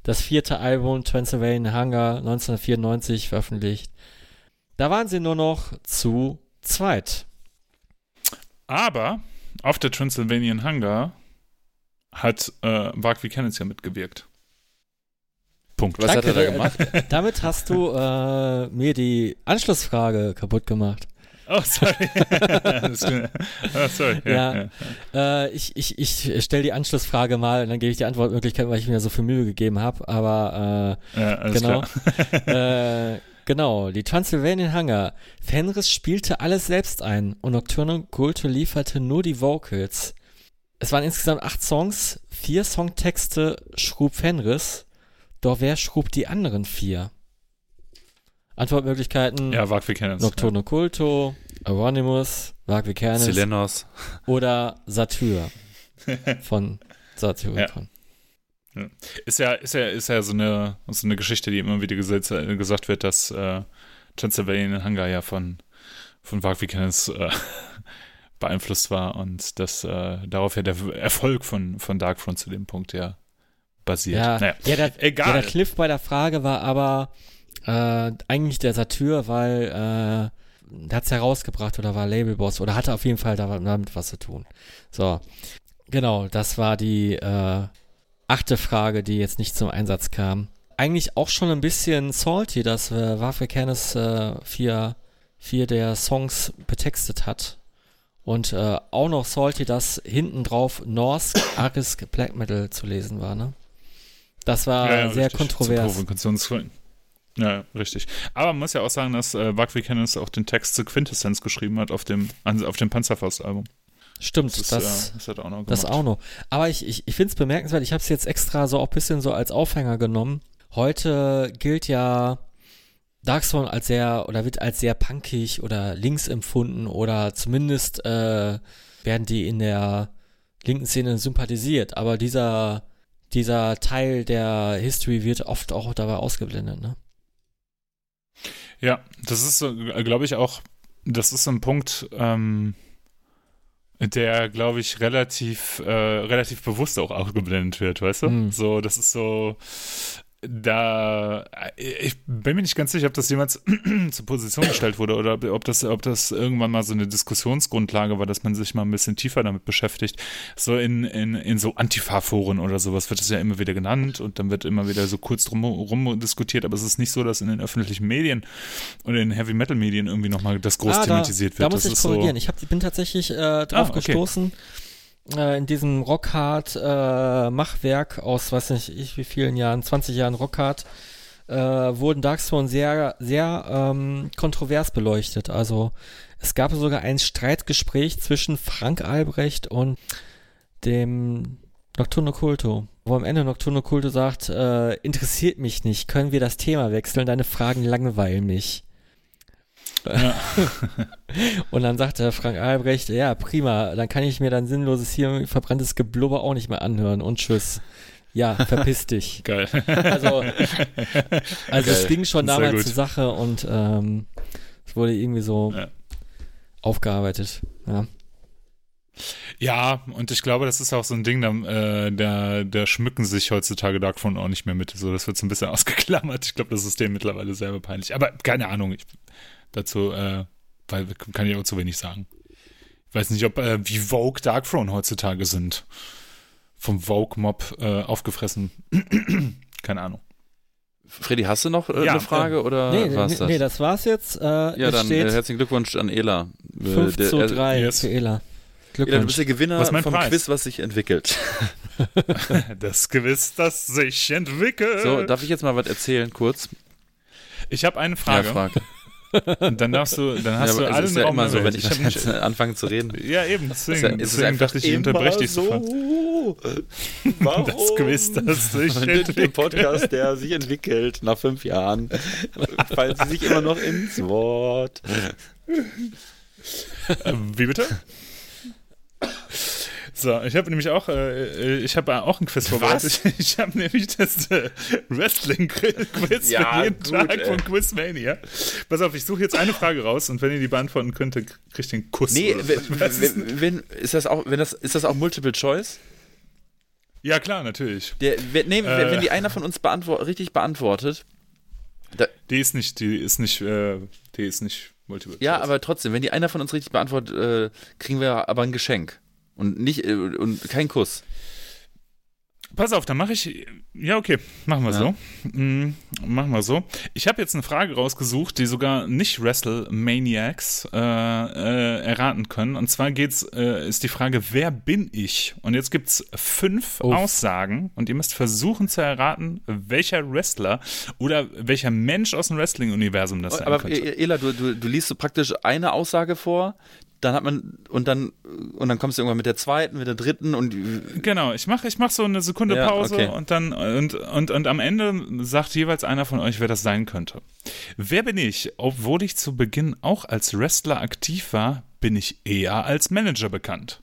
C: Das vierte Album Transylvanian Hunger 1994 veröffentlicht. Da waren sie nur noch zu zweit.
B: Aber auf der Transylvanian Hunger hat äh, Mark V. Kenneth ja mitgewirkt. Punkt.
A: Was hat er da
C: Danke,
A: gemacht?
C: äh, Damit hast du äh, mir die Anschlussfrage kaputt gemacht.
B: Oh, sorry. Oh, sorry. Ja,
C: Ja.
B: ja.
C: Äh, ich ich, ich stelle die Anschlussfrage mal und dann gebe ich die Antwortmöglichkeit, weil ich mir so viel Mühe gegeben habe. Aber äh,
B: ja alles
C: Genau. Genau, die Transylvanian Hunger. Fenris spielte alles selbst ein und Nocturnal Culto lieferte nur die Vocals. Es waren insgesamt acht Songs, vier Songtexte schrub Fenris, doch wer schrub die anderen vier? Antwortmöglichkeiten:
B: Ja, Mark V. Kenneth.
C: Nocturno Culto, Euronymous, Varg Vikernes
A: Selenos.
C: oder Satyr von Satyr.
B: Ja. Ist ja, ist ja, ist ja so eine, so eine Geschichte, die immer wieder gesagt, gesagt wird, dass äh, Transylvanian Hunger ja von, von V. Kenneth äh, beeinflusst war und dass äh, darauf ja der Erfolg von, von Darkfront zu dem Punkt ja basiert.
C: Ja,
B: Naja,
C: ja, der,
B: egal.
C: Ja, der Cliff bei der Frage war aber äh, eigentlich der Satyr, weil äh, der hat's herausgebracht oder war Labelboss oder hatte auf jeden Fall da- damit was zu tun. So. Genau, das war die äh, achte Frage, die jetzt nicht zum Einsatz kam. Eigentlich auch schon ein bisschen salty, dass äh, Waffe Canis äh, vier, vier der Songs betextet hat. Und äh, auch noch salty, dass hinten drauf Norse Arisk Black Metal zu lesen war, ne? Das war
B: Ja, ja,
C: sehr
B: richtig.
C: kontrovers.
B: Provokationsfall. Ja, richtig. Aber man muss ja auch sagen, dass äh, Wagner Kenneth auch den Text zu Quintessenz geschrieben hat auf dem, an- auf dem Panzerfaust-Album.
C: Stimmt,
B: Das,
C: das,
B: ist, äh, das hat auch noch gemacht.
C: Das auch noch. Aber ich, ich, ich finde es bemerkenswert, ich habe es jetzt extra so auch ein bisschen so als Aufhänger genommen. Heute gilt ja Darkspawn als sehr oder wird als sehr punkig oder links empfunden oder zumindest äh, werden die in der linken Szene sympathisiert. Aber dieser, dieser Teil der History wird oft auch dabei ausgeblendet, ne?
B: Ja, das ist so, glaube ich, auch, das ist ein Punkt, ähm, der, glaube ich, relativ, äh, relativ bewusst auch ausgeblendet wird, weißt du?
C: Mhm.
B: So, das ist so, da, ich bin mir nicht ganz sicher, ob das jemals zur Position gestellt wurde oder ob, das, ob das irgendwann mal so eine Diskussionsgrundlage war, dass man sich mal ein bisschen tiefer damit beschäftigt. So in, in, in so Antifa-Foren oder sowas wird es ja immer wieder genannt und dann wird immer wieder so kurz drum rum diskutiert, aber es ist nicht so, dass in den öffentlichen Medien oder in Heavy-Metal-Medien irgendwie nochmal das groß
C: Ah,
B: thematisiert
C: da,
B: wird.
C: Da muss
B: das
C: ich korrigieren.
B: so,
C: Ich hab, bin tatsächlich äh, drauf
B: Ah, okay.
C: gestoßen. Äh, in diesem Rockhard äh, Machwerk aus, weiß nicht ich, wie vielen Jahren, 20 Jahren Rockhard, äh, wurden Darkspawn sehr, sehr ähm, kontrovers beleuchtet. Also es gab sogar ein Streitgespräch zwischen Frank Albrecht und dem Nocturno Culto, wo am Ende Nocturno Culto sagt, äh, interessiert mich nicht, können wir das Thema wechseln, deine Fragen langweilen mich.
B: Ja.
C: Und dann sagt der Frank Albrecht, ja, prima, dann kann ich mir dein sinnloses hier verbranntes Geblubber auch nicht mehr anhören und tschüss. Ja, verpiss dich.
B: Geil.
C: Also, also es
A: Geil.
C: ging schon damals
B: gut.
C: zur Sache und ähm, es wurde irgendwie so
B: Ja.
C: aufgearbeitet. Ja.
B: Ja, und ich glaube, das ist auch so ein Ding, da, äh, da, da schmücken sich heutzutage Darkphone auch nicht mehr mit. So, das wird so ein bisschen ausgeklammert. Ich glaube, das ist dem mittlerweile selber peinlich. Aber keine Ahnung, ich, dazu äh, weil, kann ich auch zu wenig sagen. Ich weiß nicht, ob äh, wie Vogue Darkthrone heutzutage sind. Vom Vogue-Mob äh, aufgefressen. keine Ahnung.
A: Freddy, hast du noch äh,
B: Ja,
A: eine Frage oder
C: Nee,
A: war's
C: nee,
A: das?
C: nee, das war's jetzt. Äh,
A: ja,
C: es
A: dann
C: steht
A: äh, herzlichen Glückwunsch an Ela. Äh,
C: 5
A: der-
C: zu
A: äh,
C: 3
B: yes.
C: für Ela.
A: Ela, du
C: Glückwunsch.
A: bist der Gewinner
B: Was ist mein
A: vom
B: Preis?
A: Quiz, was sich entwickelt.
B: Das Gewiss, das sich entwickelt.
A: So, darf ich jetzt mal was erzählen, kurz?
B: ich habe eine Frage.
A: Ja, frag.
B: Und dann darfst du, dann hast
A: ja,
B: du
A: es ist ja
B: Raum
A: immer so, wenn ich, jetzt
B: nicht-
A: anfange zu reden.
B: Ja, eben,
A: Ist ja,
B: deswegen,
A: ist es
B: deswegen
A: einfach
B: dachte ich, ich unterbreche dich sofort.
A: Warum?
B: Das Quiz, das sich entwickelt.
A: Podcast, der sich entwickelt nach fünf Jahren, fallen Sie sich immer noch ins Wort.
B: Äh, Wie bitte? So, ich habe nämlich auch, äh, ich habe auch ein Quiz vorbereitet. Ich habe nämlich das äh, Wrestling-Quiz
A: Ja,
B: für jeden
A: gut,
B: Tag
A: ey.
B: von Quizmania. Pass auf, ich suche jetzt eine Frage raus und wenn ihr die beantworten könnt, dann kriegt ihr einen Kuss.
A: Nee, wenn,
B: Ich
A: wenn, ist das auch, wenn das, ist das auch Multiple Choice?
B: ja, klar, natürlich.
A: Der, wenn, nee,
B: Äh.
A: wenn die einer von uns beantwort, richtig beantwortet,
B: Die ist nicht, die ist nicht, äh, die ist nicht Multiple
A: ja,
B: Choice.
A: aber trotzdem, wenn die einer von uns richtig beantwortet, äh, kriegen wir aber ein Geschenk. Und nicht, äh, und kein Kuss.
B: Pass auf, dann mache ich. Ja, okay, machen wir
A: Ja.
B: so. Mm, machen wir so. Ich habe jetzt eine Frage rausgesucht, die sogar nicht Wrestle-Maniacs äh, äh, erraten können. Und zwar geht's, äh, ist die Frage, wer bin ich? Und jetzt gibt's fünf
C: Uff.
B: Aussagen und ihr müsst versuchen zu erraten, welcher Wrestler oder welcher Mensch aus dem Wrestling-Universum das sein
A: Aber
B: könnte.
A: äh, Ela, du, du, du liest so praktisch eine Aussage vor, dann hat man, und dann, und dann kommst du irgendwann mit der zweiten, mit der dritten und
B: Genau, ich mache ich mach so eine Sekunde
A: Ja,
B: Pause
A: okay.
B: und dann und, und, und am Ende sagt jeweils einer von euch, wer das sein könnte. Wer bin ich? Obwohl ich zu Beginn auch als Wrestler aktiv war, bin ich eher als Manager bekannt.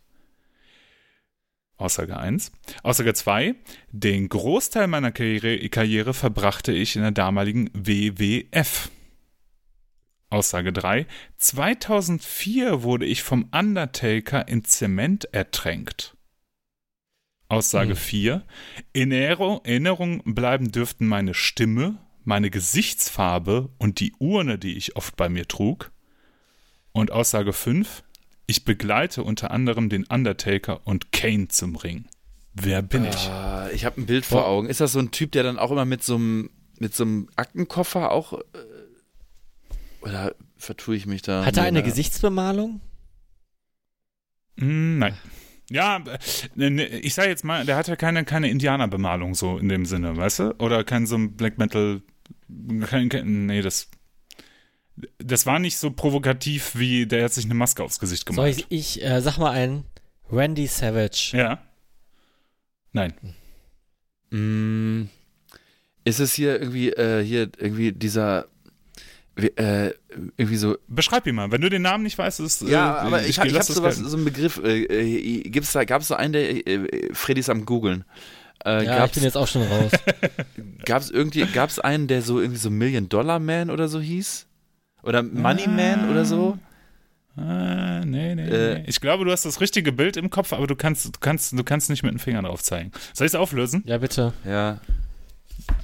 B: Aussage 1. Aussage 2. Den Großteil meiner Karriere, Karriere verbrachte ich in der damaligen WWF. Aussage 3. 2004 wurde ich vom Undertaker in Zement ertränkt. Aussage
C: Hm.
B: 4. In Erinnerung, bleiben dürften meine Stimme, meine Gesichtsfarbe und die Urne, die ich oft bei mir trug. Und Aussage 5. Ich begleite unter anderem den Undertaker und Kane zum Ring. Wer bin ich?
A: Ah, ich habe ein Bild vor Augen. Ist das so ein Typ, der dann auch immer mit so einem mit so einem Aktenkoffer auch äh, oder vertue ich mich da?
C: Hat er eine Gesichtsbemalung?
B: Hm, nein. Ja, äh, ne, ich sage jetzt mal, der hat ja keine, keine Indianerbemalung so in dem Sinne, weißt du? Oder kein so ein Black Metal. Kein, kein, nee, das. Das war nicht so provokativ, wie der hat sich eine Maske aufs Gesicht
C: Soll
B: gemacht.
C: ich, ich äh, sag mal einen Randy Savage.
B: Ja. Nein.
A: Mm, ist es hier irgendwie äh, hier irgendwie dieser äh, irgendwie so
B: Beschreib ihn mal. Wenn du den Namen nicht weißt, ist.
A: ja,
B: äh,
A: aber ich, hab- ich
B: lass
A: habe sowas so einen Begriff äh, äh, gibt's da gab's so einen der äh, Freddy ist am googeln äh,
C: Ja, ich
A: gab's
C: bin jetzt auch schon raus.
A: gab's irgendwie gab's einen der so irgendwie so Million Dollar Man oder so hieß oder Money Man oder so
B: Ah, nee, nee,
A: Äh,
B: nee. Ich glaube, du hast das richtige Bild im Kopf, aber du kannst, du kannst, du kannst nicht mit dem Finger drauf zeigen. Soll ich es auflösen?
C: Ja, bitte.
A: ja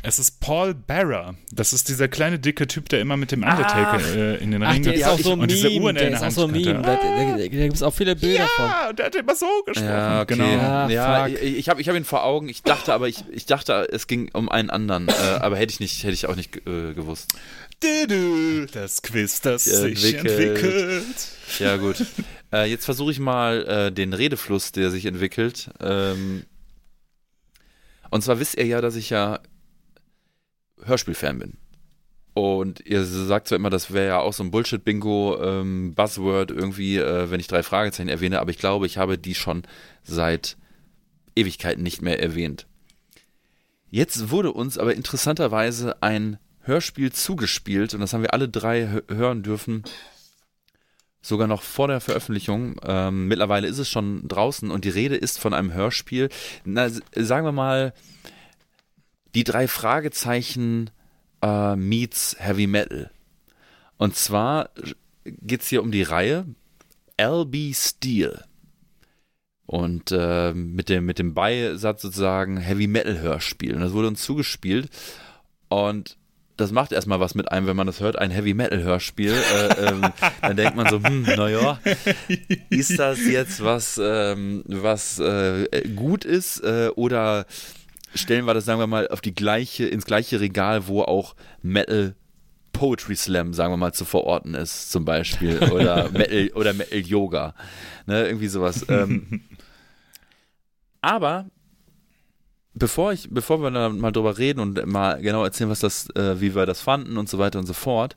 B: Es ist Paul Bearer. Das ist dieser kleine dicke Typ, der immer mit dem Undertaker
A: Ach.
B: äh, in den Ring
C: der
B: geht.
C: ist auch so ein
B: und diese
C: Meme.
B: Uhren
C: Der
B: in
C: ist
B: der
C: auch so ein
B: Hand
C: Meme.
B: hat.
C: Da, da, da gibt es auch viele Bilder von.
B: Ja, und der hat immer so gesprochen.
A: Ja, okay.
B: Genau.
C: Ah,
A: ja,
C: fuck.
A: ich, ich habe ich hab ihn vor Augen. Ich dachte aber, ich, ich dachte, es ging um einen anderen. Äh, aber hätte ich nicht, hätte ich auch nicht äh, gewusst.
B: Das Quiz, das sich
A: Entwickelt.
B: entwickelt.
A: Ja, gut. äh, jetzt versuche ich mal äh, den Redefluss, der sich entwickelt. Ähm, und zwar wisst ihr ja, dass ich ja Hörspielfan bin. Und ihr sagt zwar immer, das wäre ja auch so ein Bullshit-Bingo, ähm, irgendwie, äh, wenn ich drei Fragezeichen erwähne, aber ich glaube, ich habe die schon seit Ewigkeiten nicht mehr erwähnt. Jetzt wurde uns aber interessanterweise ein Hörspiel zugespielt und das haben wir alle drei hö- hören dürfen sogar noch vor der Veröffentlichung. Ähm, mittlerweile ist es schon draußen und die Rede ist von einem Hörspiel. Na, sagen wir mal, die drei Fragezeichen äh, meets Heavy Metal. Und zwar geht es hier um die Reihe LB Steel. Und äh, mit, dem, mit dem Beisatz sozusagen Heavy Metal Hörspiel. Und das wurde uns zugespielt. Und das macht erstmal was mit einem, wenn man das hört, ein Heavy Metal Hörspiel. äh, ähm, dann denkt man so, hm, naja, ist das jetzt was, ähm, was äh, gut ist äh, oder stellen wir das, sagen wir mal, auf die gleiche, ins gleiche Regal, wo auch Metal Poetry Slam, sagen wir mal, zu verorten ist, zum Beispiel. Oder Metal oder Metal Yoga. Ne, irgendwie sowas. Ähm, aber bevor ich, bevor wir da mal drüber reden und mal genau erzählen, was das, äh, wie wir das fanden und so weiter und so fort,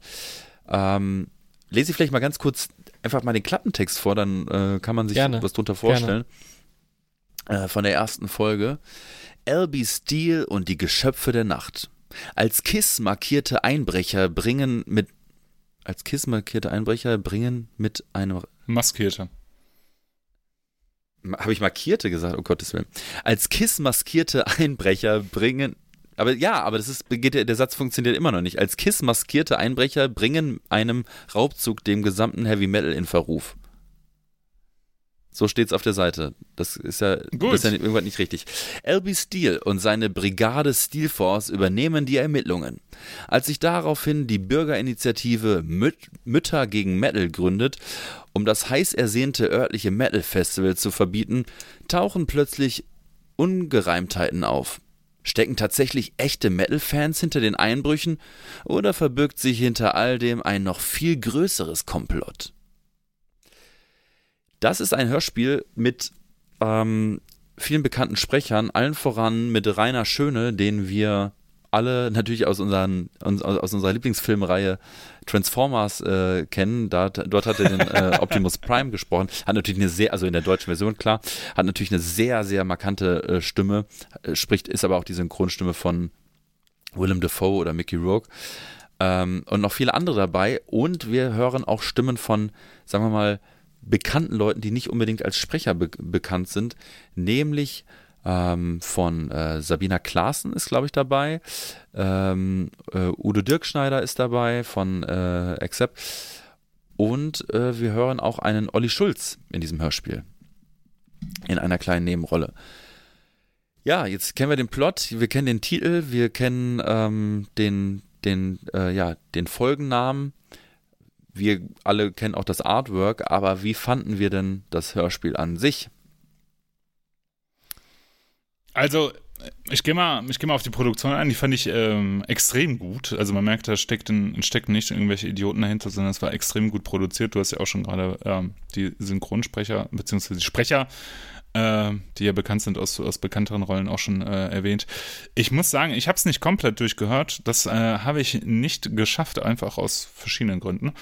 A: ähm, lese ich vielleicht mal ganz kurz einfach mal den Klappentext vor, dann äh, kann man sich
C: Gerne.
A: was drunter vorstellen. Äh, von der ersten Folge. LB Steel und die Geschöpfe der Nacht. Als Kiss markierte Einbrecher bringen mit als Kiss markierte Einbrecher bringen mit einem
B: Maskierte.
A: habe ich markierte gesagt, oh Gottes Willen. Als Kiss maskierte Einbrecher bringen. Aber ja, aber das ist, geht, der der Satz funktioniert immer noch nicht. Als Kiss maskierte Einbrecher bringen einem Raubzug dem gesamten Heavy Metal in Verruf. So steht's auf der Seite. Das ist ja,
B: Gut.
A: Das ist ja irgendwann nicht richtig. LB Steel und seine Brigade Steel Force übernehmen die Ermittlungen. Als sich daraufhin die Bürgerinitiative Müt Mütter gegen Metal gründet, um das heiß ersehnte örtliche Metal Festival zu verbieten, tauchen plötzlich Ungereimtheiten auf. Stecken tatsächlich echte Metal-Fans hinter den Einbrüchen oder verbirgt sich hinter all dem ein noch viel größeres Komplott? Das ist ein Hörspiel mit ähm, vielen bekannten Sprechern, allen voran mit Rainer Schöne, den wir alle natürlich aus, unseren, uns- aus unserer Lieblingsfilmreihe Transformers äh, kennen. Da, dort hat er den äh, Optimus Prime gesprochen. Hat natürlich eine sehr, also in der deutschen Version klar, hat natürlich eine sehr, sehr markante äh, Stimme. Äh, spricht, ist aber auch die Synchronstimme von Willem Dafoe oder Mickey Rourke. Ähm, und noch viele andere dabei. Und wir hören auch Stimmen von, sagen wir mal, bekannten Leuten, die nicht unbedingt als Sprecher be bekannt sind, nämlich ähm, von äh, Sabina Klaassen ist, glaube ich, dabei. Ähm, äh, Udo Dirkschneider ist dabei von äh, Accept. Und äh, wir hören auch einen Olli Schulz in diesem Hörspiel. In einer kleinen Nebenrolle. Ja, jetzt kennen wir den Plot, wir kennen den Titel, wir kennen ähm, den, den, äh, ja, den Folgennamen. Wir alle kennen auch das Artwork, aber wie fanden wir denn das Hörspiel an sich?
B: Also, ich gehe mal, ich mal auf die Produktion ein. Die fand ich ähm, extrem gut. Also man merkt, da steckten, steckten nicht irgendwelche Idioten dahinter, sondern es war extrem gut produziert. Du hast ja auch schon gerade ähm, die Synchronsprecher beziehungsweise die Sprecher, äh, die ja bekannt sind aus, aus bekannteren Rollen, auch schon äh, erwähnt. Ich muss sagen, ich habe es nicht komplett durchgehört. Das äh, habe ich nicht geschafft, einfach aus verschiedenen Gründen.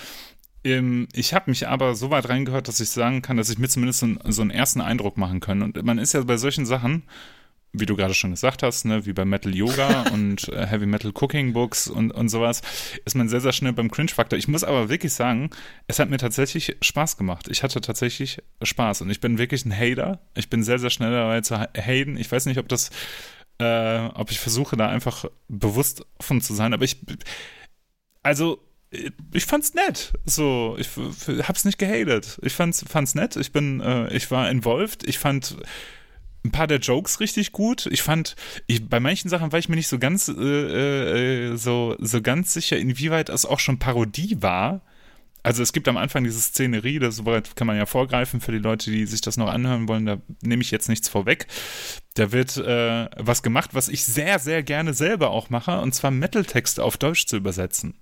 B: Ähm, ich habe mich aber so weit reingehört, dass ich sagen kann, dass ich mir zumindest so, so einen ersten Eindruck machen kann. Und man ist ja bei solchen Sachen wie du gerade schon gesagt hast, ne, wie bei Metal Yoga und äh, Heavy Metal Cooking Books und, und sowas, ist man sehr, sehr schnell beim Cringe-Faktor. Ich muss aber wirklich sagen, es hat mir tatsächlich Spaß gemacht. Ich hatte tatsächlich Spaß und ich bin wirklich ein Hater. Ich bin sehr, sehr schnell dabei zu haten. Ich weiß nicht, ob das, äh, ob ich versuche, da einfach bewusst von zu sein, aber ich, also, ich fand's nett. So, ich hab's nicht gehatet. Ich fand's, fand's nett. Ich bin, äh, ich war involved. Ich fand, ein paar der Jokes richtig gut. Ich fand, ich, bei manchen Sachen war ich mir nicht so ganz äh, äh, so, so ganz sicher, inwieweit es auch schon Parodie war. Also es gibt am Anfang diese Szenerie, das kann man ja vorgreifen für die Leute, die sich das noch anhören wollen, da nehme ich jetzt nichts vorweg. Da wird äh, was gemacht, was ich sehr, sehr gerne selber auch mache, und zwar Metal-Texte auf Deutsch zu übersetzen.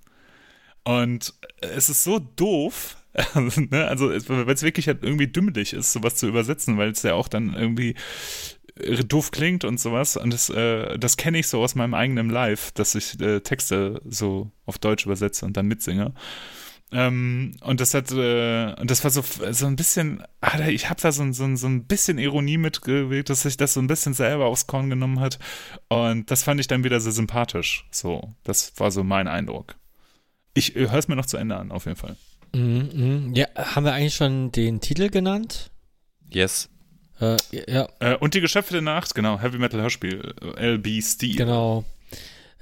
B: Und es ist so doof? Also, weil es wirklich halt irgendwie dümmlich ist, sowas zu übersetzen, weil es ja auch dann irgendwie äh, doof klingt und sowas. Und das, äh, das kenne ich so aus meinem eigenen Live, dass ich äh, Texte so auf Deutsch übersetze und dann mitsinge. Ähm, und das hat, äh, das war so, so ein bisschen, ah, ich habe da so, so, so ein bisschen Ironie mitgewegt, dass sich das so ein bisschen selber aufs Korn genommen hat. Und das fand ich dann wieder sehr sympathisch. So, das war so mein Eindruck. Ich äh, höre es mir noch zu Ende an, auf jeden Fall.
C: Mhm, mhm. Ja, haben wir eigentlich schon den Titel genannt?
A: Yes.
C: Äh, ja.
B: Äh, und die Geschöpfe der Nacht, genau, Heavy Metal Hörspiel, äh, LB Steel.
C: Genau.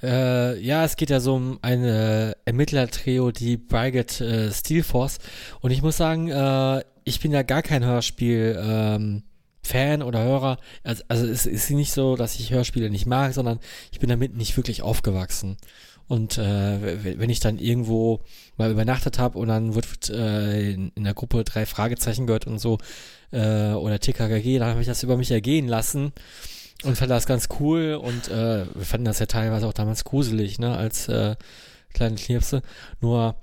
C: Äh, ja, es geht ja so um eine Ermittlertrio, die Brigade äh, Steel Force. Und ich muss sagen, äh, ich bin ja gar kein Hörspiel ähm, Fan oder Hörer. Also, also es ist nicht so, dass ich Hörspiele nicht mag, sondern ich bin damit nicht wirklich aufgewachsen. Und äh, wenn ich dann irgendwo mal übernachtet habe und dann wird äh, in, der Gruppe drei Fragezeichen gehört und so äh, oder TKKG, dann habe ich das über mich ergehen lassen und fand das ganz cool und äh, wir fanden das ja teilweise auch damals gruselig, ne, als äh, kleine Knirpse. Nur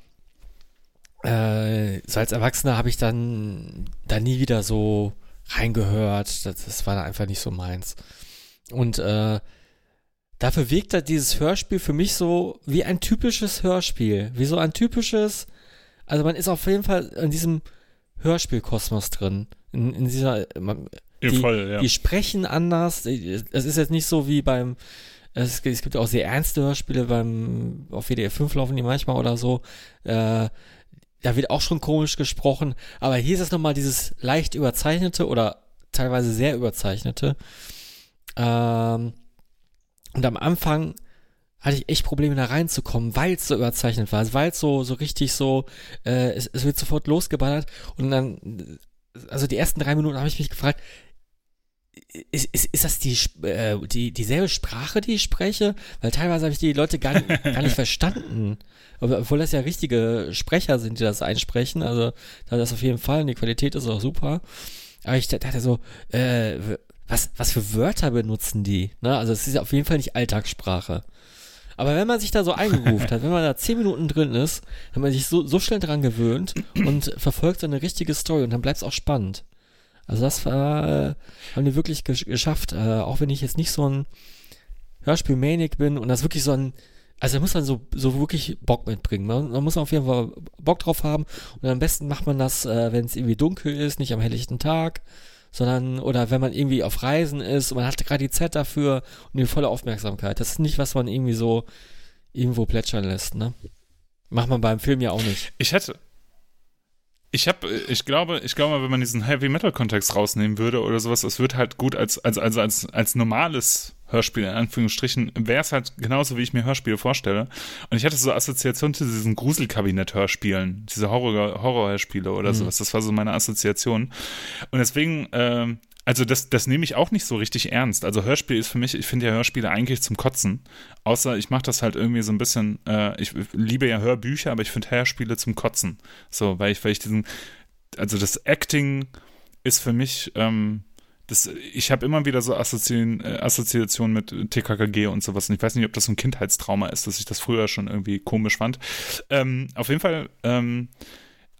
C: äh, so als Erwachsener habe ich dann da nie wieder so reingehört. Das, das war einfach nicht so meins. Und äh, dafür wirkt da dieses Hörspiel für mich so wie ein typisches Hörspiel. Wie so ein typisches, also man ist auf jeden Fall in diesem Hörspielkosmos drin. In, in dieser, man, die, voll, ja. die sprechen anders. Es ist jetzt nicht so wie beim, es, es gibt auch sehr ernste Hörspiele beim, auf WDR 5 laufen die manchmal oder so. Äh, da wird auch schon komisch gesprochen, aber hier ist es nochmal dieses leicht überzeichnete oder teilweise sehr überzeichnete. Ähm, und am Anfang hatte ich echt Probleme da reinzukommen, weil es so überzeichnet war, weil es so, so richtig so, äh, es, es wird sofort losgeballert und dann, also die ersten drei Minuten habe ich mich gefragt, ist, ist, ist das die, äh, die, dieselbe Sprache, die ich spreche? Weil teilweise habe ich die Leute gar, nicht, gar nicht verstanden. Obwohl das ja richtige Sprecher sind, die das einsprechen. Also da das auf jeden Fall und die Qualität ist auch super. Aber ich dachte so, äh, was, was für Wörter benutzen die? Ne? Also es ist auf jeden Fall nicht Alltagssprache. Aber wenn man sich da so eingeruft hat, wenn man da zehn Minuten drin ist, dann man sich so, so schnell dran gewöhnt und verfolgt so eine richtige Story und dann bleibt es auch spannend. Also das war, äh, haben die wirklich gesch geschafft, äh, auch wenn ich jetzt nicht so ein Hörspiel-Manic bin und das wirklich so ein, also da muss man so, so wirklich Bock mitbringen. Man, man muss auf jeden Fall Bock drauf haben und am besten macht man das, äh, wenn es irgendwie dunkel ist, nicht am helllichten Tag sondern oder wenn man irgendwie auf Reisen ist und man hat gerade die Zeit dafür und die volle Aufmerksamkeit. Das ist nicht, was man irgendwie so irgendwo plätschern lässt, ne? Macht man beim Film ja auch nicht.
B: Ich hätte, ich habe, ich glaube, ich glaube, wenn man diesen Heavy Metal Kontext rausnehmen würde oder sowas, es wird halt gut als als als als als normales Hörspiel in Anführungsstrichen, wäre es halt genauso, wie ich mir Hörspiele vorstelle. Und ich hatte so Assoziationen zu diesen Gruselkabinett-Hörspielen, diese Horror, Horrorhörspiele oder mhm. sowas. Das war so meine Assoziation. Und deswegen, äh, also das, das nehme ich auch nicht so richtig ernst. Also Hörspiel ist für mich, ich finde ja Hörspiele eigentlich zum Kotzen. Außer ich mache das halt irgendwie so ein bisschen, äh, ich liebe ja Hörbücher, aber ich finde Hörspiele zum Kotzen. So, weil ich, weil ich diesen, also das Acting ist für mich, ähm, das, ich habe immer wieder so äh, Assoziationen mit TKKG und sowas. Und ich weiß nicht, ob das so ein Kindheitstrauma ist, dass ich das früher schon irgendwie komisch fand. Ähm, auf jeden Fall, ähm,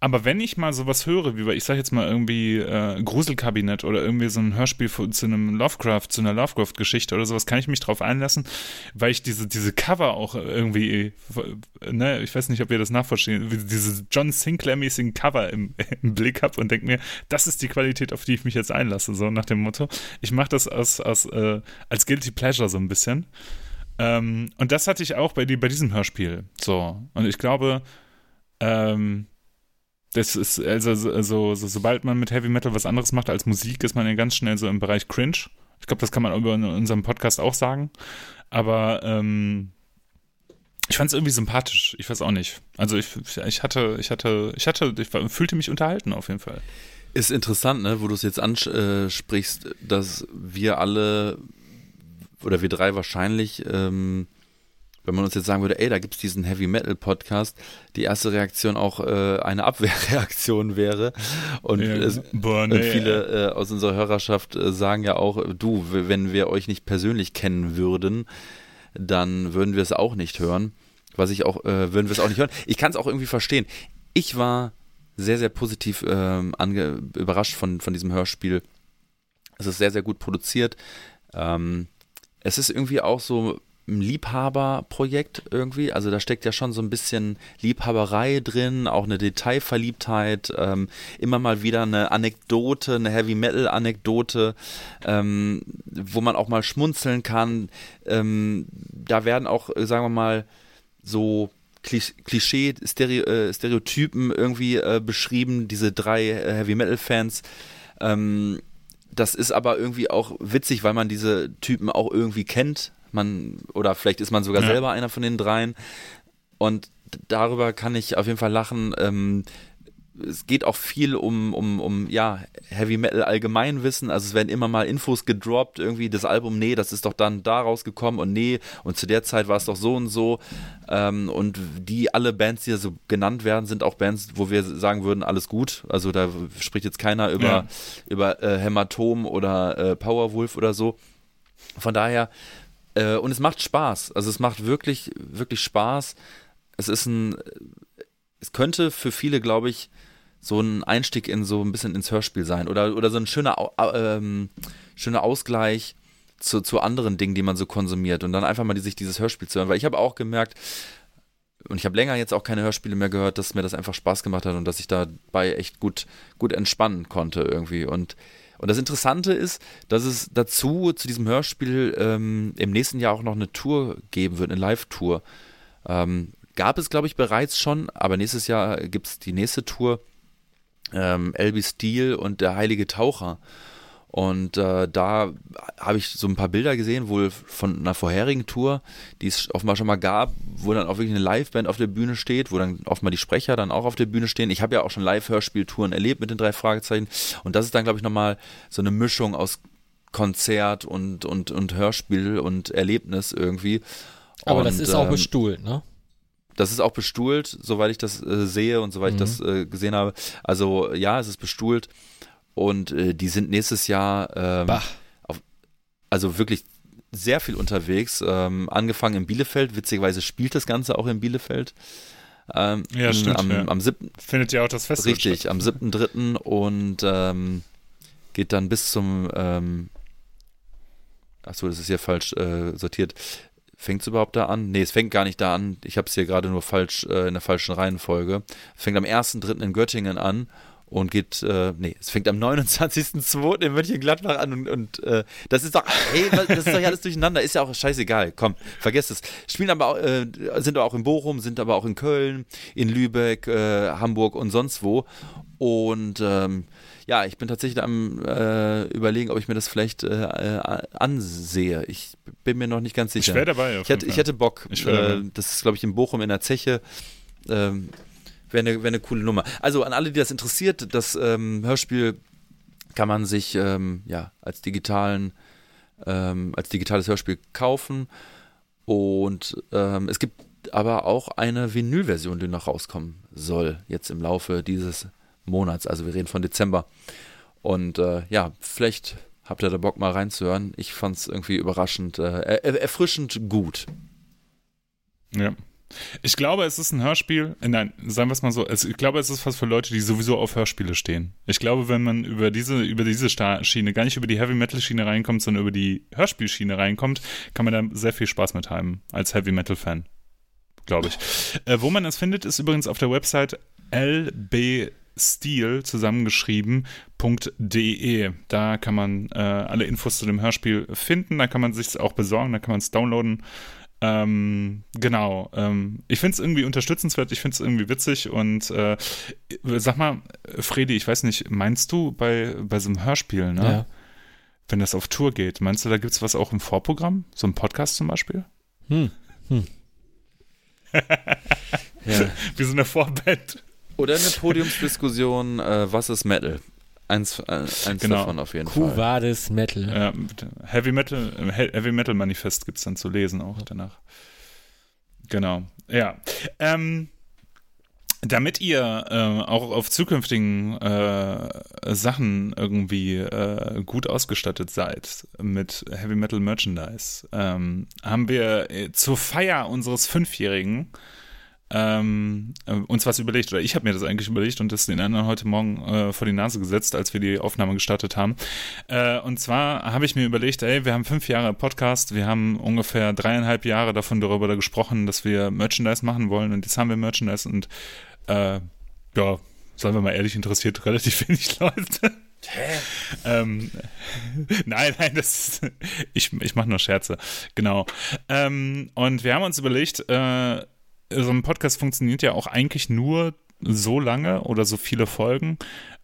B: aber wenn ich mal sowas höre, wie ich sag jetzt mal irgendwie äh, Gruselkabinett oder irgendwie so ein Hörspiel zu einem Lovecraft, zu einer Lovecraft-Geschichte oder sowas, kann ich mich drauf einlassen, weil ich diese, diese Cover auch irgendwie, ne, ich weiß nicht, ob ihr das nachvollziehen, diese John Sinclair-mäßigen Cover im, im Blick habe und denke mir, das ist die Qualität, auf die ich mich jetzt einlasse, so nach dem Motto. Ich mache das aus, aus, äh, als Guilty Pleasure so ein bisschen. Ähm, und das hatte ich auch bei, die, bei diesem Hörspiel. So. Und ich glaube, ähm, das ist, also so, so, sobald man mit Heavy Metal was anderes macht als Musik, ist man ja ganz schnell so im Bereich Cringe. Ich glaube, das kann man über unserem Podcast auch sagen. Aber ähm, ich fand es irgendwie sympathisch. Ich weiß auch nicht. Also ich, ich hatte, ich hatte, ich hatte, ich fühlte mich unterhalten auf jeden Fall.
A: Ist interessant, ne, wo du es jetzt ansprichst, dass wir alle oder wir drei wahrscheinlich ähm, wenn man uns jetzt sagen würde, ey, da gibt es diesen Heavy Metal Podcast, die erste Reaktion auch äh, eine Abwehrreaktion wäre. Und, ja, es, boah, nee, und viele äh, aus unserer Hörerschaft äh, sagen ja auch, du, wenn wir euch nicht persönlich kennen würden, dann würden wir es auch nicht hören. Was ich auch, äh, würden wir es auch nicht hören. Ich kann es auch irgendwie verstehen. Ich war sehr, sehr positiv ähm, überrascht von, von diesem Hörspiel. Es ist sehr, sehr gut produziert. Ähm, es ist irgendwie auch so ein Liebhaberprojekt irgendwie. Also da steckt ja schon so ein bisschen Liebhaberei drin, auch eine Detailverliebtheit, ähm, immer mal wieder eine Anekdote, eine Heavy Metal Anekdote, ähm, wo man auch mal schmunzeln kann. Ähm, da werden auch, sagen wir mal, so Klischee, Stereo, äh, Stereotypen irgendwie äh, beschrieben, diese drei äh, Heavy Metal Fans. Ähm, das ist aber irgendwie auch witzig, weil man diese Typen auch irgendwie kennt man, oder vielleicht ist man sogar ja. selber einer von den dreien. Und darüber kann ich auf jeden Fall lachen. Ähm, es geht auch viel um, um, um ja, Heavy Metal Allgemeinwissen. Also es werden immer mal Infos gedroppt, irgendwie das Album, nee, das ist doch dann da rausgekommen und nee, und zu der Zeit war es doch so und so. Ähm, und die alle Bands, die da so genannt werden, sind auch Bands, wo wir sagen würden, alles gut. Also da spricht jetzt keiner über, ja. über äh, Hämatom oder äh, Powerwolf oder so. Von daher äh, und es macht Spaß. Also es macht wirklich, wirklich Spaß. Es ist ein, es könnte für viele, glaube ich, so ein Einstieg in so ein bisschen ins Hörspiel sein oder, oder so ein schöner, ähm, schöner Ausgleich zu, zu anderen Dingen, die man so konsumiert und dann einfach mal die, sich dieses Hörspiel zu hören. Weil ich habe auch gemerkt, und ich habe länger jetzt auch keine Hörspiele mehr gehört, dass mir das einfach Spaß gemacht hat und dass ich dabei echt gut, gut entspannen konnte irgendwie. Und und das Interessante ist, dass es dazu, zu diesem Hörspiel, ähm, im nächsten Jahr auch noch eine Tour geben wird, eine Live-Tour. Ähm, gab es, glaube ich, bereits schon, aber nächstes Jahr gibt es die nächste Tour. Ähm, Elby Steele und der Heilige Taucher. Und äh, da habe ich so ein paar Bilder gesehen, wohl von einer vorherigen Tour, die es offenbar schon mal gab, wo dann auch wirklich eine Liveband auf der Bühne steht, wo dann offenbar die Sprecher dann auch auf der Bühne stehen. Ich habe ja auch schon Live-Hörspieltouren erlebt mit den drei Fragezeichen. Und das ist dann, glaube ich, nochmal so eine Mischung aus Konzert und, und, und Hörspiel und Erlebnis irgendwie.
C: Aber und, das ist auch ähm, bestuhlt, ne?
A: Das ist auch bestuhlt, soweit ich das äh, sehe und soweit mhm. ich das äh, gesehen habe. Also ja, es ist bestuhlt. Und äh, die sind nächstes Jahr ähm, auf, also wirklich sehr viel unterwegs. Ähm, angefangen in Bielefeld, witzigerweise spielt das Ganze auch in Bielefeld.
B: Ähm, ja, stimmt.
A: Am,
B: ja.
A: am 7.
B: Findet ja auch das Festival
A: Richtig, statt. am 7.3. und ähm, geht dann bis zum ähm, Achso, das ist hier falsch äh, sortiert. Fängt es überhaupt da an? Nee, es fängt gar nicht da an. Ich habe es hier gerade nur falsch äh, in der falschen Reihenfolge. Es fängt am 1.3. in Göttingen an und geht, äh, nee, es fängt am 29.02. in Mönchengladbach an und, und äh, das ist doch, ey, das ist doch ja alles durcheinander, ist ja auch scheißegal, komm, vergesst es. Spielen aber auch, äh, sind aber auch in Bochum, sind aber auch in Köln, in Lübeck, äh, Hamburg und sonst wo und ähm, ja, ich bin tatsächlich am äh, überlegen, ob ich mir das vielleicht äh, ansehe. Ich bin mir noch nicht ganz sicher.
B: Ich wäre dabei.
A: Ich hätte, ich hätte Bock. Ich das ist, glaube ich, in Bochum in der Zeche. Ähm, wäre eine, wär eine coole Nummer. Also an alle, die das interessiert, das ähm, Hörspiel kann man sich ähm, ja als digitalen ähm, als digitales Hörspiel kaufen und ähm, es gibt aber auch eine Vinylversion, die noch rauskommen soll jetzt im Laufe dieses Monats. Also wir reden von Dezember und äh, ja vielleicht habt ihr da Bock mal reinzuhören. Ich fand es irgendwie überraschend, äh, erfrischend gut.
B: Ja. Ich glaube, es ist ein Hörspiel. Äh, nein, sagen wir es mal so. ich glaube, es ist was für Leute, die sowieso auf Hörspiele stehen. Ich glaube, wenn man über diese, über diese Schiene, gar nicht über die Heavy Metal Schiene reinkommt, sondern über die Hörspielschiene reinkommt, kann man da sehr viel Spaß mit haben als Heavy Metal Fan. Glaube ich. Äh, wo man es findet, ist übrigens auf der Website lbsteel zusammengeschrieben.de. Da kann man äh, alle Infos zu dem Hörspiel finden. Da kann man sich auch besorgen, da kann man es downloaden. Ähm, genau. Ähm, ich finde es irgendwie unterstützenswert, ich finde es irgendwie witzig und äh, sag mal, Fredi, ich weiß nicht, meinst du bei, bei so einem Hörspiel, ne? Ja. Wenn das auf Tour geht, meinst du, da gibt es was auch im Vorprogramm? So ein Podcast zum Beispiel? Hm. Hm. ja. Wie so eine Vorband.
A: Oder eine Podiumsdiskussion, äh, was ist Metal? Eins, äh, eins genau. davon auf jeden
C: Fall. Cuvades Metal.
B: Ja, Heavy Metal, Heavy Metal Manifest gibt es dann zu lesen auch danach. Genau. Ja. Ähm, damit ihr äh, auch auf zukünftigen äh, Sachen irgendwie äh, gut ausgestattet seid mit Heavy Metal Merchandise, ähm, haben wir äh, zur Feier unseres Fünfjährigen ähm, äh, uns was überlegt, oder ich habe mir das eigentlich überlegt und das den anderen heute Morgen äh, vor die Nase gesetzt, als wir die Aufnahme gestartet haben. Äh, und zwar habe ich mir überlegt, ey, wir haben fünf Jahre Podcast, wir haben ungefähr dreieinhalb Jahre davon darüber gesprochen, dass wir Merchandise machen wollen und jetzt haben wir Merchandise und äh, ja, sagen wir mal ehrlich, interessiert relativ wenig Leute. Hä? ähm, nein, nein, das ist, ich, ich mache nur Scherze. Genau. Ähm, und wir haben uns überlegt, äh, so ein Podcast funktioniert ja auch eigentlich nur so lange oder so viele Folgen,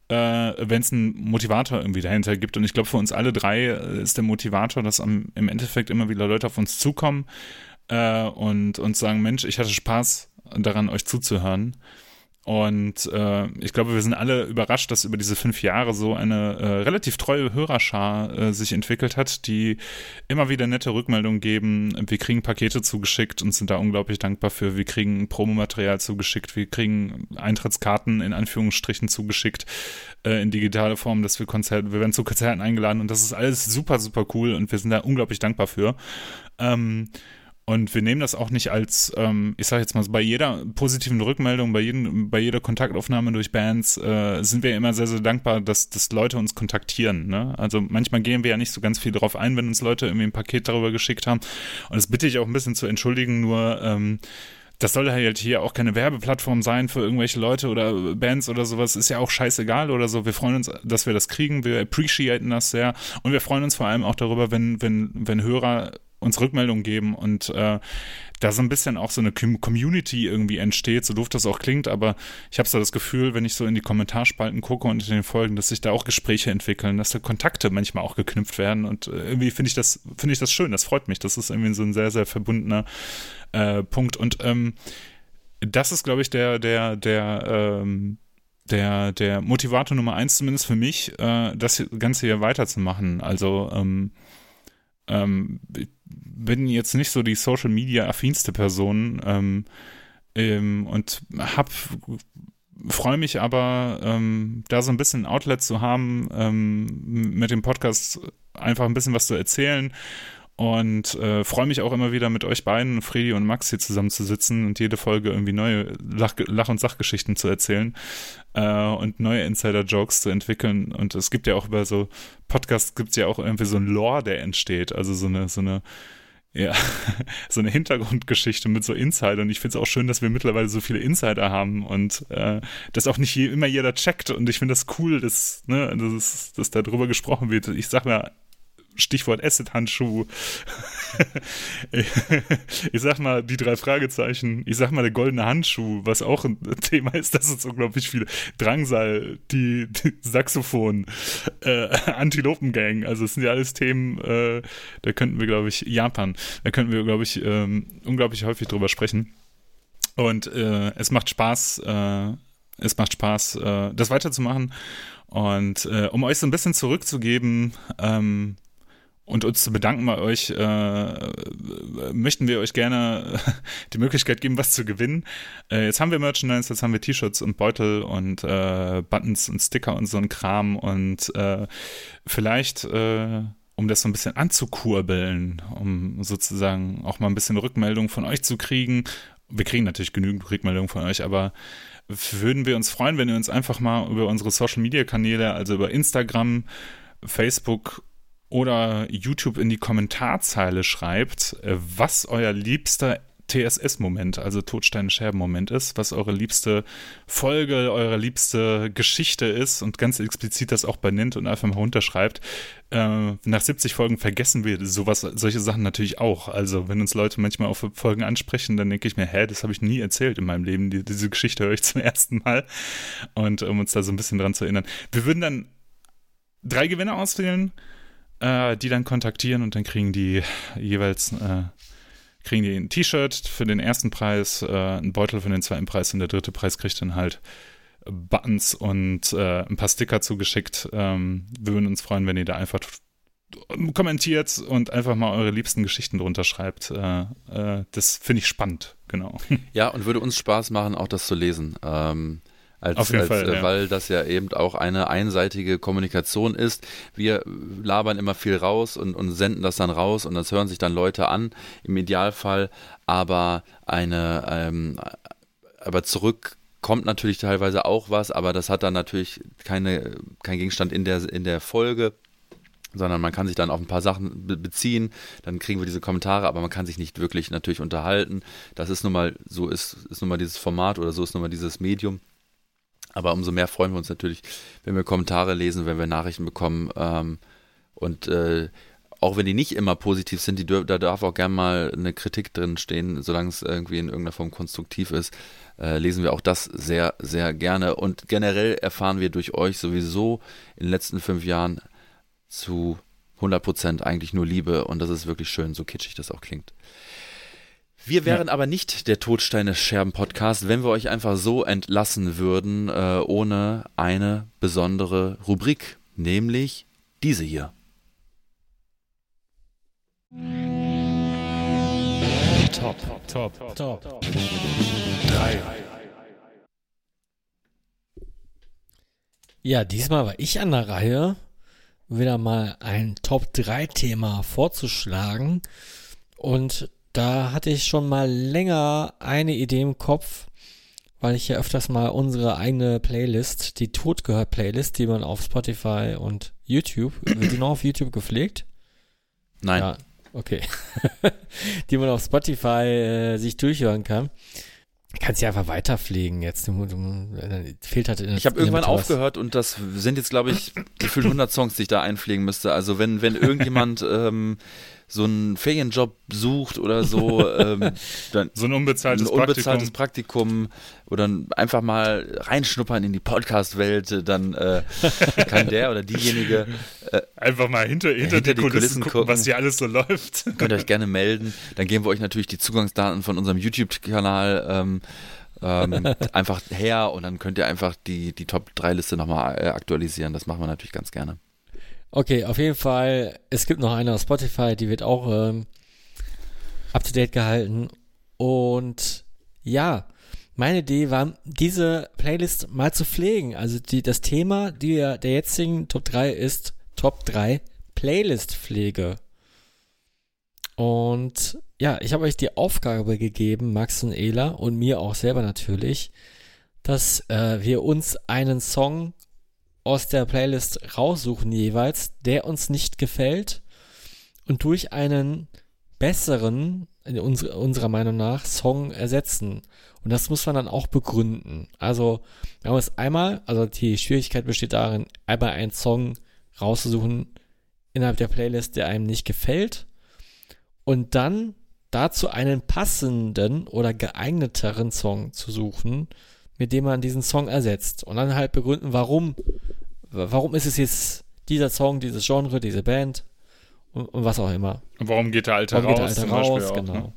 B: äh, wenn es einen Motivator irgendwie dahinter gibt. Und ich glaube, für uns alle drei ist der Motivator, dass am, im Endeffekt immer wieder Leute auf uns zukommen äh, und uns sagen, Mensch, ich hatte Spaß daran, euch zuzuhören. Und äh, ich glaube, wir sind alle überrascht, dass über diese fünf Jahre so eine äh, relativ treue Hörerschar äh, sich entwickelt hat, die immer wieder nette Rückmeldungen geben. Wir kriegen Pakete zugeschickt und sind da unglaublich dankbar für. Wir kriegen Promomaterial zugeschickt, wir kriegen Eintrittskarten in Anführungsstrichen zugeschickt äh, in digitale Form, dass wir Konzerte, wir werden zu Konzerten eingeladen und das ist alles super, super cool und wir sind da unglaublich dankbar für. Ähm, und wir nehmen das auch nicht als, ähm, ich sage jetzt mal, bei jeder positiven Rückmeldung, bei, jedem, bei jeder Kontaktaufnahme durch Bands äh, sind wir immer sehr, sehr dankbar, dass, dass Leute uns kontaktieren. Ne? Also manchmal gehen wir ja nicht so ganz viel darauf ein, wenn uns Leute irgendwie ein Paket darüber geschickt haben. Und das bitte ich auch ein bisschen zu entschuldigen, nur ähm, das soll halt hier auch keine Werbeplattform sein für irgendwelche Leute oder Bands oder sowas. Ist ja auch scheißegal oder so. Wir freuen uns, dass wir das kriegen. Wir appreciaten das sehr. Und wir freuen uns vor allem auch darüber, wenn, wenn, wenn Hörer uns Rückmeldungen geben und äh, da so ein bisschen auch so eine Community irgendwie entsteht, so doof das auch klingt, aber ich habe so das Gefühl, wenn ich so in die Kommentarspalten gucke und in den Folgen, dass sich da auch Gespräche entwickeln, dass da Kontakte manchmal auch geknüpft werden und äh, irgendwie finde ich das finde ich das schön, das freut mich, das ist irgendwie so ein sehr sehr verbundener äh, Punkt und ähm, das ist glaube ich der der der ähm, der, der Motivator Nummer eins zumindest für mich, äh, das Ganze hier weiterzumachen. Also ähm, ähm, bin jetzt nicht so die Social Media affinste Person ähm, ähm, und hab freue mich aber, ähm, da so ein bisschen Outlet zu haben, ähm, mit dem Podcast einfach ein bisschen was zu erzählen und äh, freue mich auch immer wieder mit euch beiden, Fredi und Max, hier zusammenzusitzen und jede Folge irgendwie neue Lach-, Lach und Sachgeschichten zu erzählen äh, und neue Insider-Jokes zu entwickeln. Und es gibt ja auch über so Podcasts gibt es ja auch irgendwie so ein Lore, der entsteht. Also so eine, so eine ja, so eine Hintergrundgeschichte mit so Insider. Und ich finde es auch schön, dass wir mittlerweile so viele Insider haben und äh, dass auch nicht je, immer jeder checkt. Und ich finde das cool, dass, ne, dass, dass da drüber gesprochen wird. Ich sag mal, Stichwort Acid-Handschuh. ich sag mal, die drei Fragezeichen. Ich sag mal, der goldene Handschuh, was auch ein Thema ist, dass es unglaublich viele Drangsal, die, die Saxophon, äh, Antilopengang. Also, es sind ja alles Themen, äh, da könnten wir, glaube ich, Japan, da könnten wir, glaube ich, ähm, unglaublich häufig drüber sprechen. Und äh, es macht Spaß, äh, es macht Spaß, äh, das weiterzumachen. Und äh, um euch so ein bisschen zurückzugeben, ähm, und uns zu bedanken bei euch, äh, möchten wir euch gerne die Möglichkeit geben, was zu gewinnen. Äh, jetzt haben wir Merchandise, jetzt haben wir T-Shirts und Beutel und äh, Buttons und Sticker und so ein Kram und äh, vielleicht, äh, um das so ein bisschen anzukurbeln, um sozusagen auch mal ein bisschen Rückmeldung von euch zu kriegen. Wir kriegen natürlich genügend Rückmeldungen von euch, aber würden wir uns freuen, wenn ihr uns einfach mal über unsere Social Media Kanäle, also über Instagram, Facebook oder YouTube in die Kommentarzeile schreibt, äh, was euer liebster TSS-Moment, also Todsteine-Scherben-Moment ist, was eure liebste Folge, eure liebste Geschichte ist und ganz explizit das auch benennt und einfach mal runterschreibt. Äh, nach 70 Folgen vergessen wir sowas, solche Sachen natürlich auch. Also wenn uns Leute manchmal auf Folgen ansprechen, dann denke ich mir, hä, das habe ich nie erzählt in meinem Leben. Die, diese Geschichte höre ich zum ersten Mal. Und um uns da so ein bisschen dran zu erinnern. Wir würden dann drei Gewinner auswählen äh, die dann kontaktieren und dann kriegen die jeweils äh, kriegen die ein T-Shirt für den ersten Preis, äh, einen Beutel für den zweiten Preis und der dritte Preis kriegt dann halt Buttons und äh, ein paar Sticker zugeschickt. Ähm, wir würden uns freuen, wenn ihr da einfach kommentiert und einfach mal eure liebsten Geschichten drunter schreibt. Äh, äh, das finde ich spannend, genau.
A: Ja, und würde uns Spaß machen, auch das zu lesen. Ähm, als,
B: Auf jeden
A: als
B: Fall,
A: äh,
B: ja.
A: weil das ja eben auch eine einseitige Kommunikation ist. Wir labern immer viel raus und, und senden das dann raus und das hören sich dann Leute an, im Idealfall, aber eine, ähm, aber zurück kommt natürlich teilweise auch was, aber das hat dann natürlich keine, kein Gegenstand in der, in der Folge sondern man kann sich dann auf ein paar Sachen be beziehen, dann kriegen wir diese Kommentare, aber man kann sich nicht wirklich natürlich unterhalten. Das ist nun mal, so ist, ist nun mal dieses Format oder so ist nun mal dieses Medium. Aber umso mehr freuen wir uns natürlich, wenn wir Kommentare lesen, wenn wir Nachrichten bekommen. Ähm, und äh, auch wenn die nicht immer positiv sind, die, da darf auch gern mal eine Kritik drin stehen, solange es irgendwie in irgendeiner Form konstruktiv ist, äh, lesen wir auch das sehr, sehr gerne. Und generell erfahren wir durch euch sowieso in den letzten fünf Jahren zu 100 Prozent eigentlich nur Liebe und das ist wirklich schön, so kitschig das auch klingt. Wir wären ja. aber nicht der Todsteine-Scherben-Podcast, wenn wir euch einfach so entlassen würden, äh, ohne eine besondere Rubrik, nämlich diese hier.
B: Top, top, top, top.
C: Drei. Ja, diesmal war ich an der Reihe, wieder mal ein Top-3-Thema vorzuschlagen. Und da hatte ich schon mal länger eine Idee im Kopf, weil ich ja öfters mal unsere eigene Playlist, die Todgehört Playlist, die man auf Spotify und YouTube, wird die noch auf YouTube gepflegt?
A: Nein.
C: Ja, okay. die man auf Spotify äh, sich durchhören kann. Kannst du einfach weiterpflegen jetzt. Du, du, fehlt halt
A: ich habe irgendwann aufgehört und das sind jetzt, glaube ich, gefühlt 100 Songs, die ich da einpflegen müsste. Also wenn, wenn irgendjemand ähm, so einen Ferienjob sucht oder so, ähm,
B: so ein unbezahltes,
A: ein unbezahltes Praktikum. Praktikum oder einfach mal reinschnuppern in die Podcast-Welt, dann äh, kann der oder diejenige
B: äh, einfach mal hinter, hinter, hinter die, die, Kulissen, Kulissen gucken, was hier alles so läuft.
A: Könnt ihr euch gerne melden. Dann geben wir euch natürlich die Zugangsdaten von unserem YouTube-Kanal ähm, ähm, einfach her und dann könnt ihr einfach die, die Top-3-Liste nochmal äh, aktualisieren. Das machen wir natürlich ganz gerne.
C: Okay, auf jeden Fall, es gibt noch eine auf Spotify, die wird auch ähm, up to date gehalten. Und ja, meine Idee war, diese Playlist mal zu pflegen. Also die, das Thema die, der jetzigen Top 3 ist Top 3 Playlist-Pflege. Und ja, ich habe euch die Aufgabe gegeben, Max und Ela und mir auch selber natürlich, dass äh, wir uns einen Song aus der Playlist raussuchen jeweils, der uns nicht gefällt und durch einen besseren, in unserer, unserer Meinung nach, Song ersetzen. Und das muss man dann auch begründen. Also, wir haben es einmal, also die Schwierigkeit besteht darin, einmal einen Song rauszusuchen innerhalb der Playlist, der einem nicht gefällt und dann dazu einen passenden oder geeigneteren Song zu suchen, mit dem man diesen Song ersetzt und dann halt begründen, warum, warum ist es jetzt dieser Song, dieses Genre, diese Band und, und was auch immer.
B: Und warum geht der Alte
C: warum
B: raus?
C: Geht der Alte raus, auch, genau. Ne?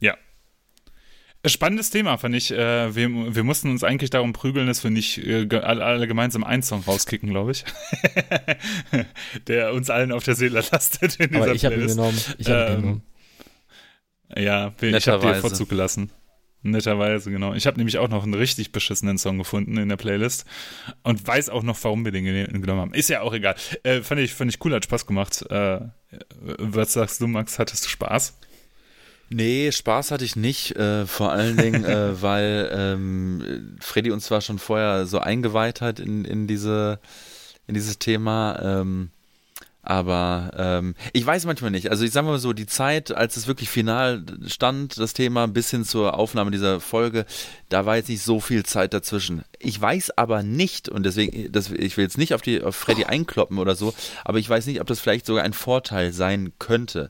B: Ja. Spannendes Thema, fand ich. Äh, wir, wir mussten uns eigentlich darum prügeln, dass wir nicht äh, alle, gemeinsam einen Song rauskicken, glaube ich. Der uns allen auf der Seele lastet in dieser
C: Aber ich habe ihn genommen. Ich habe
B: Ähm,
C: ihn genommen.
B: Ja, ich habe dir. Vorzug gelassen. Netterweise, genau. Ich habe nämlich auch noch einen richtig beschissenen Song gefunden in der Playlist und weiß auch noch, warum wir den genommen haben. Ist ja auch egal. Äh, fand, ich, fand ich cool, hat Spaß gemacht. Äh, was sagst du, Max? Hattest du Spaß?
A: Nee, Spaß hatte ich nicht, äh, vor allen Dingen, äh, weil ähm, Freddy uns zwar schon vorher so eingeweiht hat in, in, diese, in dieses Thema, ähm, aber ähm, ich weiß manchmal nicht. Also ich sage mal so, die Zeit, als es wirklich final stand, das Thema bis hin zur Aufnahme dieser Folge, da war jetzt nicht so viel Zeit dazwischen. Ich weiß aber nicht, und deswegen, das, ich will jetzt nicht auf, die, auf Freddy einkloppen oder so, aber ich weiß nicht, ob das vielleicht sogar ein Vorteil sein könnte.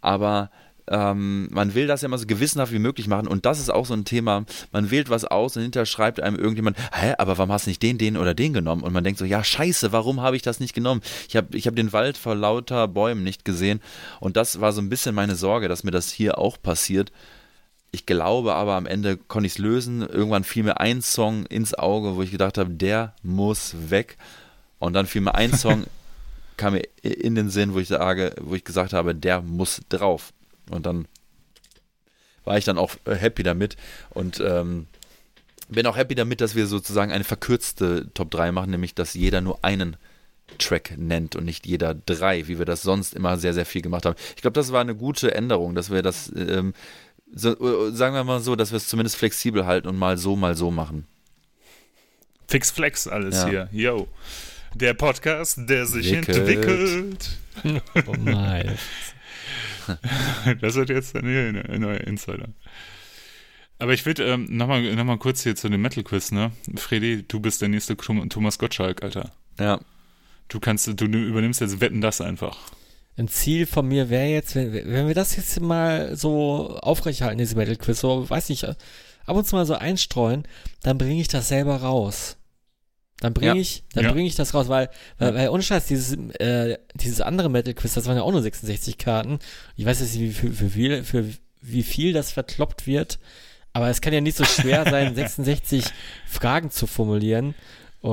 A: Aber ähm, man will das ja immer so gewissenhaft wie möglich machen und das ist auch so ein Thema. Man wählt was aus und hinterher schreibt einem irgendjemand, hä, aber warum hast du nicht den, den oder den genommen? Und man denkt so, ja, scheiße, warum habe ich das nicht genommen? Ich habe ich hab den Wald vor lauter Bäumen nicht gesehen und das war so ein bisschen meine Sorge, dass mir das hier auch passiert. Ich glaube aber am Ende konnte ich es lösen. Irgendwann fiel mir ein Song ins Auge, wo ich gedacht habe, der muss weg. Und dann fiel mir ein Song, kam mir in den Sinn, wo ich sage, wo ich gesagt habe, der muss drauf. Und dann war ich dann auch äh, happy damit und ähm, bin auch happy damit, dass wir sozusagen eine verkürzte Top 3 machen, nämlich dass jeder nur einen Track nennt und nicht jeder drei, wie wir das sonst immer sehr, sehr viel gemacht haben. Ich glaube, das war eine gute Änderung, dass wir das, ähm, so, äh, sagen wir mal so, dass wir es zumindest flexibel halten und mal so, mal so machen.
B: Fix Flex alles
A: Ja.
B: hier. Yo. Der Podcast, der sich
A: Wickelt.
B: entwickelt.
C: Oh nein.
B: Das wird jetzt ein neuer, ein neuer Insider. Aber ich würde ähm, nochmal noch mal kurz hier zu dem Metal-Quiz, ne? Fredi, du bist der nächste Thom- Thomas Gottschalk, Alter.
A: Ja,
B: Du kannst, du übernimmst jetzt Wetten das einfach.
C: Ein Ziel von mir wäre jetzt, wenn, wenn wir das jetzt mal so aufrechterhalten, diese Metal Quiz, so, weiß nicht, ab und zu mal so einstreuen, dann bringe ich das selber raus. Dann bringe
A: Ja.
C: ich, dann
B: Ja.
C: bringe ich das raus, weil, weil, weil ohne Scheiß, dieses, äh, dieses andere Metal Quiz, das waren ja auch nur 66 Karten. Ich weiß jetzt nicht, wie, für, für, viel, für wie viel das verkloppt wird, aber es kann ja nicht so schwer sein, 66 Fragen zu formulieren äh,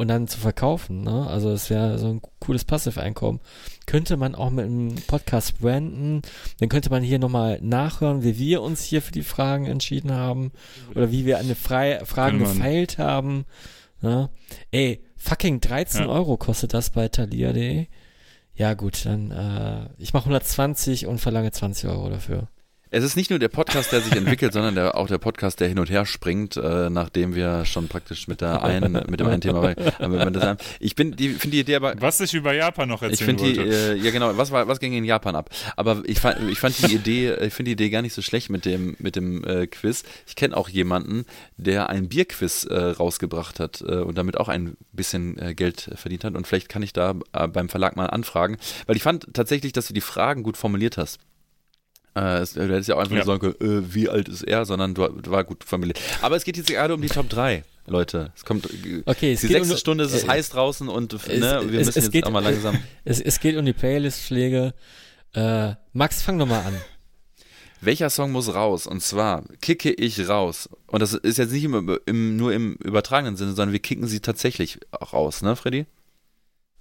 C: und dann zu verkaufen. Ne? Also es wäre so ein cooles Passive-Einkommen. Könnte man auch mit einem Podcast branden. Dann könnte man hier nochmal nachhören, wie wir uns hier für die Fragen entschieden haben oder wie wir an den Frei Fragen gefeilt haben. Ne? Ey, fucking 13
B: Ja.
C: Euro kostet das bei Thalia.de. Ja gut, dann äh, ich mache 120 und verlange 20 Euro dafür.
A: Es ist nicht nur der Podcast, der sich entwickelt, sondern der, auch der Podcast, der hin und her springt, äh, nachdem wir schon praktisch mit der einen, mit dem einen Thema bei, äh. Ich bin, die, finde die Idee aber,
B: Was ich über Japan noch
A: ich
B: erzählen
A: die,
B: wollte.
A: äh, ja genau, was war, was ging in Japan ab? Aber ich fand, ich fand die Idee, ich finde die Idee gar nicht so schlecht mit dem, mit dem äh, Quiz. Ich kenne auch jemanden, der ein Bierquiz äh, rausgebracht hat äh, und damit auch ein bisschen äh, Geld verdient hat. Und vielleicht kann ich da äh, beim Verlag mal anfragen, weil ich fand tatsächlich, dass du die Fragen gut formuliert hast. Äh, es- du hättest ja auch einfach
B: Ja.
A: nur sagen können, äh, wie alt ist er, sondern du, du war gut formuliert. Aber es geht jetzt gerade um die Top 3, Leute. Es kommt, äh,
C: Okay, es
A: die sechste
C: um,
A: Stunde, es ist
C: äh,
A: heiß draußen und
C: es-
A: ne, wir
C: es-
A: müssen
C: es
A: jetzt
C: geht-
A: auch mal langsam.
C: Es, es geht um die Playlist-Pflege. Äh, Max, fang doch mal an.
A: Welcher Song muss raus? Und zwar kicke ich raus. Und das ist jetzt nicht im, im, nur im übertragenen Sinne, sondern wir kicken sie tatsächlich auch raus, ne, Freddy?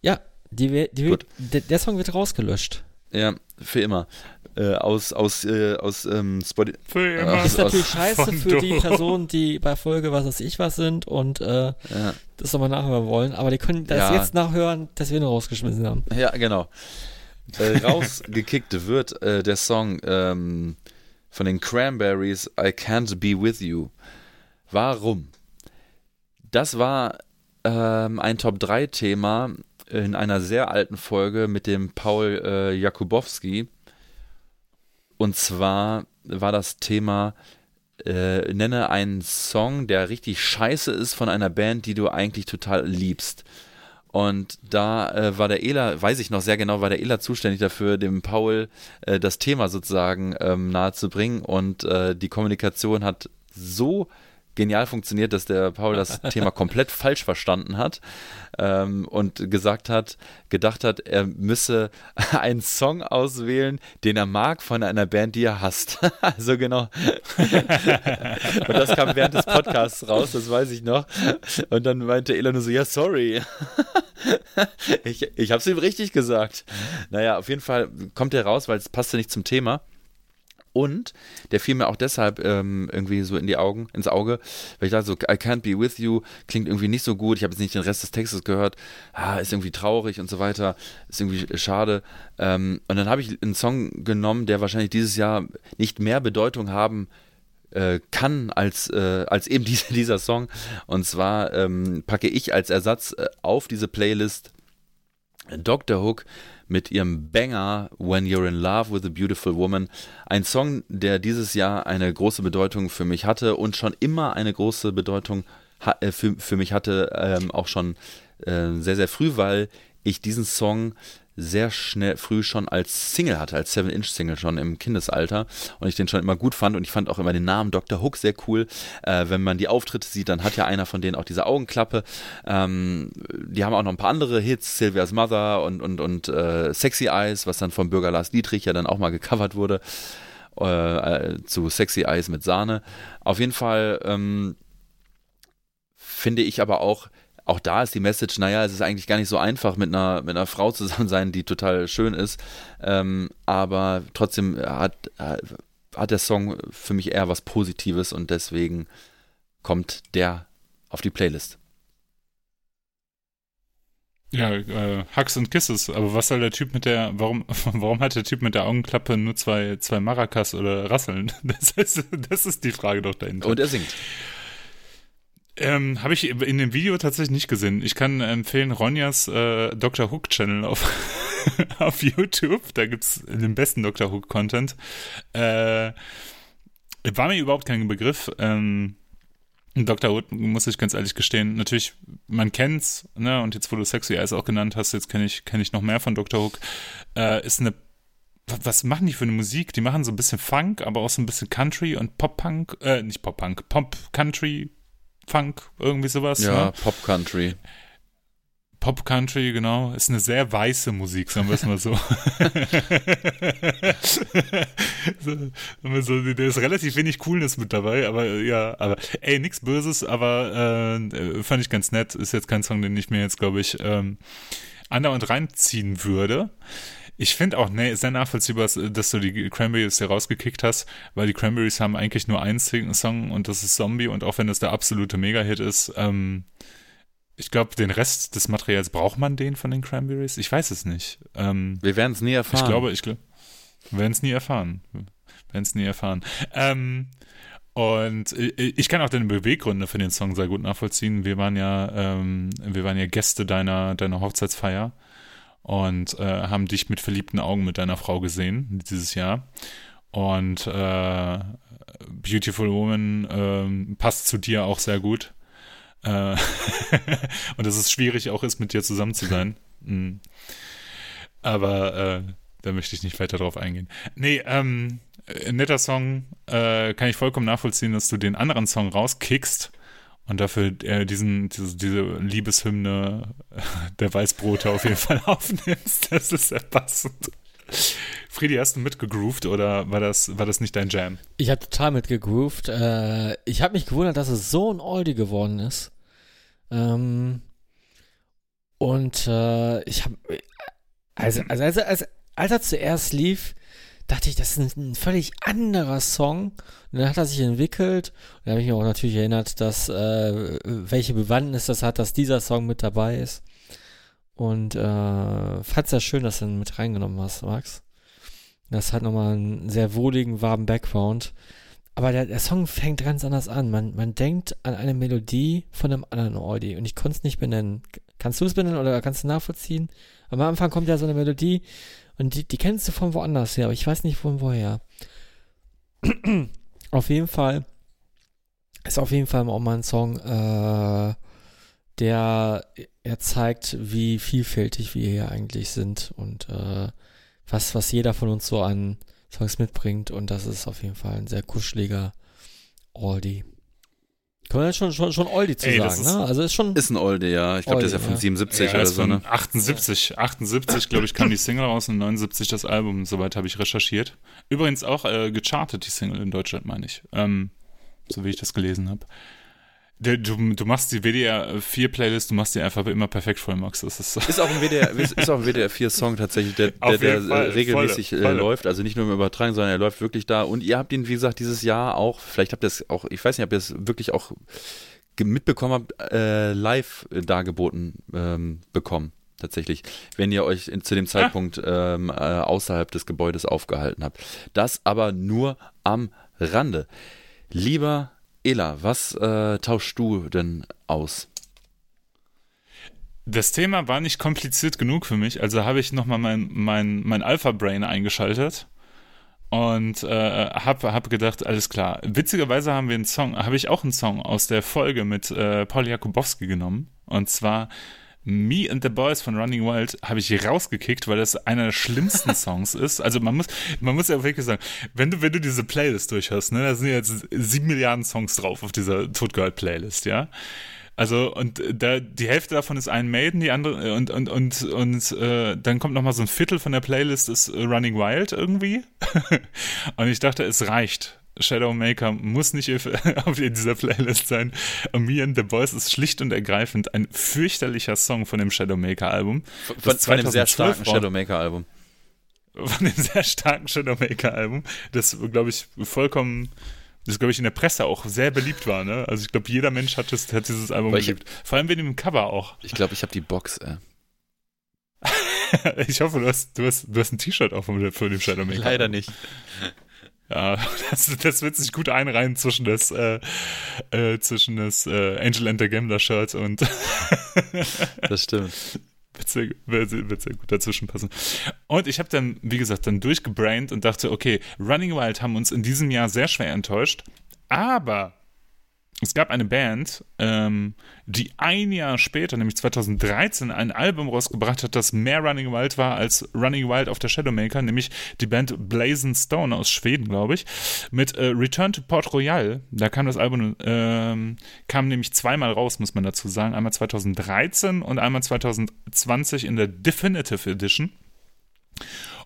C: Ja, die, die, der, der Song wird rausgelöscht.
A: Ja, für immer. Äh, aus aus, äh, aus ähm, Spotify.
B: Für
A: Ach,
B: immer.
A: das
C: Ist natürlich
A: aus-
C: scheiße für die. Personen, die bei Folge was weiß ich was sind und äh,
A: Ja,
C: das nochmal nachhören wollen. Aber die können das
A: Ja.
C: jetzt nachhören, dass wir ihn rausgeschmissen haben.
A: ja genau. Äh, rausgekickt wird äh, der Song ähm, von den Cranberries I Can't Be With You. Warum? Das war ähm, ein Top-3-Thema in einer sehr alten Folge mit dem Paul äh, Jakubowski. Und zwar war das Thema, äh, nenne einen Song, der richtig scheiße ist von einer Band, die du eigentlich total liebst. Und da äh, war der Ela, weiß ich noch sehr genau, war der Ela zuständig dafür, dem Paul äh, das Thema sozusagen ähm, nahe zu bringen. Und äh, die Kommunikation hat so genial funktioniert, dass der Paul das Thema komplett falsch verstanden hat ähm, und gesagt hat, gedacht hat, er müsse einen Song auswählen, den er mag von einer Band, die er hasst. also genau. und das kam während des Podcasts raus, das weiß ich noch. Und dann meinte Ela nur so, ja, sorry. ich ich habe es ihm richtig gesagt. Naja, auf jeden Fall kommt er raus, weil es passte nicht zum Thema. Und der fiel mir auch deshalb ähm, irgendwie so in die Augen, ins Auge, weil ich dachte so, I can't be with you, klingt irgendwie nicht so gut. Ich habe jetzt nicht den Rest des Textes gehört. Ah, ist irgendwie traurig und so weiter. Ist irgendwie schade. Ähm, und dann habe ich einen Song genommen, der wahrscheinlich dieses Jahr nicht mehr Bedeutung haben äh, kann als, äh, als eben diese, dieser Song. Und zwar ähm, packe ich als Ersatz äh, auf diese Playlist Dr. Hook mit ihrem Banger When You're in Love with a Beautiful Woman. Ein Song, der dieses Jahr eine große Bedeutung für mich hatte und schon immer eine große Bedeutung äh, für, mich hatte, ähm, auch schon äh, sehr, sehr früh, weil ich diesen Song sehr schnell früh schon als Single hatte, als 7-Inch-Single schon im Kindesalter und ich den schon immer gut fand und ich fand auch immer den Namen Dr. Hook sehr cool. Äh, wenn man die Auftritte sieht, dann hat ja einer von denen auch diese Augenklappe. Ähm, die haben auch noch ein paar andere Hits, Sylvia's Mother und, und, und äh, Sexy Eyes, was dann vom Bürger Lars Dietrich ja dann auch mal gecovert wurde, äh, zu Sexy Eyes mit Sahne. Auf jeden Fall ähm, finde ich aber auch, auch da ist die Message, naja, es ist eigentlich gar nicht so einfach, mit einer, mit einer Frau zusammen sein, die total schön ist. Ähm, aber trotzdem hat, hat der Song für mich eher was Positives und deswegen kommt der auf die Playlist.
B: Ja, äh, Hugs und Kisses, aber was soll der Typ mit der, warum, warum hat der Typ mit der Augenklappe nur zwei, zwei Maracas oder Rasseln? Das ist, das ist die Frage doch dahinter.
A: Und er singt.
B: Ähm, Habe ich in dem Video tatsächlich nicht gesehen. Ich kann empfehlen Ronjas äh, Dr. Hook Channel auf, auf YouTube. Da gibt's den besten Dr. Hook Content. Äh, war mir überhaupt kein Begriff. Ähm, Dr. Hook, muss ich ganz ehrlich gestehen, natürlich, man kennt's, ne, und jetzt, wo du Sexy Eyes auch genannt hast, jetzt kenne ich, kenn ich noch mehr von Dr. Hook, äh, ist eine was machen die für eine Musik? Die machen so ein bisschen Funk, aber auch so ein bisschen Country und Pop-Punk, äh, nicht Pop-Punk, Pop-Country, Funk, irgendwie sowas.
A: Ja,
B: ne?
A: Pop Country.
B: Pop Country, genau, ist eine sehr weiße Musik, sagen wir es mal so. so, so da ist relativ wenig Coolness mit dabei, aber ja, aber ey, nichts Böses, aber äh, fand ich ganz nett. Ist jetzt kein Song, den ich mir jetzt, glaube ich, ähm, andauernd reinziehen würde. Ich finde auch ne, sehr nachvollziehbar, dass du die Cranberries hier rausgekickt hast, weil die Cranberries haben eigentlich nur einen Song und das ist Zombie und auch wenn das der absolute Mega-Hit ist, ähm, ich glaube, den Rest des Materials braucht man den von den Cranberries? Ich weiß es nicht. Ähm,
A: wir werden es nie erfahren.
B: Ich glaube, ich glaube, wir werden es nie erfahren. Wir werden es nie erfahren. Ähm, und ich kann auch deine Beweggründe für den Song sehr gut nachvollziehen. Wir waren ja, ähm, wir waren ja Gäste deiner, deiner Hochzeitsfeier und äh, haben dich mit verliebten Augen mit deiner Frau gesehen dieses Jahr. Und äh, Beautiful Woman äh, passt zu dir auch sehr gut. Äh, und dass es schwierig auch ist, mit dir zusammen zu sein. Mhm. Aber äh, da möchte ich nicht weiter drauf eingehen. Nee, ähm, netter Song. Äh, kann ich vollkommen nachvollziehen, dass du den anderen Song rauskickst und dafür äh, diesen, diese, diese Liebeshymne der Weißbrote auf jeden Fall aufnimmst. Das ist sehr passend. Friedi, hast du mitgegroovt oder war das, war das nicht dein Jam?
C: Ich habe total mitgegroovt. Äh, ich habe mich gewundert, dass es so ein Oldie geworden ist. Ähm, und äh, ich habe, also, also, also, als, als er zuerst lief, dachte ich, das ist ein, ein völlig anderer Song. Und dann hat er sich entwickelt. Und da habe ich mich auch natürlich erinnert, dass äh, welche Bewandtnis das hat, dass dieser Song mit dabei ist. Und äh, fand ja schön, dass du ihn mit reingenommen hast, Max. Das hat nochmal einen sehr wohligen, warmen Background. Aber der, der Song fängt ganz anders an. Man, man denkt an eine Melodie von einem anderen Oldie. Und ich konnte es nicht benennen. Kannst du es benennen oder kannst du nachvollziehen? Am Anfang kommt ja so eine Melodie und die, die kennst du von woanders her, aber ich weiß nicht von woher. auf jeden Fall ist auf jeden Fall auch mal ein Song, äh, der er zeigt, wie vielfältig wir hier eigentlich sind und äh, was, was jeder von uns so an Songs mitbringt. Und das ist auf jeden Fall ein sehr kuscheliger Oldie. Kann man schon, schon, schon Oldie zu
B: Ey,
C: sagen,
B: ist-
C: ne? Also ist schon.
A: Ist ein Oldie, ja. Ich glaube, der ist ja von
C: ja.
A: 77
B: Ja,
A: oder so, ne?
B: 78, 78, glaube ich, kam die Single raus und 79 das Album, soweit habe ich recherchiert. Übrigens auch äh, gechartet, die Single in Deutschland, meine ich. Ähm, so wie ich das gelesen habe. Du, du machst die WDR 4 Playlist, du machst die einfach immer perfekt voll, Max. Das ist
A: Ist auch ein WDR, ist auch ein WDR 4 Song tatsächlich, der, der, der
B: Fall,
A: regelmäßig
B: volle,
A: äh,
B: volle.
A: läuft. Also nicht nur im Übertragen, sondern er läuft wirklich da. Und ihr habt ihn, wie gesagt, dieses Jahr auch, vielleicht habt ihr es auch, ich weiß nicht, ob ihr es wirklich auch mitbekommen habt, äh, live dargeboten ähm, bekommen. Tatsächlich, wenn ihr euch in, zu dem Zeitpunkt ähm, äh, außerhalb des Gebäudes aufgehalten habt. Das aber nur am Rande. Lieber Ela, was äh, tauschst du denn aus?
B: Das Thema war nicht kompliziert genug für mich, also habe ich nochmal mein, mein, mein Alpha-Brain eingeschaltet und äh, habe hab gedacht, alles klar. Witzigerweise haben wir einen Song, habe ich auch einen Song aus der Folge mit äh, Paul Jakubowski genommen und zwar Me and the Boys von Running Wild habe ich rausgekickt, weil das einer der schlimmsten Songs ist. Also man muss, man muss ja wirklich sagen, wenn du, wenn du diese Playlist durchhörst, ne, da sind jetzt sieben Milliarden Songs drauf auf dieser Totgehört Playlist, ja. Also und da die Hälfte davon ist Iron Maiden, die andere und und und und äh, dann kommt noch mal so ein Viertel von der Playlist ist Running Wild irgendwie. und ich dachte, es reicht. Shadowmaker muss nicht auf dieser Playlist sein. Me and the Boys ist schlicht und ergreifend ein fürchterlicher Song von dem Shadowmaker Album.
A: Von, von dem sehr
B: 2012
A: starken
B: war-
A: Shadowmaker-Album.
B: Von dem sehr starken Shadowmaker Album, das glaube ich vollkommen das glaube ich in der Presse auch sehr beliebt war, ne? Also ich glaube, jeder Mensch hat, das, hat dieses Album geliebt. Vor allem wegen dem Cover auch.
A: Ich glaube, ich habe die Box, ey.
B: ich hoffe, du hast, du hast, du hast ein T-Shirt auch von, von dem Shadowmaker.
A: Leider nicht.
B: Ja, das, das wird sich gut einreihen zwischen das, äh, äh, zwischen das äh, Angel and the Gambler Shirt und
A: Das stimmt.
B: wird sehr, wird, wird sehr gut dazwischen passen. Und ich habe dann, wie gesagt, dann durchgebraint und dachte, okay, Running Wild haben uns in diesem Jahr sehr schwer enttäuscht, aber es gab eine Band, ähm, die ein Jahr später, nämlich 2013, ein Album rausgebracht hat, das mehr Running Wild war als Running Wild auf der Shadowmaker, nämlich die Band Blazing Stone aus Schweden, glaube ich, mit äh, Return to Port Royal. Da kam das Album, ähm, kam nämlich zweimal raus, muss man dazu sagen. Einmal 2013 und einmal 2020 in der Definitive Edition.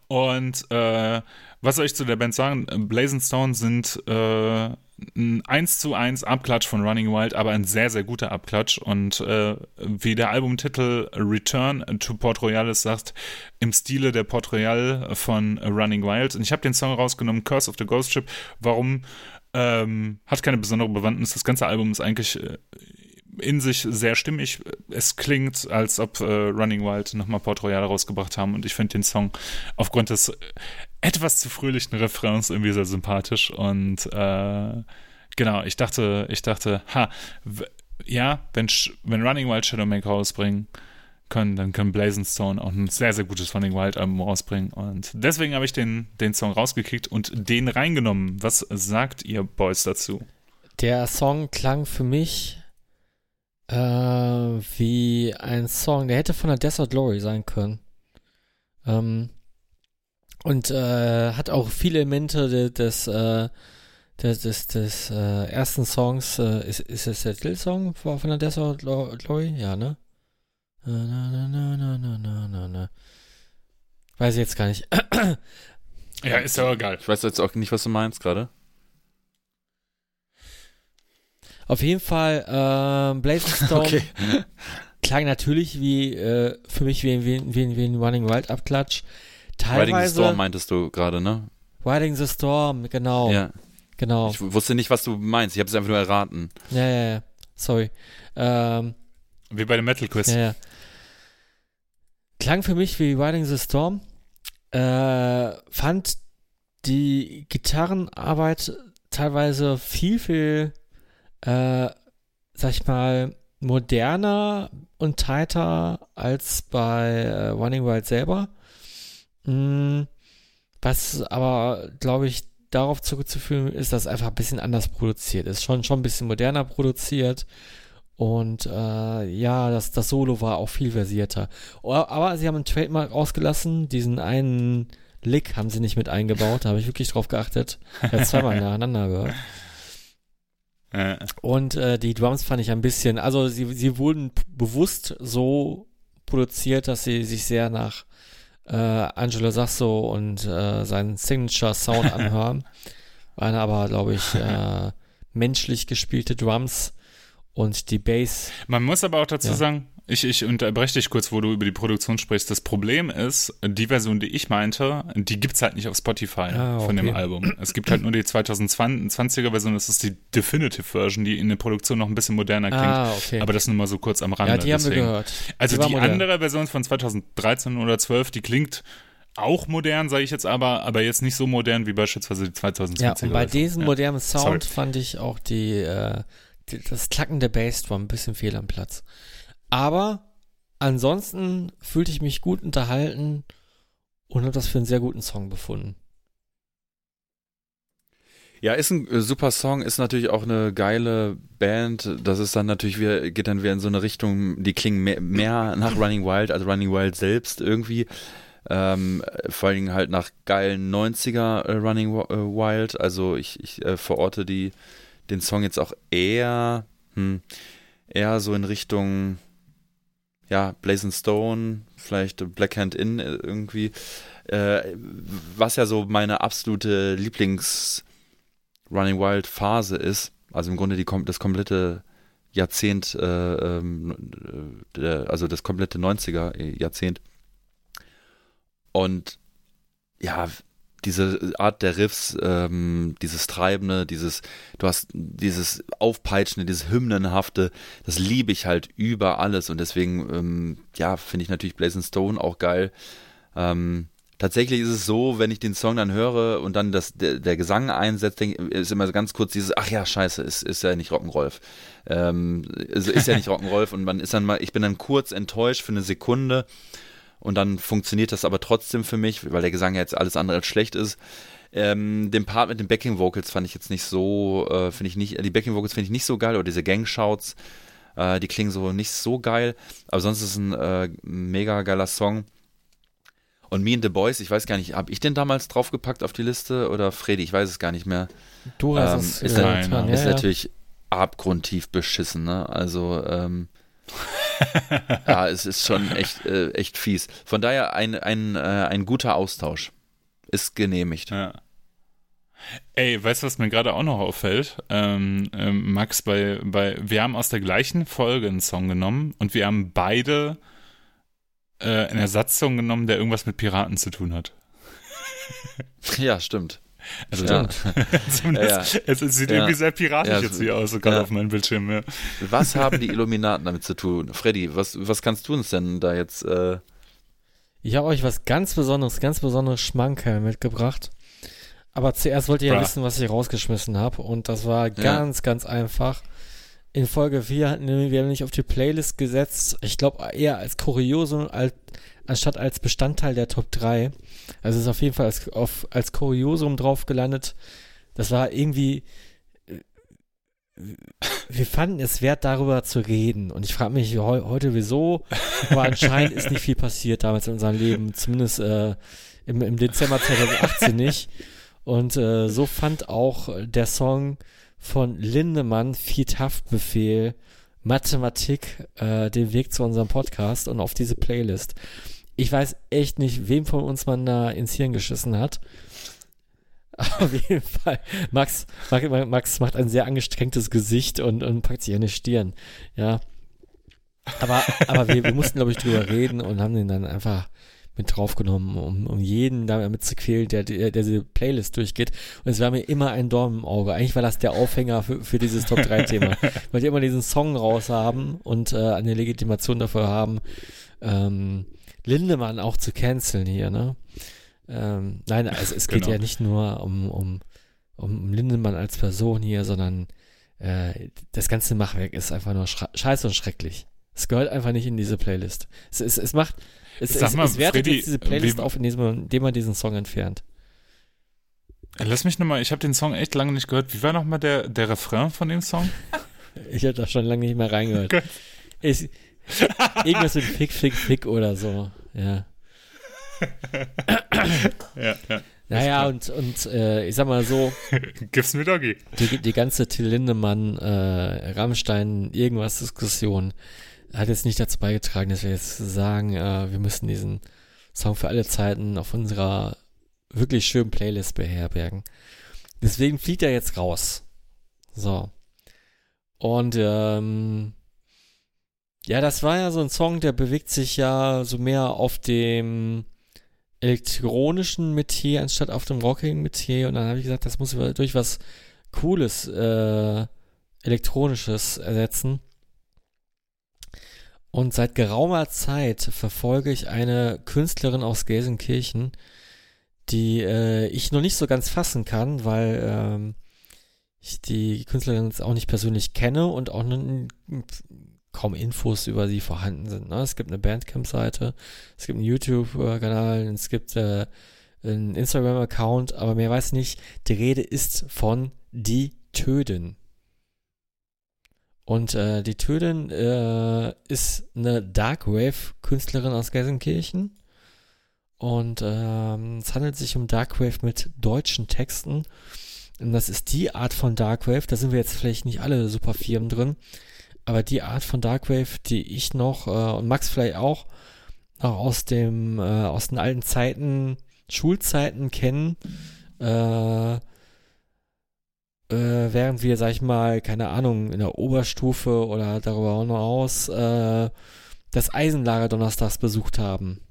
B: Und äh, was soll ich zu der Band sagen? Blazing Stone sind äh, ein 1 zu 1 Abklatsch von Running Wild, aber ein sehr, sehr guter Abklatsch. Und äh, wie der Albumtitel Return to Port Royal es sagt, im Stile der Port Royal von Running Wild. Und ich habe den Song rausgenommen, Curse of the Ghost Ship. Warum? Ähm, hat keine besondere Bewandtnis. Das ganze Album ist eigentlich äh, in sich sehr stimmig. Es klingt, als ob äh, Running Wild nochmal Port Royal rausgebracht haben und ich finde den Song aufgrund des äh, etwas zu fröhlichen Refrains irgendwie sehr sympathisch und äh, genau, ich dachte, ich dachte, ha, ja, wenn, wenn Running Wild Shadowmaker rausbringen können, dann können Blazing Stone auch ein sehr, sehr gutes Running Wild Album rausbringen und deswegen habe ich den, den Song rausgekickt und den reingenommen. Was sagt ihr Boys dazu?
C: Der Song klang für mich äh, wie ein Song, der hätte von der Desert Glory sein können. Ähm, und äh, hat auch viele Elemente de, des, äh, des, des, des äh, ersten Songs. Äh, ist, ist es der Titelsong von der Desert Glo- Glory? Ja, ne? Na, na, na, na, na, na, na, na. Weiß ich jetzt gar nicht.
B: Ja, ist ja egal.
A: Ich weiß jetzt auch nicht, was du meinst gerade.
C: Auf jeden Fall, ähm, Blazing Stone klang natürlich wie, äh, für mich wie, wie, wie, wie ein Running Wild Abklatsch.
A: Riding the
C: Teilweise
A: Storm meintest du gerade, ne?
C: Riding the Storm, genau,
A: Ja.
C: genau.
A: Ich wusste nicht, was du meinst. Ich habe es einfach nur erraten.
C: Ja, ja, ja, sorry. Ähm,
B: Wie bei dem Metal Quiz.
C: ja, ja. Klang für mich wie Riding the Storm. Äh, fand die Gitarrenarbeit teilweise viel, viel, äh, sag ich mal, moderner und tighter als bei äh, Running Wild selber. Mm, was aber, glaube ich, darauf zurückzuführen ist, dass es einfach ein bisschen anders produziert ist. Schon, schon ein bisschen moderner produziert. Und äh, ja, das, das Solo war auch viel versierter. Aber sie haben einen Trademark ausgelassen. Diesen einen Lick haben sie nicht mit eingebaut. Da habe ich wirklich drauf geachtet. Ich habe zweimal nacheinander gehört.
B: Äh,
C: Und äh, die Drums fand ich ein bisschen, also sie, sie wurden bewusst so produziert, dass sie sich sehr nach äh, Angelo Sasso und äh, seinen Signature-Sound anhören. Waren aber, glaube ich, äh, menschlich gespielte Drums und die Bass.
B: Man muss aber auch dazu
C: Ja.
B: sagen, ich, ich unterbreche dich kurz, wo du über die Produktion sprichst. Das Problem ist, die Version, die ich meinte, die gibt's halt nicht auf Spotify
C: Ah,
B: von dem
C: okay.
B: Album. Es gibt halt nur die 2020er Version, das ist die Definitive Version, die in der Produktion noch ein bisschen moderner klingt.
C: Ah, okay.
B: Aber das nur mal so kurz am Rande.
C: ja, die haben wir
B: deswegen.
C: gehört.
B: Also die,
C: modern.
B: andere Version von 2013 oder 12, die klingt auch modern, sage ich jetzt aber, aber jetzt nicht so modern wie beispielsweise die 2020er.
C: Ja, und bei diesem
B: Ja.
C: modernen Sound
B: Sorry.
C: fand ich auch die, äh, die das Klacken der Bassdrum ein bisschen fehl am Platz. Aber ansonsten fühlte ich mich gut unterhalten und habe das für einen sehr guten Song befunden.
A: Ja, ist ein äh, super Song, ist natürlich auch eine geile Band. Das ist dann natürlich wieder, geht dann wieder in so eine Richtung, die klingen mehr, mehr nach Running Wild als Running Wild selbst irgendwie. Ähm, vor allen Dingen halt nach geilen 90er äh, Running äh, Wild. Also ich, ich äh, verorte die, den Song jetzt auch eher, hm, eher so in Richtung, ja, Blazing Stone, vielleicht Black Hand Inn äh, irgendwie. Äh, was ja so meine absolute Lieblings- Running Wild Phase ist, also im Grunde die, das komplette Jahrzehnt, äh, ähm, äh, also das komplette 90er Jahrzehnt. Und ja, diese Art der Riffs, ähm, dieses Treibende, dieses, du hast dieses Aufpeitschende, dieses Hymnenhafte, das liebe ich halt über alles und deswegen, ähm, ja, finde ich natürlich Blazing Stone auch geil. Ähm, Tatsächlich ist es so, wenn ich den Song dann höre und dann das, der, der Gesang einsetzt, denk, ist immer ganz kurz dieses, ach ja, scheiße, ist, ist ja nicht Rock'n'Rolf. Ähm, ist, ist ja nicht Rock'n'Rolf und man ist dann mal, ich bin dann kurz enttäuscht für eine Sekunde und dann funktioniert das aber trotzdem für mich, weil der Gesang ja jetzt alles andere als schlecht ist. Ähm, den Part mit den Backing Vocals fand ich jetzt nicht so, äh, finde ich nicht, die Backing Vocals finde ich nicht so geil oder diese Gang Shouts, äh, die klingen so nicht so geil, aber sonst ist es ein äh, mega geiler Song. Und Me and the Boys, ich weiß gar nicht, habe ich den damals draufgepackt auf die Liste oder Freddy, ich weiß es gar nicht mehr.
C: Du hast
A: Ähm,
C: es
A: ist
C: äh,
B: nein,
C: getan,
B: nein.
C: ja,
A: ist
C: ja.
A: natürlich abgrundtief beschissen, ne? Also, ähm, ja, es ist schon echt, äh, echt fies. Von daher ein, ein, äh, ein guter Austausch. Ist genehmigt.
B: Ja. Ey, weißt du, was mir gerade auch noch auffällt? Ähm, ähm, Max, bei, bei, wir haben aus der gleichen Folge einen Song genommen und wir haben beide äh, einen Ersatzsong genommen, der irgendwas mit Piraten zu tun hat.
A: Ja, stimmt.
B: Also
A: Ja.
B: zumindest,
A: Ja, ja.
B: es, es sieht
A: Ja.
B: irgendwie sehr piratisch
A: Ja,
B: jetzt hier aus, gerade
A: ja.
B: auf meinem Bildschirm. Ja.
A: Was haben die Illuminaten damit zu tun? Freddy, was, was kannst du uns denn da jetzt, äh,
C: Ich habe euch was ganz Besonderes, ganz besonderes Schmankerl mitgebracht. Aber zuerst wollt ihr ja
B: Bra.
C: wissen, was ich rausgeschmissen habe. Und das war ganz, ganz einfach. In Folge 4 hatten wir, wir haben nicht auf die Playlist gesetzt. Ich glaube eher als Kuriosum, als, anstatt als Bestandteil der Top 3. Also es ist auf jeden Fall als, auf, als Kuriosum drauf gelandet. Das war irgendwie. äh, Wir fanden es wert, darüber zu reden. Und ich frage mich heu, heute wieso. Aber anscheinend ist nicht viel passiert damals in unserem Leben. Zumindest äh, im, im Dezember 2018 nicht. Und äh, so fand auch der Song von Lindemann, Feed Haftbefehl, Mathematik, äh, den Weg zu unserem Podcast und auf diese Playlist. Ich weiß echt nicht, wem von uns man da ins Hirn geschissen hat. Auf jeden Fall. Max, Max, macht ein sehr angestrengtes Gesicht und, und packt sich die Stirn. Ja. Aber, aber wir, wir mussten, glaube ich, drüber reden und haben den dann einfach mit draufgenommen, um, um jeden damit zu quälen, der, der, der diese Playlist durchgeht. Und es war mir immer ein Dorn im Auge. Eigentlich war das der Aufhänger für, für dieses Top 3 Thema. Weil die immer diesen Song raus haben und äh, eine Legitimation dafür haben, ähm, Lindemann auch zu canceln hier, ne? Ähm, nein, also es geht
B: Genau.
C: ja nicht nur um, um, um Lindemann als Person hier, sondern äh, das ganze Machwerk ist einfach nur scheiße und schrecklich. Es gehört einfach nicht in diese Playlist. Es, es, es macht, es,
B: Sag
C: es,
B: mal,
C: es wertet
B: Freddy,
C: jetzt diese Playlist
B: wie-
C: auf, indem man, diesen Song entfernt.
B: Lass mich nochmal, ich habe den Song echt lange nicht gehört. Wie war nochmal der, der Refrain von dem Song?
C: Ich habe da schon lange nicht mehr reingehört. Ich, irgendwas mit Fick, Fick, Fick oder so. Ja.
B: Ja, ja.
C: Naja, und, und äh, ich sag mal so.
B: Gib's mir Doggy.
C: Die, die ganze Till Lindemann, äh, Rammstein, irgendwas Diskussion hat jetzt nicht dazu beigetragen, dass wir jetzt sagen, äh, wir müssen diesen Song für alle Zeiten auf unserer wirklich schönen Playlist beherbergen. Deswegen fliegt er jetzt raus. So. Und ähm, ja, das war ja so ein Song, der bewegt sich ja so mehr auf dem elektronischen Metier anstatt auf dem rockigen Metier. Und dann habe ich gesagt, das muss ich durch was Cooles, äh, Elektronisches ersetzen. Und seit geraumer Zeit verfolge ich eine Künstlerin aus Gelsenkirchen, die äh, ich noch nicht so ganz fassen kann, weil ähm, ich die Künstlerin jetzt auch nicht persönlich kenne und auch kaum Infos über sie vorhanden sind. Ne? Es gibt eine Bandcamp-Seite, es gibt einen YouTube-Kanal, es gibt äh, einen Instagram-Account, aber mehr weiß nicht. Die Rede ist von Die Töden. Und äh, die Töden äh, ist eine Darkwave-Künstlerin aus Gelsenkirchen. Und ähm, es handelt sich um Darkwave mit deutschen Texten. Und das ist die Art von Darkwave, da sind wir jetzt vielleicht nicht alle super Firmen drin, aber die Art von Darkwave, die ich noch äh, und Max vielleicht auch noch aus dem äh, aus den alten Zeiten, Schulzeiten kennen, äh, äh, während wir, sag ich mal, keine Ahnung, in der Oberstufe oder darüber auch noch aus, äh, das Eisenlager donnerstags besucht haben.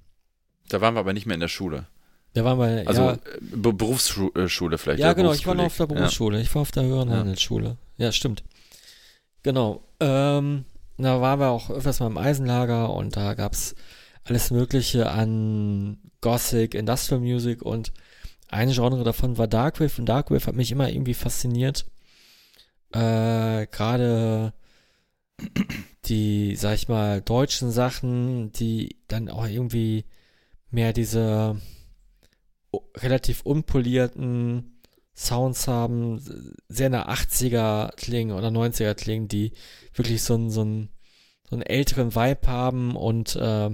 A: Da waren wir aber nicht mehr in der Schule.
C: Da waren wir,
A: also
C: ja,
A: äh, Be Berufsschule vielleicht.
C: ja genau, ich war noch auf der. Berufsschule, ich war auf der höheren
A: Ja.
C: Handelsschule. Ja, stimmt. Genau. Ähm, da waren wir auch öfters mal im Eisenlager und da gab's alles Mögliche an Gothic, Industrial Music und ein Genre davon war Darkwave und Darkwave hat mich immer irgendwie fasziniert. Äh, gerade die, sag ich mal, deutschen Sachen, die dann auch irgendwie mehr diese relativ unpolierten Sounds haben, sehr nach 80er klingen oder 90er klingen, die wirklich so einen, so einen, so einen älteren Vibe haben und äh,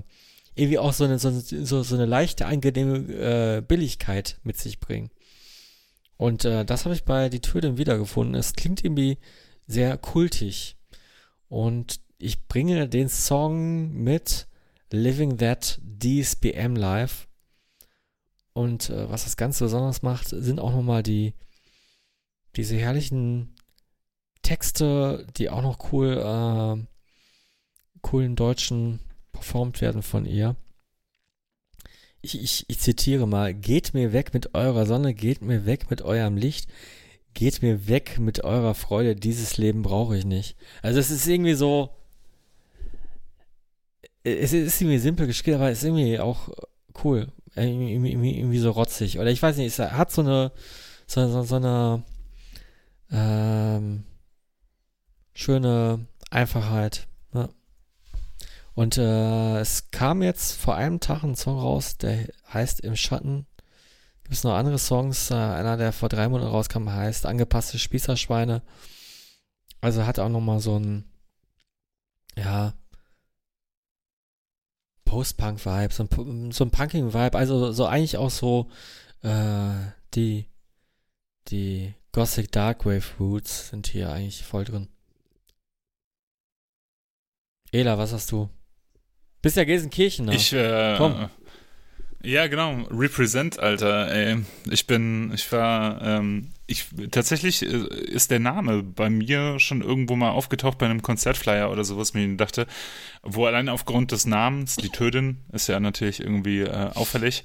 C: irgendwie auch so eine, so, so, so eine leichte, angenehme äh, Billigkeit mit sich bringen. Und äh, das habe ich bei Die Töten wiedergefunden. Es klingt irgendwie sehr kultig. Und ich bringe den Song mit Living That DSBM Live. Und äh, was das Ganze besonders macht, sind auch nochmal die, diese herrlichen Texte, die auch noch cool, äh, coolen deutschen performt werden von ihr. Ich, ich, ich zitiere mal, geht mir weg mit eurer Sonne, geht mir weg mit eurem Licht, geht mir weg mit eurer Freude, dieses Leben brauche ich nicht. Also es ist irgendwie so, es ist irgendwie simpel geschrieben, aber es ist irgendwie auch cool. Irgendwie, irgendwie, irgendwie so rotzig. Oder ich weiß nicht, es hat so eine, so, so, so eine ähm, schöne Einfachheit. Ne? Und äh, es kam jetzt vor einem Tag ein Song raus, der heißt Im Schatten. Gibt es noch andere Songs? Äh, einer, der vor drei Monaten rauskam, heißt Angepasste Spießerschweine. Also hat auch nochmal so ein, ja, Post-Punk-Vibe, so ein, so ein Punking-Vibe. Also so eigentlich auch so äh, die, die Gothic Darkwave Roots sind hier eigentlich voll drin. Ela, was hast du? Bist ja Gelsenkirchen, ne?
B: Ich, äh,
C: Komm.
B: Ja, genau. Represent, Alter. Ey. Ich bin, ich war, ähm, ich, tatsächlich äh, ist der Name bei mir schon irgendwo mal aufgetaucht bei einem Konzertflyer oder sowas, mir dachte, wo allein aufgrund des Namens, die Tödin, ist ja natürlich irgendwie äh, auffällig.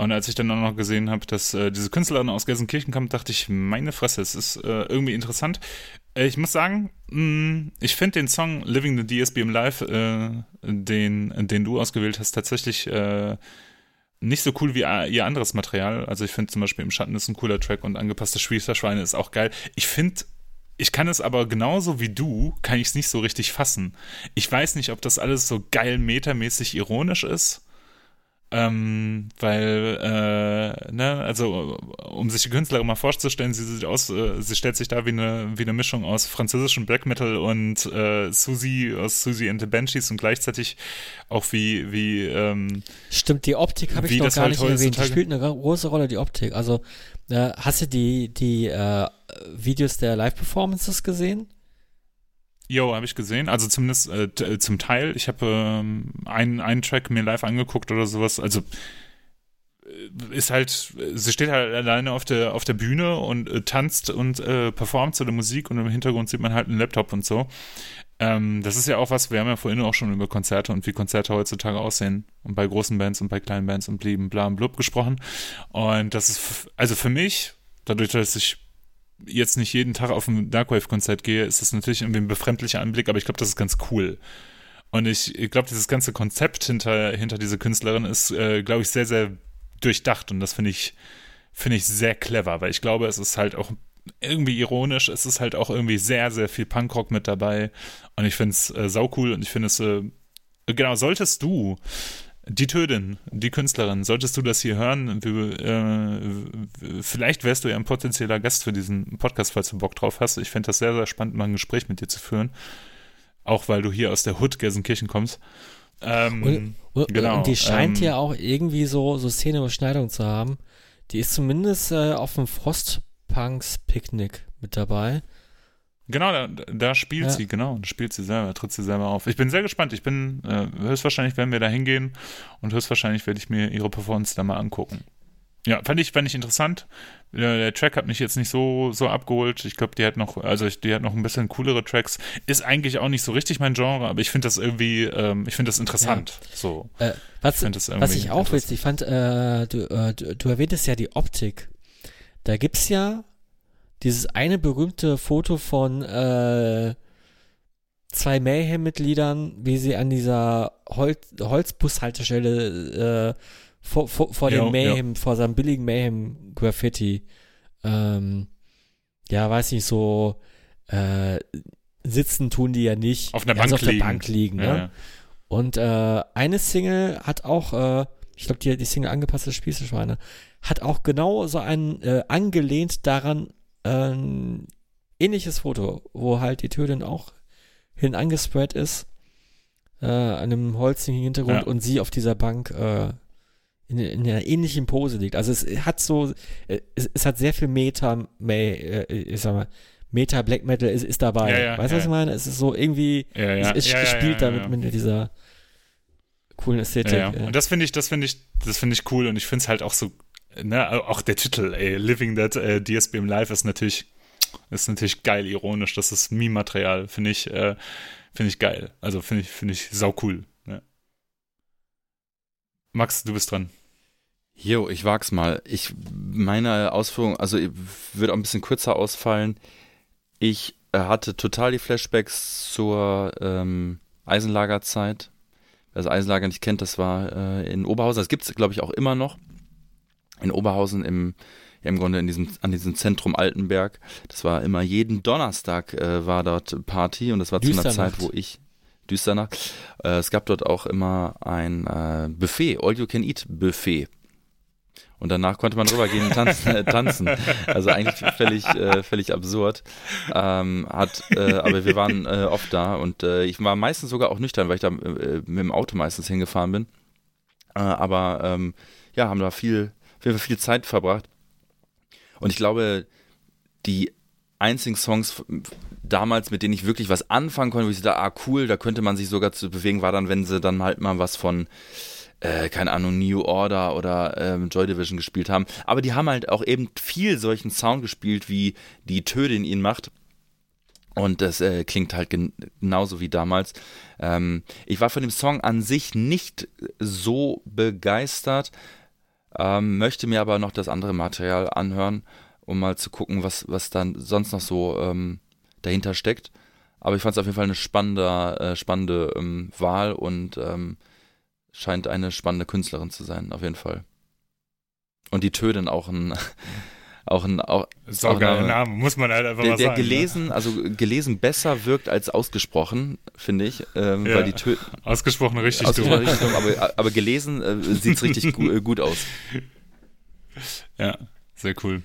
B: Und als ich dann auch noch gesehen habe, dass äh, diese Künstlerin aus Gelsenkirchen kommt, dachte ich, meine Fresse, es ist äh, irgendwie interessant. Äh, ich muss sagen, mh, ich finde den Song Living the DSBM Live, äh, den, den du ausgewählt hast, tatsächlich äh, nicht so cool wie äh, ihr anderes Material. Also ich finde zum Beispiel im Schatten ist ein cooler Track und angepasste Schwiegerschweine ist auch geil. Ich finde, ich kann es aber genauso wie du, kann ich es nicht so richtig fassen. Ich weiß nicht, ob das alles so geil metamäßig ironisch ist Ähm, weil, äh, ne, also um sich die Künstlerin mal vorzustellen, sie sieht aus, äh, sie stellt sich da wie eine, wie eine Mischung aus französischem Black Metal und äh, Susie aus Susie and the Banshees und gleichzeitig auch wie, wie, ähm,
C: Stimmt, die Optik habe ich noch gar halt nicht erwähnt. Die spielt eine große Rolle, die Optik. Also, äh, hast du die, die äh, Videos der Live-Performances gesehen?
B: Jo, habe ich gesehen. Also zumindest äh, äh, zum Teil. Ich habe ähm, einen, einen Track mir live angeguckt oder sowas. Also äh, ist halt, sie steht halt alleine auf der, auf der Bühne und äh, tanzt und äh, performt zu der Musik und im Hintergrund sieht man halt einen Laptop und so. Ähm, das ist ja auch was, wir haben ja vorhin auch schon über Konzerte und wie Konzerte heutzutage aussehen und bei großen Bands und bei kleinen Bands und blieben bla und blub gesprochen. Und das ist, also für mich, dadurch, dass ich jetzt nicht jeden Tag auf ein Darkwave-Konzert gehe, ist das natürlich irgendwie ein befremdlicher Anblick, aber ich glaube, das ist ganz cool. Und ich, ich glaube, dieses ganze Konzept hinter, hinter dieser Künstlerin ist, äh, glaube ich, sehr, sehr durchdacht und das finde ich, finde ich sehr clever, weil ich glaube, es ist halt auch irgendwie ironisch, es ist halt auch irgendwie sehr, sehr viel Punkrock mit dabei und ich finde es äh, saucool und ich finde es, äh, genau, solltest du die Tödin, die Künstlerin, solltest du das hier hören, äh, vielleicht wärst du ja ein potenzieller Gast für diesen Podcast, falls du Bock drauf hast. Ich fände das sehr, sehr spannend, mal ein Gespräch mit dir zu führen. Auch weil du hier aus der Hood Gelsenkirchen kommst. Ähm,
C: und, und, genau, und die scheint ähm, ja auch irgendwie so, so Szeneüberschneidung zu haben. Die ist zumindest äh, auf dem Frostpunks Picknick mit dabei.
B: Genau, da, da spielt ja. sie, genau, da spielt sie selber, tritt sie selber auf. Ich bin sehr gespannt. Ich bin, äh, höchstwahrscheinlich werden wir da hingehen und höchstwahrscheinlich werde ich mir ihre Performance da mal angucken. Ja, fand ich, fand ich interessant. Der, der Track hat mich jetzt nicht so, so abgeholt. Ich glaube, die hat noch, also die hat noch ein bisschen coolere Tracks. Ist eigentlich auch nicht so richtig mein Genre, aber ich finde das irgendwie, ähm, ich finde das interessant. Ja. So.
C: Äh, was, ich was ich auch witzig fand, äh, du, äh, du, du erwähntest ja die Optik. Da gibt's ja dieses eine berühmte Foto von äh, zwei Mayhem-Mitgliedern, wie sie an dieser Hol Holzbushaltestelle äh, vor, vor, vor dem Mayhem, ja. vor seinem billigen Mayhem-Graffiti, ähm, ja, weiß nicht, so äh, sitzen tun die ja nicht.
B: Auf einer Bank, auf
C: liegen. der Bank liegen. Ne? Und äh, eine Single hat auch, äh, ich glaube, die, die Single angepasste Spießeschweine, hat auch genau so einen äh, angelehnt daran ein ähnliches Foto, wo halt die Tötin auch hin angespread ist, äh, an einem holzigen Hintergrund ja. und sie auf dieser Bank äh, in, in, einer ähnlichen Pose liegt. Also es hat so, äh, es, es hat sehr viel Meta, äh, ich sag mal, Meta Black Metal ist, ist dabei. Ja, ja, weißt du, was ich meine? Es ist so irgendwie, es, es spielt damit mit dieser coolen Ästhetik.
B: Und das finde ich, das finde ich, das finde ich cool und ich finde es halt auch so ne, auch der Titel, ey, Living That äh, DSBM Live ist natürlich, ist natürlich geil ironisch. Das ist Meme-Material, finde ich, äh, finde ich geil. Also finde ich, finde ich sau cool. Ne? Max, du bist dran.
A: Jo, ich wag's mal. Ich, meine Ausführung, also wird auch ein bisschen kürzer ausfallen. Ich äh, hatte total die Flashbacks zur ähm, Eisenlagerzeit. Wer das Eisenlager nicht kennt, das war äh, in Oberhausen. Das gibt's, glaube ich, auch immer noch in Oberhausen im im Grunde in diesem, an diesem Zentrum Altenberg. Das war immer jeden Donnerstag äh, war dort Party und das war zu einer Zeit, wo ich Düsternacht. Äh, es gab dort auch immer ein äh, Buffet, All You Can Eat Buffet. Und danach konnte man rübergehen und tanzen. Äh, tanzen. Also eigentlich völlig, äh, völlig absurd. Ähm, hat, äh, aber wir waren äh, oft da und äh, ich war meistens sogar auch nüchtern, weil ich da äh, mit dem Auto meistens hingefahren bin. Äh, aber ähm, ja, haben da viel, wir haben viel Zeit verbracht. Und ich glaube, die einzigen Songs damals, mit denen ich wirklich was anfangen konnte, wo ich dachte, ah cool, da könnte man sich sogar zu bewegen, war dann, wenn sie dann halt mal was von äh, keine Ahnung, New Order oder ähm, Joy Division gespielt haben. Aber die haben halt auch eben viel solchen Sound gespielt, wie die Tödin ihn macht. Und das äh, klingt halt gen genauso wie damals. Ähm, ich war von dem Song an sich nicht so begeistert, ähm, möchte mir aber noch das andere Material anhören, um mal zu gucken, was, was dann sonst noch so ähm, dahinter steckt. Aber ich fand es auf jeden Fall eine spannende, äh, spannende ähm, Wahl und ähm, scheint eine spannende Künstlerin zu sein, auf jeden Fall. Und die Töden auch ein, Auch ein auch,
B: Saugeiler Name, muss man halt einfach
A: der,
B: mal
A: der
B: sagen. ne?
A: gelesen, also gelesen besser wirkt als ausgesprochen, finde ich, ähm,
B: Ja.
A: weil die Tö
B: Ne? Ausgesprochen richtig
A: ausgesprochen
B: dumm.
A: richtig dumm, aber, aber gelesen äh, sieht's richtig gu äh, gut aus.
B: Ja, sehr cool.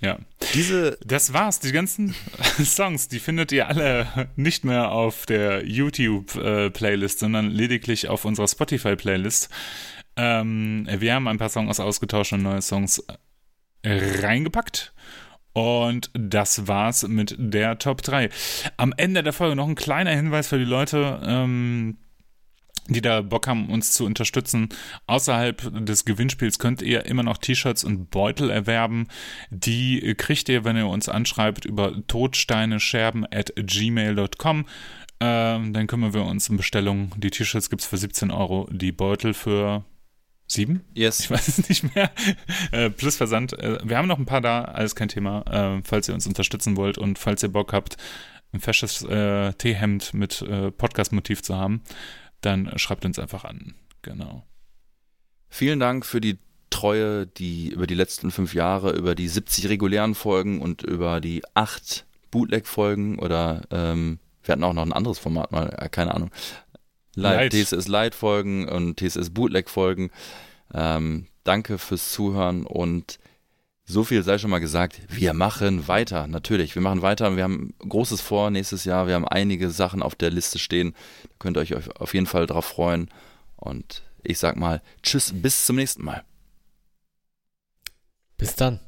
B: Ja.
A: Diese
B: Das war's. Die ganzen Songs, die findet ihr alle nicht mehr auf der YouTube-Playlist, sondern lediglich auf unserer Spotify-Playlist. Ähm, wir haben ein paar Songs ausgetauscht und neue Songs äh, reingepackt. Und das war's mit der Top 3. Am Ende der Folge noch ein kleiner Hinweis für die Leute, ähm, die da Bock haben, uns zu unterstützen. Außerhalb des Gewinnspiels könnt ihr immer noch T-Shirts und Beutel erwerben. Die kriegt ihr, wenn ihr uns anschreibt, über totsteinescherben at gmail.com. Ähm, dann kümmern wir uns um Bestellungen. Die T-Shirts gibt's für 17 Euro, die Beutel für 7?
A: yes,
B: Ich weiß es nicht mehr. Äh, plus Versand. Äh, wir haben noch ein paar da, alles kein Thema. Äh, falls ihr uns unterstützen wollt und falls ihr Bock habt, ein fesches äh, T-Hemd mit äh, Podcast-Motiv zu haben, dann schreibt uns einfach an. Genau.
A: Vielen Dank für die Treue, die über die letzten fünf Jahre, über die 70 regulären Folgen und über die acht Bootleg-Folgen oder ähm, wir hatten auch noch ein anderes Format mal, äh, keine Ahnung. Light,
B: Light.
A: TSS Light-Folgen und TSS Bootleg-Folgen. Ähm, danke fürs Zuhören und so viel sei schon mal gesagt. Wir machen weiter, natürlich. Wir machen weiter. Wir haben Großes vor nächstes Jahr. Wir haben einige Sachen auf der Liste stehen. Da könnt ihr euch auf jeden Fall drauf freuen. Und ich sag mal, tschüss, bis zum nächsten Mal.
C: Bis dann.